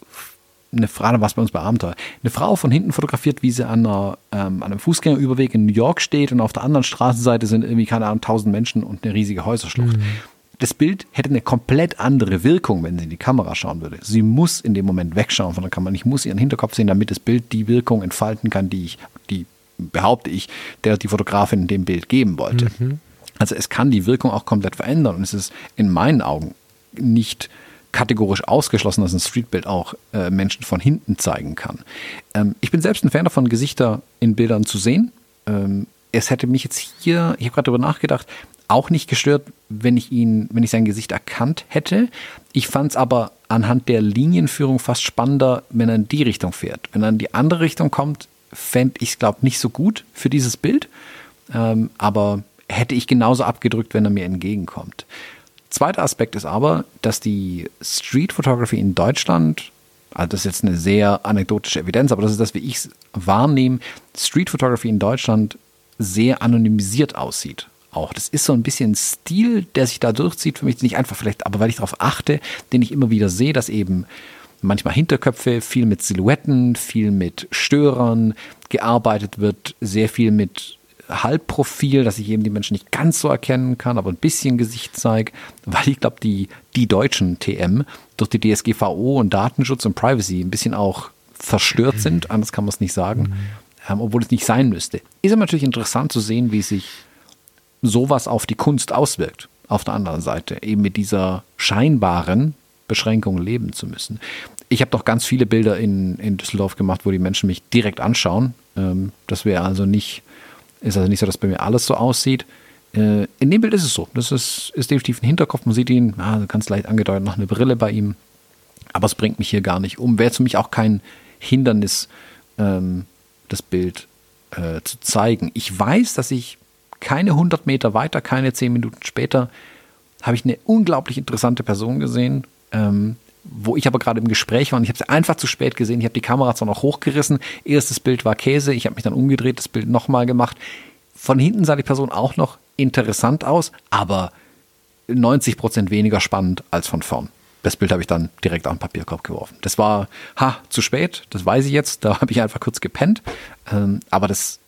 eine Frage, was bei uns bei Abenteuer. Eine Frau von hinten fotografiert, wie sie an, einer, ähm, an einem Fußgängerüberweg in New York steht und auf der anderen Straßenseite sind irgendwie, keine Ahnung, tausend Menschen und eine riesige Häuserschlucht. Mhm das Bild hätte eine komplett andere Wirkung, wenn sie in die Kamera schauen würde. Sie muss in dem Moment wegschauen von der Kamera. Ich muss ihren Hinterkopf sehen, damit das Bild die Wirkung entfalten kann, die ich, die behaupte ich, der die Fotografin dem Bild geben wollte. Mhm. Also es kann die Wirkung auch komplett verändern und es ist in meinen Augen nicht kategorisch ausgeschlossen, dass ein Streetbild auch äh, Menschen von hinten zeigen kann. Ähm, ich bin selbst ein Fan davon, Gesichter in Bildern zu sehen. Ähm, es hätte mich jetzt hier, ich habe gerade darüber nachgedacht, auch nicht gestört, wenn ich ihn, wenn ich sein Gesicht erkannt hätte. Ich fand es aber anhand der Linienführung fast spannender, wenn er in die Richtung fährt. Wenn er in die andere Richtung kommt, fände ich es, glaube ich, nicht so gut für dieses Bild. Ähm, aber hätte ich genauso abgedrückt, wenn er mir entgegenkommt. Zweiter Aspekt ist aber, dass die Street Photography in Deutschland, also das ist jetzt eine sehr anekdotische Evidenz, aber das ist das, wie ich es wahrnehme, Street Photography in Deutschland sehr anonymisiert aussieht auch. Das ist so ein bisschen Stil, der sich da durchzieht für mich, nicht einfach vielleicht, aber weil ich darauf achte, den ich immer wieder sehe, dass eben manchmal Hinterköpfe, viel mit Silhouetten, viel mit Störern gearbeitet wird, sehr viel mit Halbprofil, dass ich eben die Menschen nicht ganz so erkennen kann, aber ein bisschen Gesicht zeige, weil ich glaube, die, die deutschen TM durch die DSGVO und Datenschutz und Privacy ein bisschen auch verstört sind, anders kann man es nicht sagen, mhm. ähm, obwohl es nicht sein müsste. Ist aber natürlich interessant zu sehen, wie sich sowas auf die Kunst auswirkt. Auf der anderen Seite, eben mit dieser scheinbaren Beschränkung leben zu müssen. Ich habe doch ganz viele Bilder in, in Düsseldorf gemacht, wo die Menschen mich direkt anschauen. Ähm, das wäre also nicht Ist also nicht so, dass bei mir alles so aussieht. Äh, in dem Bild ist es so. Das ist, ist definitiv ein Hinterkopf. Man sieht ihn, ah, ganz leicht angedeutet, noch eine Brille bei ihm. Aber es bringt mich hier gar nicht um. Wäre für mich auch kein Hindernis, ähm, das Bild äh, zu zeigen. Ich weiß, dass ich keine 100 Meter weiter, keine 10 Minuten später, habe ich eine unglaublich interessante Person gesehen, ähm, wo ich aber gerade im Gespräch war und ich habe sie einfach zu spät gesehen. Ich habe die Kamera zwar noch hochgerissen. Erstes Bild war Käse. Ich habe mich dann umgedreht, das Bild nochmal gemacht. Von hinten sah die Person auch noch interessant aus, aber 90 Prozent weniger spannend als von vorn. Das Bild habe ich dann direkt auf den Papierkorb geworfen. Das war, ha, zu spät, das weiß ich jetzt, da habe ich einfach kurz gepennt. Ähm, aber das,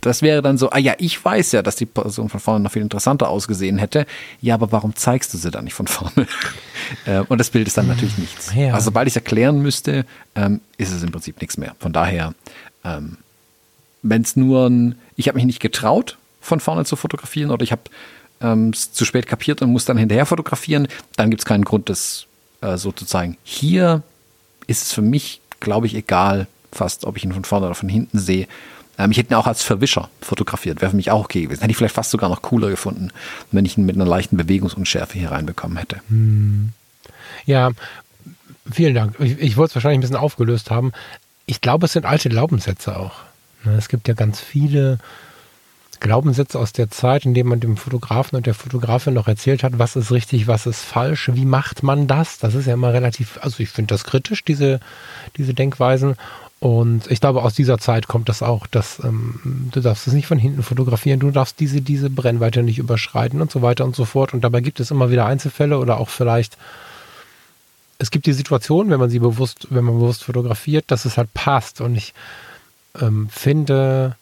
das wäre dann so, ah ja, ich weiß ja, dass die Person von vorne noch viel interessanter ausgesehen hätte. Ja, aber warum zeigst du sie dann nicht von vorne? äh, und das Bild ist dann natürlich nichts. Ja. Also sobald ich es erklären müsste, ähm, ist es im Prinzip nichts mehr. Von daher, ähm, wenn es nur ein, ich habe mich nicht getraut, von vorne zu fotografieren oder ich habe ähm, es zu spät kapiert und muss dann hinterher fotografieren, dann gibt es keinen Grund, das äh, so zu zeigen. Hier ist es für mich, glaube ich, egal, fast, ob ich ihn von vorne oder von hinten sehe. Ähm, ich hätte ihn auch als Verwischer fotografiert, wäre für mich auch okay gewesen. Hätte ich vielleicht fast sogar noch cooler gefunden, wenn ich ihn mit einer leichten Bewegungsunschärfe hier reinbekommen hätte. Hm. Ja, vielen Dank. Ich, ich wollte es wahrscheinlich ein bisschen aufgelöst haben. Ich glaube, es sind alte Glaubenssätze auch. Ne, es gibt ja ganz viele Glaubenssätze aus der Zeit, in dem man dem Fotografen und der Fotografin noch erzählt hat, was ist richtig, was ist falsch, wie macht man das? Das ist ja immer relativ, also ich finde das kritisch, diese, diese Denkweisen. Und ich glaube, aus dieser Zeit kommt das auch, dass ähm, du darfst es nicht von hinten fotografieren, du darfst diese, diese Brennweite nicht überschreiten und so weiter und so fort. Und dabei gibt es immer wieder Einzelfälle oder auch vielleicht, es gibt die Situation, wenn man sie bewusst, wenn man bewusst fotografiert, dass es halt passt. Und ich ähm, finde,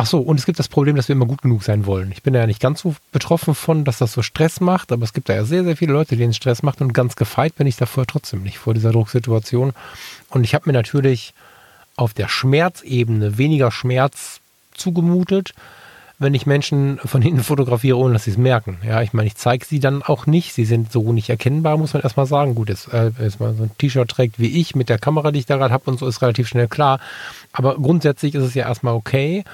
Ach so, und es gibt das Problem, dass wir immer gut genug sein wollen. Ich bin ja nicht ganz so betroffen von, dass das so Stress macht, aber es gibt da ja sehr, sehr viele Leute, denen Stress macht und ganz gefeit bin ich davor trotzdem nicht, vor dieser Drucksituation. Und ich habe mir natürlich auf der Schmerzebene weniger Schmerz zugemutet, wenn ich Menschen von hinten fotografiere, ohne dass sie es merken. Ja, ich meine, ich zeige sie dann auch nicht. Sie sind so nicht erkennbar, muss man erstmal sagen. Gut, jetzt, äh, jetzt mal so ein T-Shirt trägt wie ich mit der Kamera, die ich da gerade habe und so, ist relativ schnell klar. Aber grundsätzlich ist es ja erstmal okay.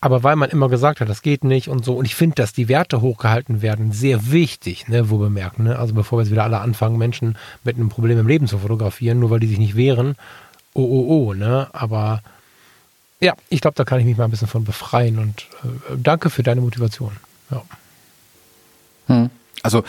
Aber weil man immer gesagt hat, das geht nicht und so. Und ich finde, dass die Werte hochgehalten werden, sehr wichtig, ne, wo bemerken. Ne? Also bevor wir jetzt wieder alle anfangen, Menschen mit einem Problem im Leben zu fotografieren, nur weil die sich nicht wehren. Oh, oh, oh, ne? Aber ja, ich glaube, da kann ich mich mal ein bisschen von befreien und äh, danke für deine Motivation. Ja. Hm. Also,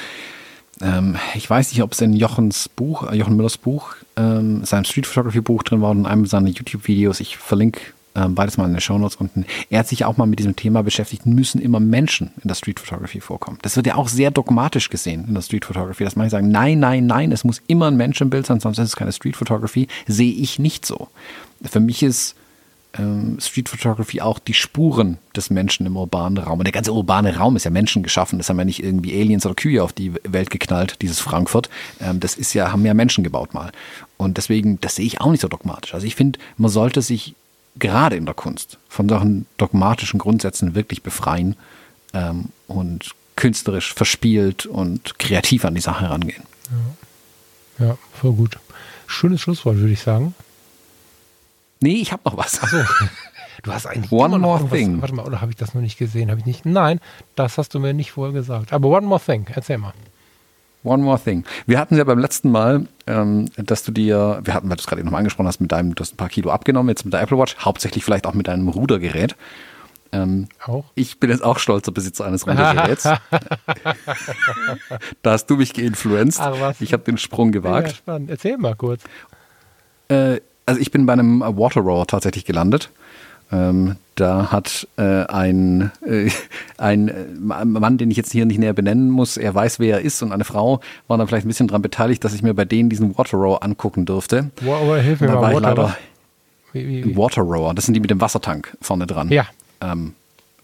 ähm, ich weiß nicht, ob es in Jochens Buch, äh, Jochen Müllers Buch, ähm, sein Street Photography Buch drin war und in einem seiner YouTube-Videos. Ich verlinke ähm, beides mal in den Shownotes unten. Er hat sich auch mal mit diesem Thema beschäftigt, müssen immer Menschen in der Street Photography vorkommen. Das wird ja auch sehr dogmatisch gesehen in der Street Photography, dass manche sagen, nein, nein, nein, es muss immer ein Mensch im Bild sein, sonst ist es keine Street Photography. Sehe ich nicht so. Für mich ist ähm, Street Photography auch die Spuren des Menschen im urbanen Raum. Und der ganze urbane Raum ist ja menschengeschaffen. Das haben ja nicht irgendwie Aliens oder Kühe auf die Welt geknallt, dieses Frankfurt. Ähm, das ist ja, haben ja Menschen gebaut mal. Und deswegen, das sehe ich auch nicht so dogmatisch. Also ich finde, man sollte sich gerade in der Kunst von solchen dogmatischen Grundsätzen wirklich befreien ähm, und künstlerisch verspielt und kreativ an die Sache herangehen. Ja, ja voll gut. Schönes Schlusswort, würde ich sagen. Nee, ich habe noch was. Achso. Du hast eigentlich One more thing. Warte mal, oder habe ich das noch nicht gesehen? Habe ich nicht? Nein, das hast du mir nicht vorher gesagt. Aber one more thing. Erzähl mal. One more thing. Wir hatten ja beim letzten Mal, ähm, dass du dir, wir hatten, weil du es gerade nochmal angesprochen hast, mit deinem, du hast ein paar Kilo abgenommen, jetzt mit der Apple Watch, hauptsächlich vielleicht auch mit deinem Rudergerät. Ähm, auch? Ich bin jetzt auch stolzer Besitzer eines Rudergeräts. da hast du mich was? Ich habe den Sprung gewagt. Ja, spannend. Erzähl mal kurz. Äh, also ich bin bei einem Water Rower tatsächlich gelandet. Ähm, da hat äh, ein, äh, ein äh, Mann, den ich jetzt hier nicht näher benennen muss, er weiß, wer er ist und eine Frau war dann vielleicht ein bisschen daran beteiligt, dass ich mir bei denen diesen Water Rower angucken durfte. Wow, hilf mir da mal, war Water, ich leider wie, wie, wie? Water Rower, das sind die mit dem Wassertank vorne dran. Ja. Ähm,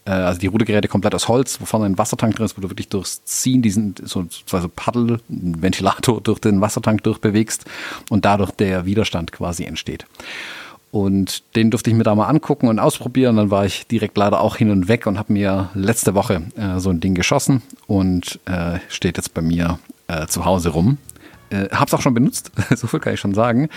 äh, also die Rudergeräte komplett aus Holz, wo vorne ein Wassertank drin ist, wo du wirklich durchs Ziehen diesen so, so Paddel, Ventilator durch den Wassertank durchbewegst und dadurch der Widerstand quasi entsteht. Und den durfte ich mir da mal angucken und ausprobieren. Dann war ich direkt leider auch hin und weg und habe mir letzte Woche äh, so ein Ding geschossen und äh, steht jetzt bei mir äh, zu Hause rum. Äh, hab's auch schon benutzt, so viel kann ich schon sagen.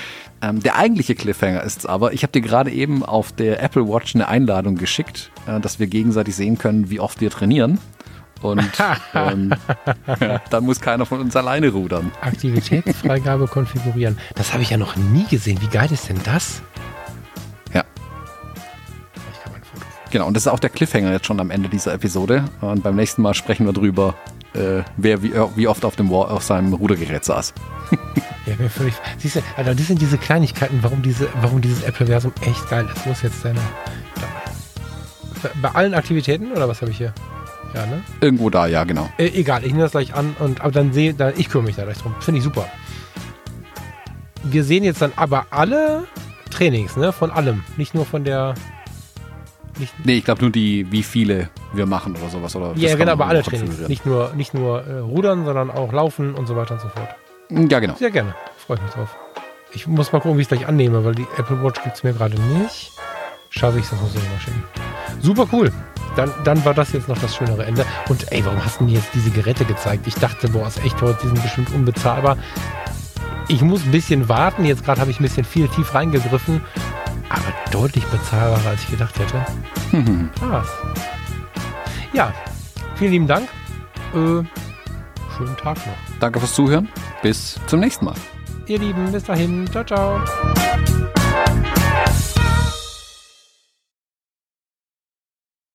Ähm, der eigentliche Cliffhanger ist aber, ich habe dir gerade eben auf der Apple Watch eine Einladung geschickt, äh, dass wir gegenseitig sehen können, wie oft wir trainieren. Und ähm, ja, dann muss keiner von uns alleine rudern. Aktivitätsfreigabe konfigurieren. Das habe ich ja noch nie gesehen. Wie geil ist denn das? Genau, und das ist auch der Cliffhanger jetzt schon am Ende dieser Episode. Und beim nächsten Mal sprechen wir drüber, äh, wer wie, wie, oft auf, dem, auf seinem Rudergerät saß. ja, mir völlig. Siehst du, also das sind diese Kleinigkeiten, warum, diese, warum dieses Apple-Versum echt geil ist. Wo ist jetzt deine. Bei allen Aktivitäten oder was habe ich hier? Ja, ne? Irgendwo da, ja, genau. Äh, egal, ich nehme das gleich an und aber dann sehe da, ich kümmere mich da gleich drum. Finde ich super. Wir sehen jetzt dann aber alle Trainings, ne? Von allem. Nicht nur von der. Nicht nee, ich glaube nur die, wie viele wir machen oder sowas. Oder ja, genau, aber alle Trainings. Nicht nur, nicht nur äh, Rudern, sondern auch Laufen und so weiter und so fort. Ja, genau. Sehr gerne. Freue ich mich drauf. Ich muss mal gucken, wie ich es gleich annehme, weil die Apple Watch gibt es mir gerade nicht. Schaffe ich das, muss ich mal schicken. Super cool. Dann, dann war das jetzt noch das schönere Ende. Und ey, warum hast du mir jetzt diese Geräte gezeigt? Ich dachte, boah, ist echt heute, die sind bestimmt unbezahlbar. Ich muss ein bisschen warten. Jetzt gerade habe ich ein bisschen viel tief reingegriffen. Aber deutlich bezahlbarer, als ich gedacht hätte. Mhm. Krass. Ja, vielen lieben Dank. Äh, schönen Tag noch. Danke fürs Zuhören. Bis zum nächsten Mal. Ihr Lieben, bis dahin. Ciao, ciao.